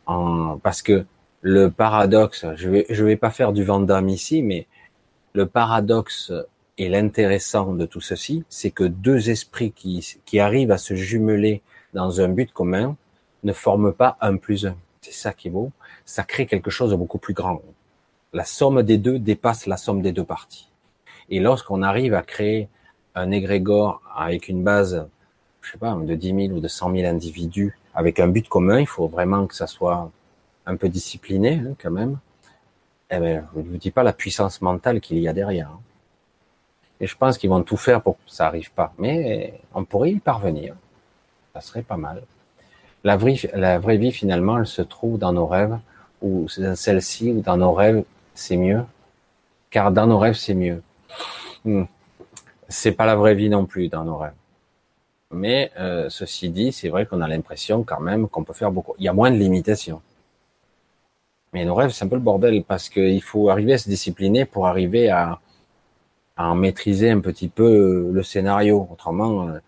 En, parce que le paradoxe, je vais, je vais pas faire du Vandam ici, mais le paradoxe et l'intéressant de tout ceci, c'est que deux esprits qui, qui arrivent à se jumeler dans un but commun ne forment pas un plus un. C'est ça qui est beau. Ça crée quelque chose de beaucoup plus grand. La somme des deux dépasse la somme des deux parties. Et lorsqu'on arrive à créer un égrégore avec une base je sais pas, de 10 000 ou de 100 000 individus avec un but commun, il faut vraiment que ça soit un peu discipliné hein, quand même. Eh ben, je ne vous dis pas la puissance mentale qu'il y a derrière. Hein. Et je pense qu'ils vont tout faire pour que ça arrive pas. Mais on pourrait y parvenir. Ça serait pas mal. La vraie, la vraie vie, finalement, elle se trouve dans nos rêves, ou celle-ci, ou dans nos rêves, c'est mieux. Car dans nos rêves, c'est mieux. Hmm. C'est pas la vraie vie non plus dans nos rêves. Mais euh, ceci dit, c'est vrai qu'on a l'impression quand même qu'on peut faire beaucoup. Il y a moins de limitations. Mais nos rêves, c'est un peu le bordel parce qu'il faut arriver à se discipliner pour arriver à, en maîtriser un petit peu le scénario. Autrement, euh,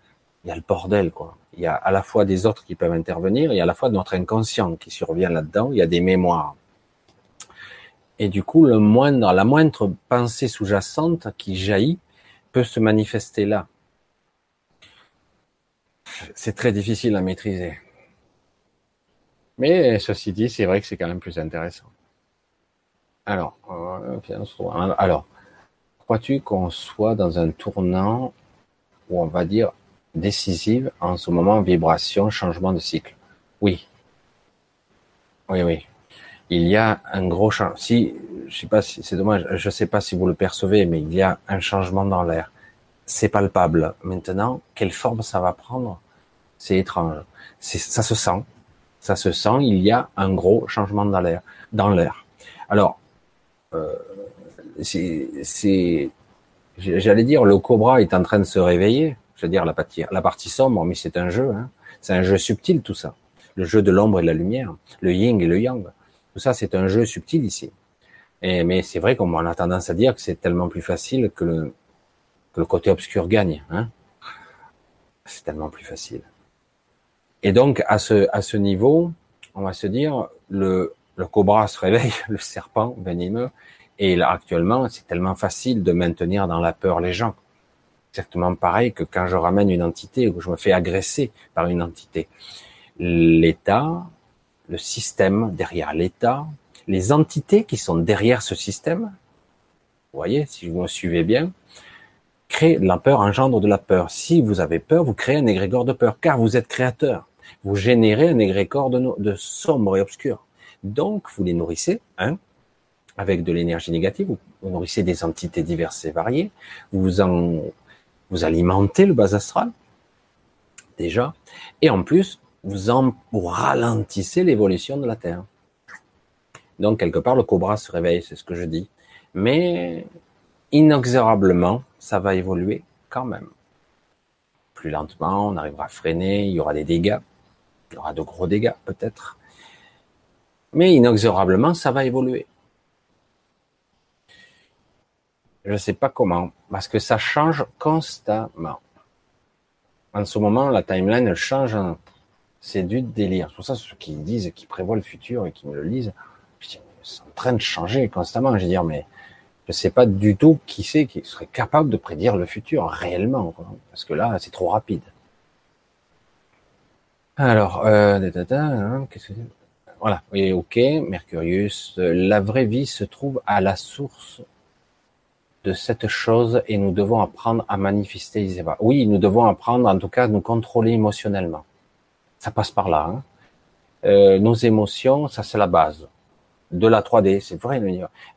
il y a le bordel, quoi. Il y a à la fois des autres qui peuvent intervenir, il y a à la fois notre inconscient qui survient là-dedans, il y a des mémoires. Et du coup, la moindre pensée sous-jacente qui jaillit peut se manifester là c'est très difficile à maîtriser. Mais ceci dit, c'est vrai que c'est quand même plus intéressant. Alors, euh, alors, crois-tu qu'on soit dans un tournant où on va dire décisive en ce moment, vibration, changement de cycle? Oui. Oui, oui. Il y a un gros changement. Si, je sais sais pas si vous le percevez, mais il y a un changement dans l'air. C'est palpable. Maintenant, quelle forme ça va prendre? C'est étrange. Ça se sent. Ça se sent. Il y a un gros changement dans l'air. Alors, euh, j'allais dire, le cobra est en train de se réveiller. Je veux dire la partie, sombre, mais c'est un jeu. Hein. C'est un jeu subtil tout ça. Le jeu de l'ombre et de la lumière, le yin et le yang. Tout ça, c'est un jeu subtil ici. Mais c'est vrai qu'on a tendance à dire que c'est tellement plus facile que le, que le côté obscur gagne. Hein. C'est tellement plus facile. Et donc à ce à ce niveau, on va se dire le le cobra se réveille, <laughs> le serpent venimeux, et là, actuellement, c'est tellement facile de maintenir dans la peur les gens. Exactement pareil que quand je ramène une entité ou que je me fais agresser par une entité. L'État, le système derrière l'État, les entités qui sont derrière ce système, vous voyez, si vous me suivez bien, créent la peur, engendre de la peur. Si vous avez peur, vous créez un égrégore de peur, car vous êtes créateur. Vous générez un égrégore de, de sombre et obscur. Donc, vous les nourrissez, hein, avec de l'énergie négative, vous, nourrissez des entités diverses et variées, vous en, vous alimentez le bas astral, déjà, et en plus, vous en vous ralentissez l'évolution de la Terre. Donc, quelque part, le cobra se réveille, c'est ce que je dis. Mais, inexorablement, ça va évoluer quand même. Plus lentement, on arrivera à freiner, il y aura des dégâts, il y aura de gros dégâts peut-être. Mais inexorablement, ça va évoluer. Je ne sais pas comment, parce que ça change constamment. En ce moment, la timeline change. C'est du délire. C'est pour ça, ceux qui disent, qui prévoient le futur et qui me le lisent, c'est en train de changer constamment. Je veux dire, mais je ne sais pas du tout qui c'est qui serait capable de prédire le futur réellement, parce que là, c'est trop rapide. Alors, euh, hein, qu'est-ce que voilà, oui, ok, Mercurius, la vraie vie se trouve à la source de cette chose et nous devons apprendre à manifester Oui, nous devons apprendre, en tout cas, à nous contrôler émotionnellement. Ça passe par là. Hein. Euh, nos émotions, ça c'est la base de la 3D, c'est vrai.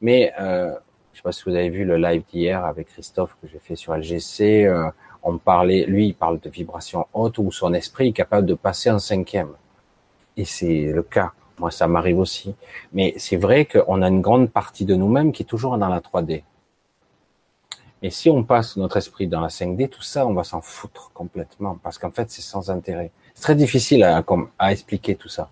Mais euh, je sais pas si vous avez vu le live d'hier avec Christophe que j'ai fait sur LGC. Euh, on parlait, lui, il parle de vibration haute où son esprit est capable de passer en cinquième. Et c'est le cas. Moi, ça m'arrive aussi. Mais c'est vrai qu'on a une grande partie de nous-mêmes qui est toujours dans la 3D. Et si on passe notre esprit dans la 5D, tout ça, on va s'en foutre complètement, parce qu'en fait, c'est sans intérêt. C'est très difficile à, à, expliquer tout ça.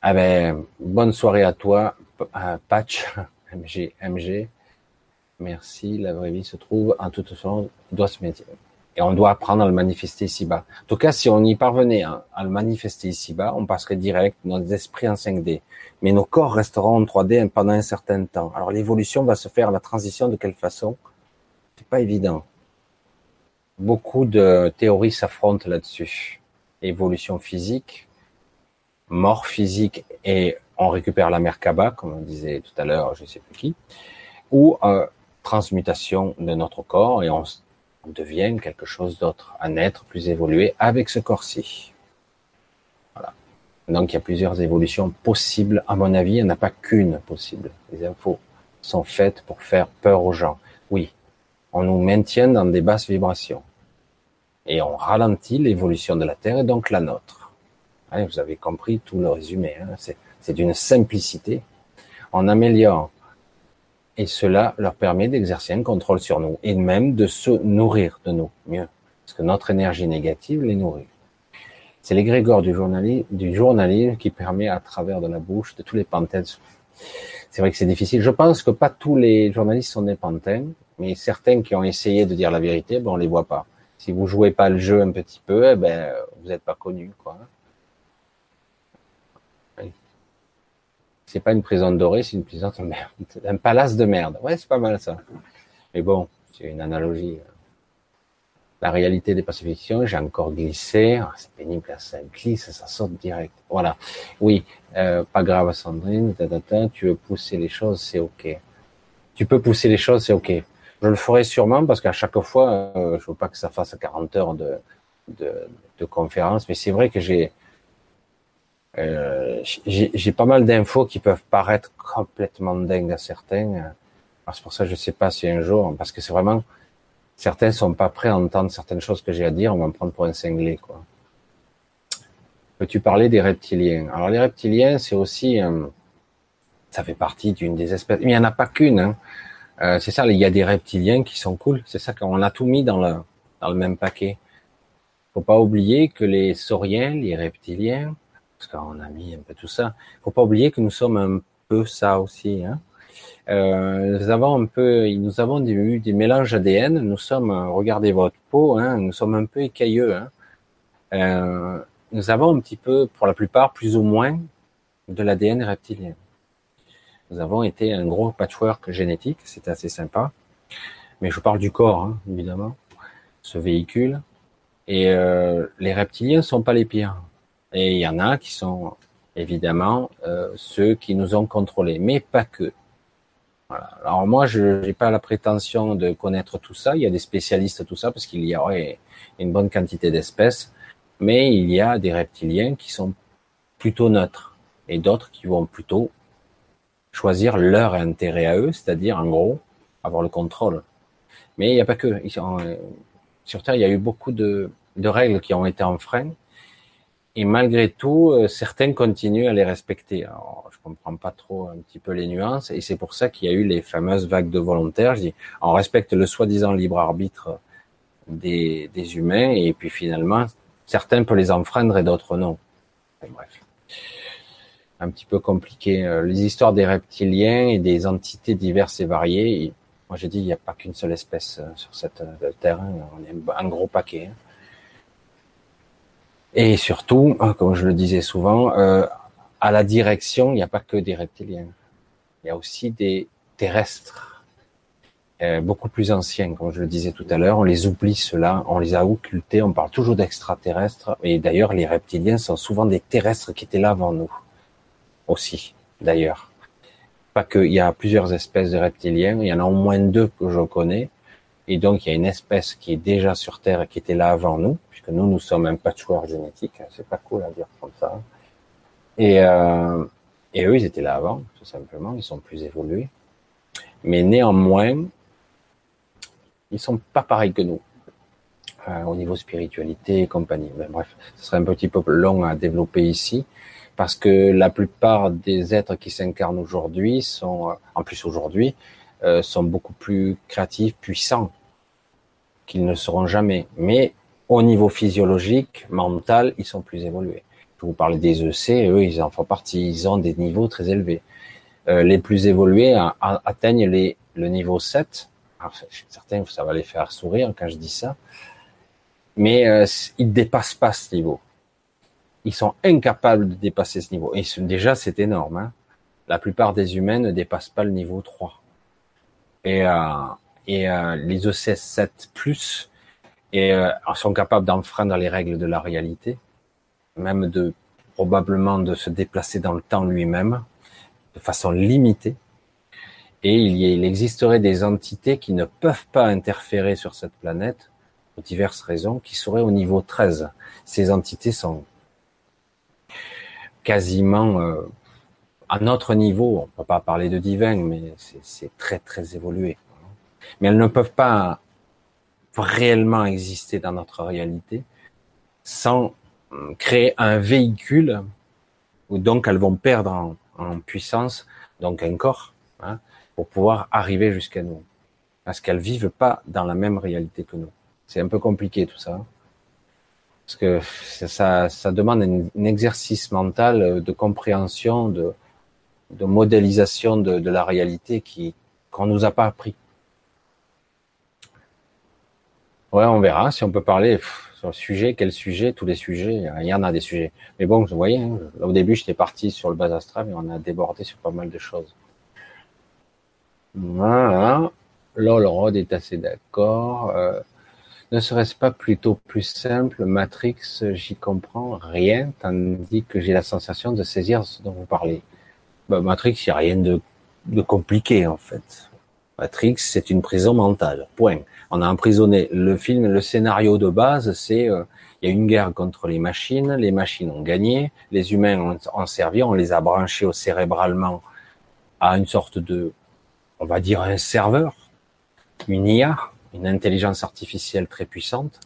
Ah ben, bonne soirée à toi, Patch, <laughs> MG, MG. Merci, la vraie vie se trouve en toute façon, doit se mettre. Et on doit apprendre à le manifester ici-bas. En tout cas, si on y parvenait à, le manifester ici-bas, on passerait direct notre esprit en 5D. Mais nos corps resteront en 3D pendant un certain temps. Alors l'évolution va se faire, la transition de quelle façon? C'est pas évident. Beaucoup de théories s'affrontent là-dessus. Évolution physique, mort physique et on récupère la Merkaba, comme on disait tout à l'heure, je sais plus qui, ou euh, transmutation de notre corps et on devient quelque chose d'autre, un être plus évolué avec ce corps-ci. Voilà. Donc il y a plusieurs évolutions possibles. À mon avis, il n'y en a pas qu'une possible. Les infos sont faites pour faire peur aux gens. Oui, on nous maintient dans des basses vibrations. Et on ralentit l'évolution de la Terre et donc la nôtre. vous avez compris tout le résumé. Hein. C'est d'une simplicité. On améliore et cela leur permet d'exercer un contrôle sur nous et même de se nourrir de nous mieux. Parce que notre énergie négative les nourrit. C'est l'égrégore du journalisme, du journalisme qui permet à travers de la bouche de tous les pantins. C'est vrai que c'est difficile. Je pense que pas tous les journalistes sont des pantins, mais certains qui ont essayé de dire la vérité, ben on les voit pas. Si vous jouez pas le jeu un petit peu, eh ben vous n'êtes pas connu, quoi. C'est pas une prison dorée, c'est une prison de merde. Un palace de merde. Ouais, c'est pas mal ça. Mais bon, c'est une analogie. La réalité des pacifications, j'ai encore glissé. Ah, c'est pénible ça glisse, ça saute direct. Voilà. Oui, euh, pas grave, Sandrine. tu veux pousser les choses, c'est ok. Tu peux pousser les choses, c'est ok. Je le ferai sûrement parce qu'à chaque fois, euh, je veux pas que ça fasse 40 heures de, de, de conférence, mais c'est vrai que j'ai euh, j'ai pas mal d'infos qui peuvent paraître complètement dingues à certains. C'est pour ça que je sais pas si un jour, parce que c'est vraiment certains sont pas prêts à entendre certaines choses que j'ai à dire, on va me prendre pour un cinglé, quoi. Peux-tu parler des reptiliens? Alors les reptiliens, c'est aussi, euh, ça fait partie d'une des espèces. Mais il n'y en a pas qu'une. Hein. Euh, c'est ça, il y a des reptiliens qui sont cool. C'est ça qu'on a tout mis dans le dans le même paquet. Faut pas oublier que les sauriens, les reptiliens, parce qu'on a mis un peu tout ça. Faut pas oublier que nous sommes un peu ça aussi. Hein. Euh, nous avons un peu, nous avons eu des mélanges ADN. Nous sommes, regardez votre peau, hein, nous sommes un peu écailleux. Hein. Euh, nous avons un petit peu, pour la plupart, plus ou moins, de l'ADN reptilien. Nous avons été un gros patchwork génétique, c'est assez sympa. Mais je parle du corps, évidemment, ce véhicule. Et euh, les reptiliens sont pas les pires. Et il y en a qui sont évidemment euh, ceux qui nous ont contrôlés, mais pas que. Voilà. Alors moi, je n'ai pas la prétention de connaître tout ça. Il y a des spécialistes tout ça parce qu'il y aurait une bonne quantité d'espèces mais il y a des reptiliens qui sont plutôt neutres et d'autres qui vont plutôt choisir leur intérêt à eux, c'est-à-dire en gros avoir le contrôle. Mais il n'y a pas que. Euh, sur Terre, il y a eu beaucoup de, de règles qui ont été enfreintes et malgré tout, euh, certains continuent à les respecter. Alors, je comprends pas trop un petit peu les nuances, et c'est pour ça qu'il y a eu les fameuses vagues de volontaires. Je dis, on respecte le soi-disant libre arbitre des, des humains, et puis finalement, Certains peuvent les enfreindre et d'autres non. bref. Un petit peu compliqué. Euh, les histoires des reptiliens et des entités diverses et variées. Moi, j'ai dit, il n'y a pas qu'une seule espèce euh, sur cette terre. Hein. On est un gros paquet. Hein. Et surtout, comme je le disais souvent, à la direction, il n'y a pas que des reptiliens. Il y a aussi des terrestres euh, beaucoup plus anciens, comme je le disais tout à l'heure. On les oublie cela, on les a occultés. On parle toujours d'extraterrestres. Et d'ailleurs, les reptiliens sont souvent des terrestres qui étaient là avant nous aussi. D'ailleurs, pas qu'il y a plusieurs espèces de reptiliens. Il y en a au moins deux que je connais. Et donc, il y a une espèce qui est déjà sur Terre et qui était là avant nous, nous, nous sommes un patchwork génétique. C'est pas cool à dire comme ça. Et, euh, et eux, ils étaient là avant, tout simplement. Ils sont plus évolués. Mais néanmoins, ils sont pas pareils que nous euh, au niveau spiritualité et compagnie. Mais bref, ce serait un petit peu long à développer ici parce que la plupart des êtres qui s'incarnent aujourd'hui sont, en plus aujourd'hui, euh, sont beaucoup plus créatifs, puissants qu'ils ne seront jamais. Mais au niveau physiologique, mental, ils sont plus évolués. Je vous parle des EC, eux, ils en font partie. Ils ont des niveaux très élevés. Euh, les plus évolués atteignent les, le niveau 7, alors, certains, ça va les faire sourire quand je dis ça, mais euh, ils dépassent pas ce niveau. Ils sont incapables de dépasser ce niveau. Et déjà, c'est énorme. Hein. La plupart des humains ne dépassent pas le niveau 3. Et, euh, et euh, les ECS 7 plus et, euh, sont capables d'enfreindre les règles de la réalité, même de probablement de se déplacer dans le temps lui-même de façon limitée et il, existerait des entités qui ne peuvent pas interférer sur cette planète, pour diverses raisons, qui seraient au niveau 13. Ces entités sont quasiment euh, à notre niveau, on peut pas parler de divin, mais c'est très très évolué. Mais elles ne peuvent pas réellement exister dans notre réalité sans euh, créer un véhicule où donc elles vont perdre en, en puissance, donc un corps, hein, pour pouvoir arriver jusqu'à nous. Parce qu'elles vivent pas dans la même réalité que nous. C'est un peu compliqué tout ça. Parce que ça, ça demande un, exercice mental de compréhension, de, de modélisation de, de la réalité qui qu'on nous a pas appris. Ouais, on verra si on peut parler sur le sujet, quel sujet, tous les sujets. Il y en a des sujets. Mais bon, vous voyez, hein, au début, j'étais parti sur le bas astral, mais on a débordé sur pas mal de choses. Voilà. Rod est assez d'accord. Euh, ne serait-ce pas plutôt plus simple Matrix, j'y comprends rien, tandis que j'ai la sensation de saisir ce dont vous parlez. Bah, Matrix, il n'y a rien de, compliqué en fait. Matrix, c'est une prison mentale. Point. On a emprisonné. Le film, le scénario de base, c'est euh, il y a une guerre contre les machines, les machines ont gagné, les humains ont, servi, on les a branchés au cérébralement à une sorte de, on va dire un serveur, une IA, une intelligence artificielle très puissante,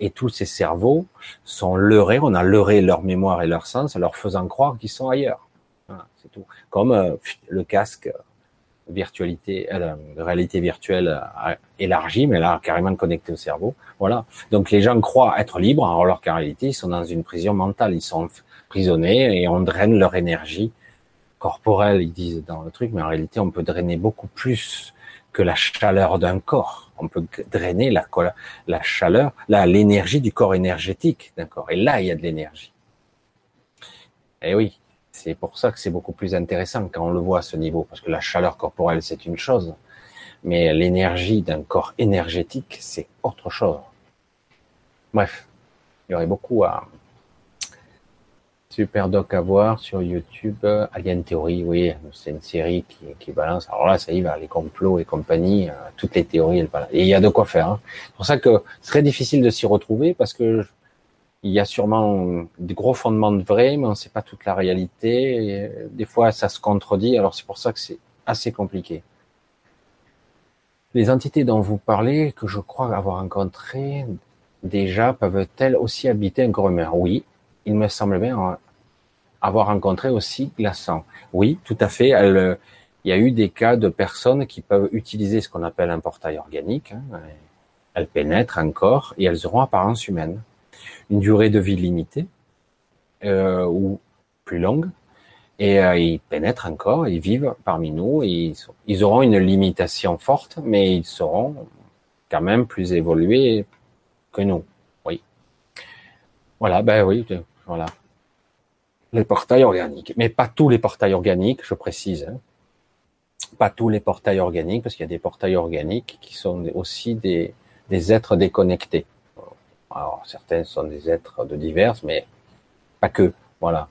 et tous ces cerveaux sont leurrés, on a leurré leur mémoire et leur sens en leur faisant croire qu'ils sont ailleurs. c'est tout. Comme euh, le casque virtualité, euh, réalité virtuelle euh, élargie, mais là carrément connecté au cerveau. Voilà. Donc les gens croient être libres, alors qu'en réalité ils sont dans une prison mentale, ils sont prisonniers et on draine leur énergie corporelle, ils disent dans le truc, mais en réalité on peut drainer beaucoup plus que la chaleur d'un corps. On peut drainer la, la chaleur, l'énergie du corps énergétique d'un corps. Et là, il y a de l'énergie. Eh oui, c'est pour ça que c'est beaucoup plus intéressant quand on le voit à ce niveau, parce que la chaleur corporelle, c'est une chose, mais l'énergie d'un corps énergétique, c'est autre chose. Bref, il y aurait beaucoup à, Super doc à voir sur YouTube. Alien Theory, oui, c'est une série qui, balance. Alors là, ça y va, les complots et compagnie, euh, toutes les théories, elles. Et il y a de quoi faire. Hein. C'est pour ça que c'est très difficile de s'y retrouver parce que il y a sûrement des gros fondements de vrai, mais on ne sait pas toute la réalité. Des fois, ça se contredit. Alors c'est pour ça que c'est assez compliqué. Les entités dont vous parlez, que je crois avoir rencontrées déjà, peuvent-elles aussi habiter un corps humain Oui, il me semble bien avoir rencontré aussi Glaçant. Oui, tout à fait. Il y a eu des cas de personnes qui peuvent utiliser ce qu'on appelle un portail organique. Hein, elles pénètrent un corps et elles auront apparence humaine. Une durée de vie limitée euh, ou plus longue. Et euh, ils pénètrent un corps, ils vivent parmi nous. Ils, auront une limitation forte, mais ils seront quand même plus évolués que nous. Oui. Voilà, ben oui, voilà. Les portails organiques. Mais pas tous les portails organiques, je précise. Hein. Pas tous les portails organiques, parce qu'il y a des portails organiques qui sont aussi des, des êtres déconnectés. Alors, certains sont des êtres de divers, mais pas que. Voilà.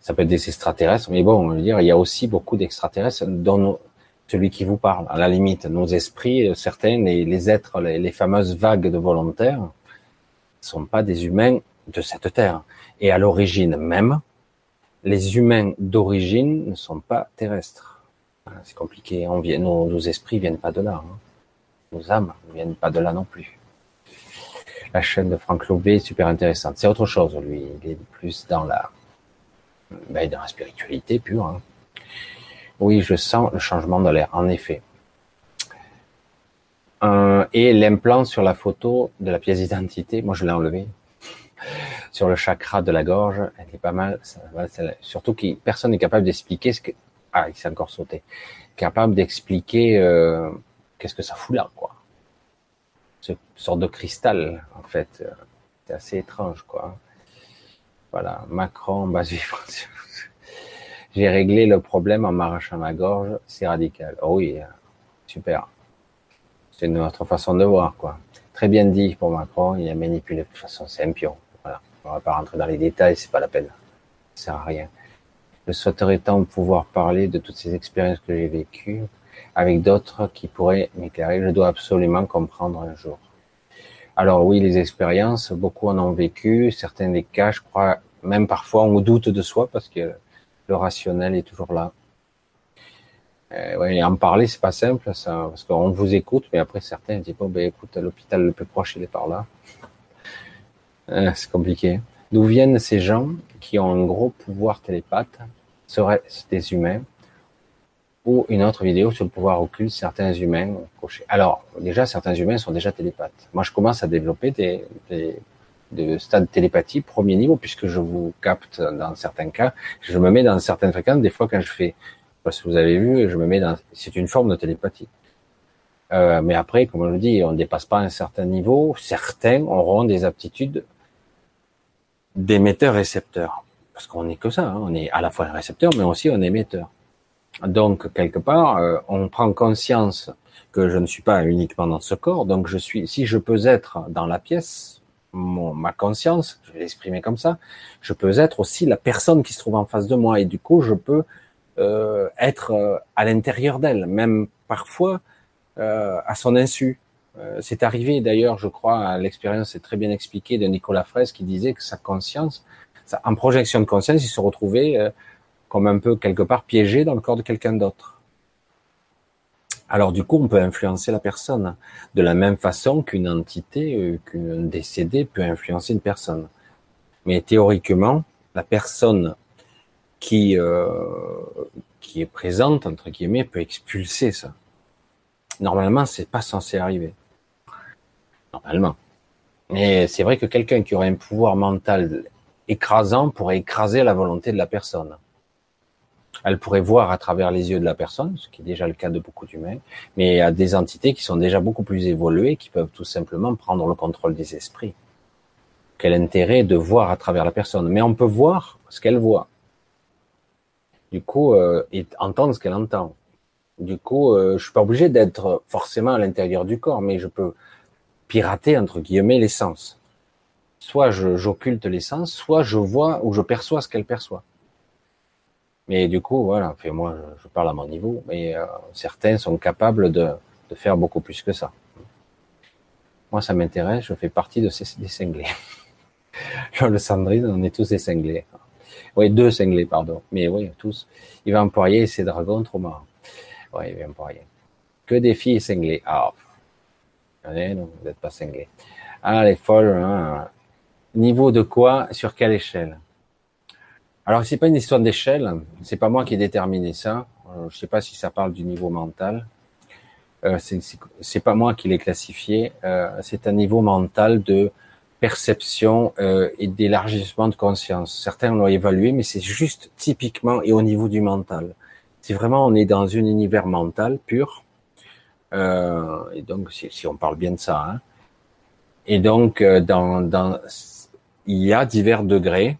Ça peut être des extraterrestres, mais bon, on veut dire, il y a aussi beaucoup d'extraterrestres dont celui qui vous parle. À la limite, nos esprits, certains, les, êtres, les, fameuses vagues de volontaires, sont pas des humains de cette terre. Et à l'origine même, les humains d'origine ne sont pas terrestres. C'est compliqué. Nos, nos, esprits viennent pas de là. Hein. Nos âmes ne viennent pas de là non plus. La chaîne de Franck Lobé est super intéressante. C'est autre chose, lui. Il est plus dans la, ben, dans la spiritualité pure. Hein. Oui, je sens le changement de l'air, en effet. Euh, et l'implant sur la photo de la pièce d'identité, moi je l'ai enlevé <laughs> sur le chakra de la gorge, elle est pas mal. surtout que personne n'est capable d'expliquer ce que. Ah, il s'est encore sauté. Capable d'expliquer euh, qu'est-ce que ça fout là, quoi. Ce sorte de cristal, en fait, euh, c'est assez étrange, quoi. Voilà, Macron, base vibration. <laughs> J'ai réglé le problème en m'arrachant ma gorge, c'est radical. Oh oui, super. C'est une autre façon de voir, quoi. Très bien dit pour Macron, il a manipulé de toute façon, c'est un pion. On va pas rentrer dans les détails, c'est pas la peine. Ça sert à rien. Je souhaiterais tant pouvoir parler de toutes ces expériences que j'ai vécues avec d'autres qui pourraient m'éclairer. Je dois absolument comprendre un jour. Alors oui, les expériences, beaucoup en ont vécu. Certains des cas, je crois, même parfois, on doute de soi parce que le rationnel est toujours là. Euh, en parler, c'est pas simple, ça, parce qu'on vous écoute, mais après certains disent bon, ben écoute, l'hôpital le plus proche, il est par là. Euh, c'est compliqué. D'où viennent ces gens qui ont un gros pouvoir télépathe? Seraient-ce des humains? Ou une autre vidéo sur le pouvoir occulte, certains humains Alors, déjà, certains humains sont déjà télépathes. Moi, je commence à développer des, des, stades de télépathie premier niveau, puisque je vous capte dans certains cas. Je me mets dans certaines fréquences. Des fois, quand je fais, parce que vous avez vu, je me mets dans... C'est une forme de télépathie. Euh, mais après, comme je le dis, on ne dépasse pas un certain niveau. Certains auront des aptitudes d'émetteur-récepteur. Parce qu'on n'est que ça, hein. on est à la fois un récepteur, mais aussi un émetteur. Donc, quelque part, euh, on prend conscience que je ne suis pas uniquement dans ce corps, donc je suis, si je peux être dans la pièce, mon, ma conscience, je vais l'exprimer comme ça, je peux être aussi la personne qui se trouve en face de moi, et du coup, je peux euh, être euh, à l'intérieur d'elle, même parfois euh, à son insu. Euh, c'est arrivé d'ailleurs, je crois, l'expérience est très bien expliquée de Nicolas Fraisse qui disait que sa conscience, en projection de conscience, il se retrouvait euh, comme un peu quelque part piégé dans le corps de quelqu'un d'autre. Alors du coup, on peut influencer la personne de la même façon qu'une entité, euh, qu'un décédé peut influencer une personne. Mais théoriquement, la personne qui qui est présente entre guillemets peut expulser ça. Normalement, c'est pas censé arriver normalement. Mais c'est vrai que quelqu'un qui aurait un pouvoir mental écrasant pourrait écraser la volonté de la personne. Elle pourrait voir à travers les yeux de la personne, ce qui est déjà le cas de beaucoup d'humains, mais a des entités qui sont déjà beaucoup plus évoluées, qui peuvent tout simplement prendre le contrôle des esprits. Quel intérêt de voir à travers la personne Mais on peut voir ce qu'elle voit. Du coup, euh, et entendre ce qu'elle entend. Du coup, euh, je suis pas obligé d'être forcément à l'intérieur du corps, mais je peux pirater entre guillemets l'essence. Soit j'occulte l'essence, soit je vois ou je perçois ce qu'elle perçoit. Mais du coup, voilà, fait, moi je, parle à mon niveau, mais euh, certains sont capables de, de, faire beaucoup plus que ça. Moi, ça m'intéresse, je fais partie de ces des cinglés. <laughs> le Sandrine, on est tous des cinglés. Oui, deux cinglés, pardon. Mais oui, tous. Il va employer ses dragons, trop marrant. Oui, il va employer. Que des filles cinglées. Ah, Allez, non, vous n'êtes pas cinglé. Ah, les folles, hein. Niveau de quoi Sur quelle échelle? Alors, c'est pas une histoire d'échelle. C'est pas moi qui ai déterminé ça. Euh, je sais pas si ça parle du niveau mental. Euh, c'est pas moi qui l'ai classifié. Euh, c'est un niveau mental de perception euh, et d'élargissement de conscience. Certains l'ont évalué, mais c'est juste typiquement et au niveau du mental. Si vraiment on est dans un univers mental pur, euh, et donc, si, si, on parle bien de ça. Hein. Et donc, euh, dans, dans, il y a divers degrés.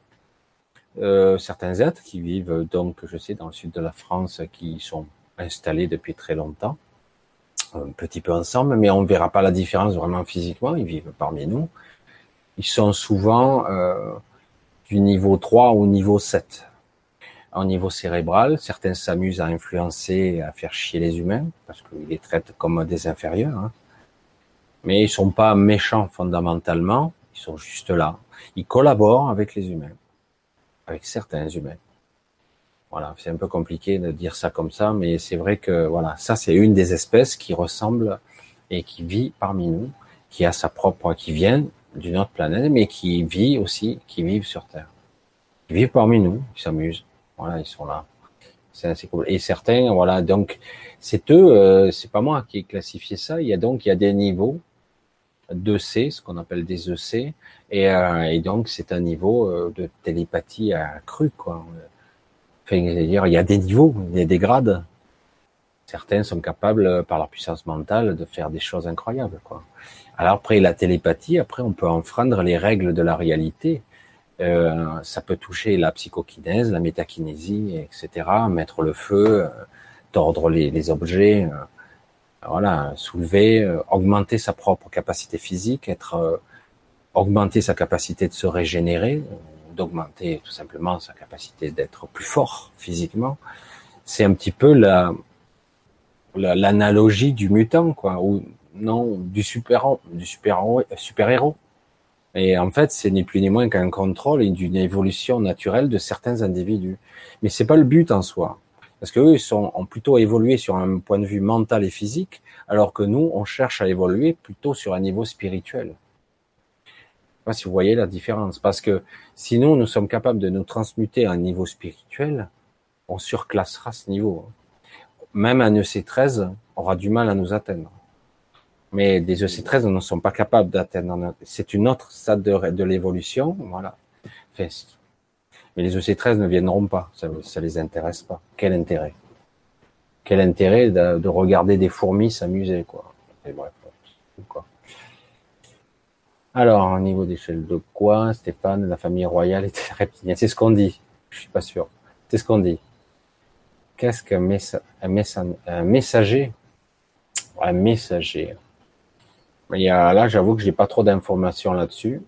Euh, certains êtres qui vivent donc, je sais, dans le sud de la France, qui sont installés depuis très longtemps, un petit peu ensemble, mais on ne verra pas la différence vraiment physiquement. Ils vivent parmi nous. Ils sont souvent euh, du niveau 3 au niveau 7 au niveau cérébral. Certains s'amusent à influencer, à faire chier les humains, parce qu'ils les traitent comme des inférieurs. Hein. Mais ils sont pas méchants fondamentalement, ils sont juste là. Ils collaborent avec les humains, avec certains humains. Voilà, c'est un peu compliqué de dire ça comme ça, mais c'est vrai que voilà, ça c'est une des espèces qui ressemble et qui vit parmi nous, qui a sa propre, qui vient d'une autre planète, mais qui vit aussi, qui vivent sur Terre. Ils vivent parmi nous, ils s'amusent. Voilà, ils sont là. C'est assez cool. Et certains, voilà, donc c'est eux, euh, c'est pas moi qui ai classifié ça. Il y a donc il y a des niveaux de C, ce qu'on appelle des EC, et, euh, et donc c'est un niveau euh, de télépathie. Enfin, dire, il y a des niveaux, il y a des grades. Certains sont capables, par leur puissance mentale, de faire des choses incroyables. Alors après la télépathie, après on peut enfreindre les règles de la réalité euh, ça peut toucher la psychokinèse, la métakinésie, etc. Mettre le feu, euh, tordre les, objets, euh, voilà, soulever, augmenter sa propre capacité physique, être, augmenter sa capacité de se régénérer, d'augmenter tout simplement sa capacité d'être plus fort physiquement. C'est un petit peu la l'analogie du mutant, quoi, ou non, du super du super super héros. Et en fait, c'est ni plus ni moins qu'un contrôle et d'une évolution naturelle de certains individus. Mais c'est pas le but en soi. Parce qu'eux, ils sont, ont plutôt évolué sur un point de vue mental et physique, alors que nous, on cherche à évoluer plutôt sur un niveau spirituel. Je sais pas si vous voyez la différence. Parce que sinon, nous sommes capables de nous transmuter à un niveau spirituel, on surclassera ce niveau. Même un EC13 aura du mal à nous atteindre. Mais des EC13 ne sont pas capables d'atteindre. C'est une autre stade de, de l'évolution, voilà. Mais les EC13 ne viendront pas. Ça, ça les intéresse pas. Quel intérêt? Quel intérêt de, regarder des fourmis s'amuser, quoi? Alors, au niveau d'échelle de quoi, Stéphane, la famille royale était reptilienne C'est ce qu'on dit. Je suis pas sûr. C'est ce qu'on dit. Qu'est-ce qu'un un messager? Un messager là, j'avoue que j'ai pas trop d'informations là-dessus.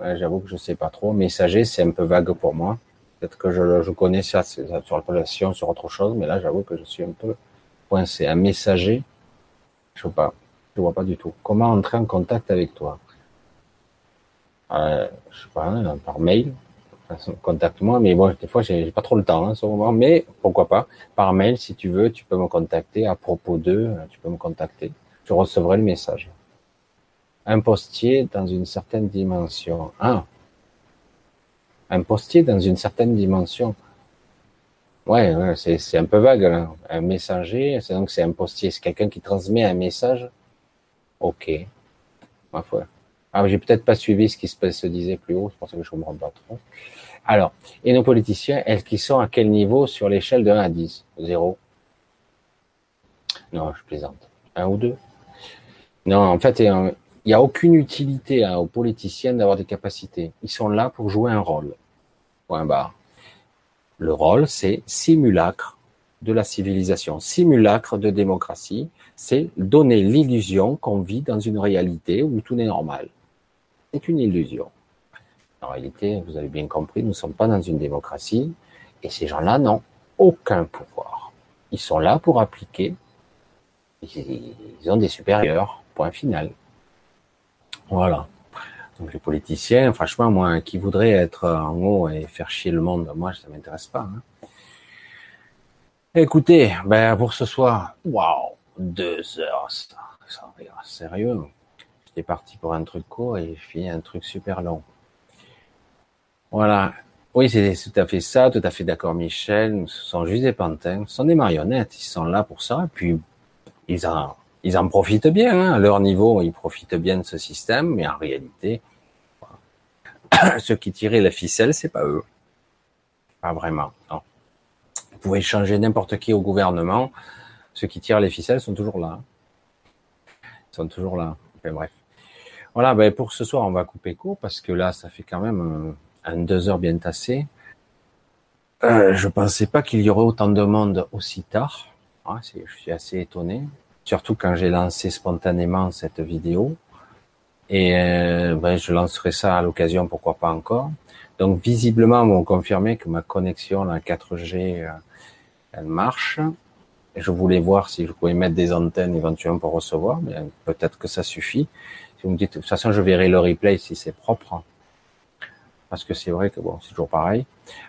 J'avoue que je sais pas trop. Messager, c'est un peu vague pour moi. Peut-être que je, je connais ça sur la relation, sur autre chose, mais là, j'avoue que je suis un peu coincé. Un messager. Je vois pas. Je vois pas du tout. Comment entrer en contact avec toi? Euh, Je sais pas, hein, par mail. Contacte-moi, mais bon, des fois, j'ai pas trop le temps hein, ce moment. Mais pourquoi pas Par mail, si tu veux, tu peux me contacter. À propos d'eux, tu peux me contacter. Je recevrai le message. Un postier dans une certaine dimension. Ah, un postier dans une certaine dimension. Ouais, c'est un peu vague. Un messager, c'est donc c'est un postier, c'est quelqu'un qui transmet un message. Ok, ma foi. Ah, j'ai peut-être pas suivi ce qui se, disait plus haut, c'est pour ça que je comprends pas trop. Alors, et nos politiciens, est-ce qu'ils sont à quel niveau sur l'échelle de 1 à 10 Zéro. Non, je plaisante. Un ou deux? Non, en fait, il n'y a aucune utilité hein, aux politiciens d'avoir des capacités. Ils sont là pour jouer un rôle. Point barre. Le rôle, c'est simulacre de la civilisation, simulacre de démocratie, c'est donner l'illusion qu'on vit dans une réalité où tout est normal. C'est une illusion. En réalité, vous avez bien compris, nous ne sommes pas dans une démocratie et ces gens-là n'ont aucun pouvoir. Ils sont là pour appliquer. Ils ont des supérieurs. Point final. Voilà. Donc les politiciens, franchement, moi, qui voudrais être en haut et faire chier le monde, moi, ça m'intéresse pas. Hein. Écoutez, ben pour ce soir, waouh, deux heures, ça, ça sérieux. J'étais parti pour un truc court et je finis un truc super long. Voilà. Oui, c'est tout à fait ça, tout à fait d'accord, Michel. Ce sont juste des pantins, ce sont des marionnettes. Ils sont là pour ça. Et puis, ils en, ils en profitent bien. Hein. À leur niveau, ils profitent bien de ce système. Mais en réalité, <coughs> ceux qui tiraient la ficelle, c'est pas eux. Pas vraiment. Vous pouvez changer n'importe qui au gouvernement. Ceux qui tirent les ficelles sont toujours là. Ils sont toujours là. Bref. Voilà, ben pour ce soir, on va couper court parce que là, ça fait quand même euh, un deux heures bien tassé. Euh, je pensais pas qu'il y aurait autant de monde aussi tard. Ah, je suis assez étonné, surtout quand j'ai lancé spontanément cette vidéo. Et euh, ben, je lancerai ça à l'occasion, pourquoi pas encore. Donc visiblement, on confirmé que ma connexion, la 4G, euh, elle marche. Et je voulais voir si je pouvais mettre des antennes éventuellement pour recevoir, mais peut-être que ça suffit. Si vous me dites, de toute façon, je verrai le replay si c'est propre parce que c'est vrai que bon, c'est toujours pareil.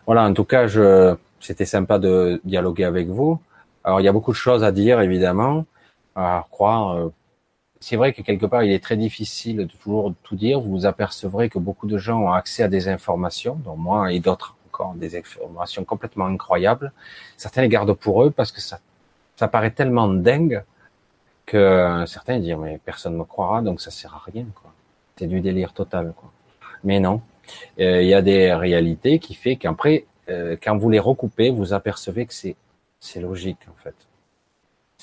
Voilà, en tout cas, je, c'était sympa de dialoguer avec vous. Alors, il y a beaucoup de choses à dire, évidemment, à croire. Euh, c'est vrai que quelque part, il est très difficile de toujours tout dire. Vous vous apercevrez que beaucoup de gens ont accès à des informations, dont moi et d'autres encore, des informations complètement incroyables. Certains les gardent pour eux parce que ça, ça paraît tellement dingue que certains disent mais personne ne me croira, donc ça sert à rien, quoi. C'est du délire total, quoi. Mais non, euh, il y a des réalités qui fait qu'après, euh, quand vous les recoupez, vous apercevez que c'est c'est logique en fait.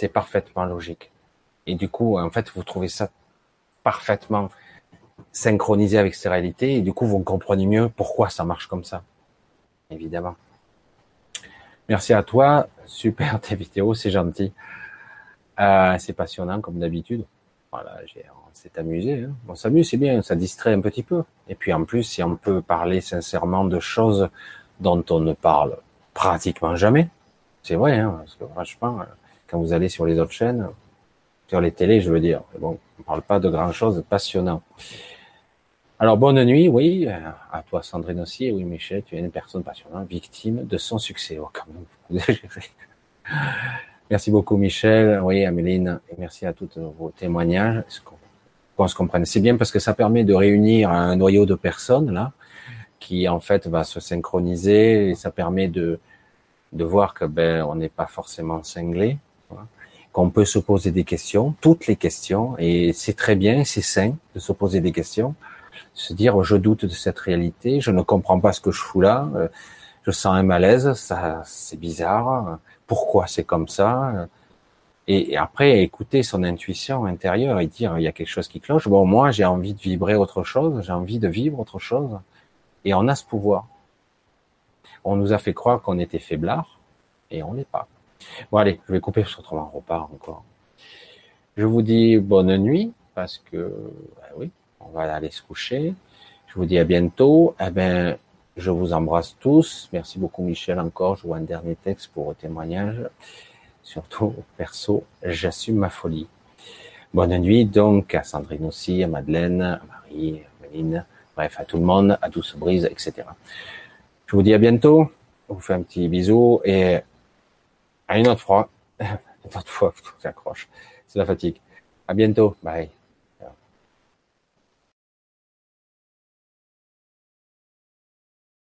C'est parfaitement logique. Et du coup, en fait, vous trouvez ça parfaitement synchronisé avec ces réalités et du coup, vous comprenez mieux pourquoi ça marche comme ça. Évidemment. Merci à toi. Super tes vidéos, c'est gentil. Euh, c'est passionnant comme d'habitude. Voilà, j'ai c'est amusé. Hein. On s'amuse, c'est bien, ça distrait un petit peu. Et puis en plus, si on peut parler sincèrement de choses dont on ne parle pratiquement jamais, c'est vrai, hein, parce que franchement, quand vous allez sur les autres chaînes, sur les télés, je veux dire, bon, on parle pas de grand chose de passionnant. Alors bonne nuit, oui, à toi Sandrine aussi, oui Michel, tu es une personne passionnante, victime de son succès. Oh, quand même. <laughs> merci beaucoup Michel, oui Améline, et merci à tous vos témoignages qu'on se comprenne. C'est bien parce que ça permet de réunir un noyau de personnes là, qui en fait va se synchroniser et ça permet de de voir que ben on n'est pas forcément cinglé, qu'on peut se poser des questions, toutes les questions, et c'est très bien, c'est sain de se poser des questions, se dire je doute de cette réalité, je ne comprends pas ce que je fous là, euh, je sens un malaise, ça c'est bizarre, pourquoi c'est comme ça, et, après écouter son intuition intérieure et dire il y a quelque chose qui cloche. Bon, moi j'ai envie de vibrer autre chose, j'ai envie de vivre autre chose, et on a ce pouvoir. On nous a fait croire qu'on était faiblard, et on l'est pas. Bon, allez, je vais couper, parce qu'autrement, on repart encore. Je vous dis bonne nuit, parce que, ben oui, on va aller se coucher. Je vous dis à bientôt. Eh ben, je vous embrasse tous. Merci beaucoup, Michel, encore. Je vois un dernier texte pour le témoignage. Surtout, perso, j'assume ma folie. Bonne nuit, donc, à Sandrine aussi, à Madeleine, à Marie, à Méline, bref, à tout le monde, à Douce Brise, etc. Je vous dis à bientôt. Je vous fais un petit bisou et à une autre fois. <laughs> une autre fois, j'accroche. C'est la fatigue. À bientôt. Bye.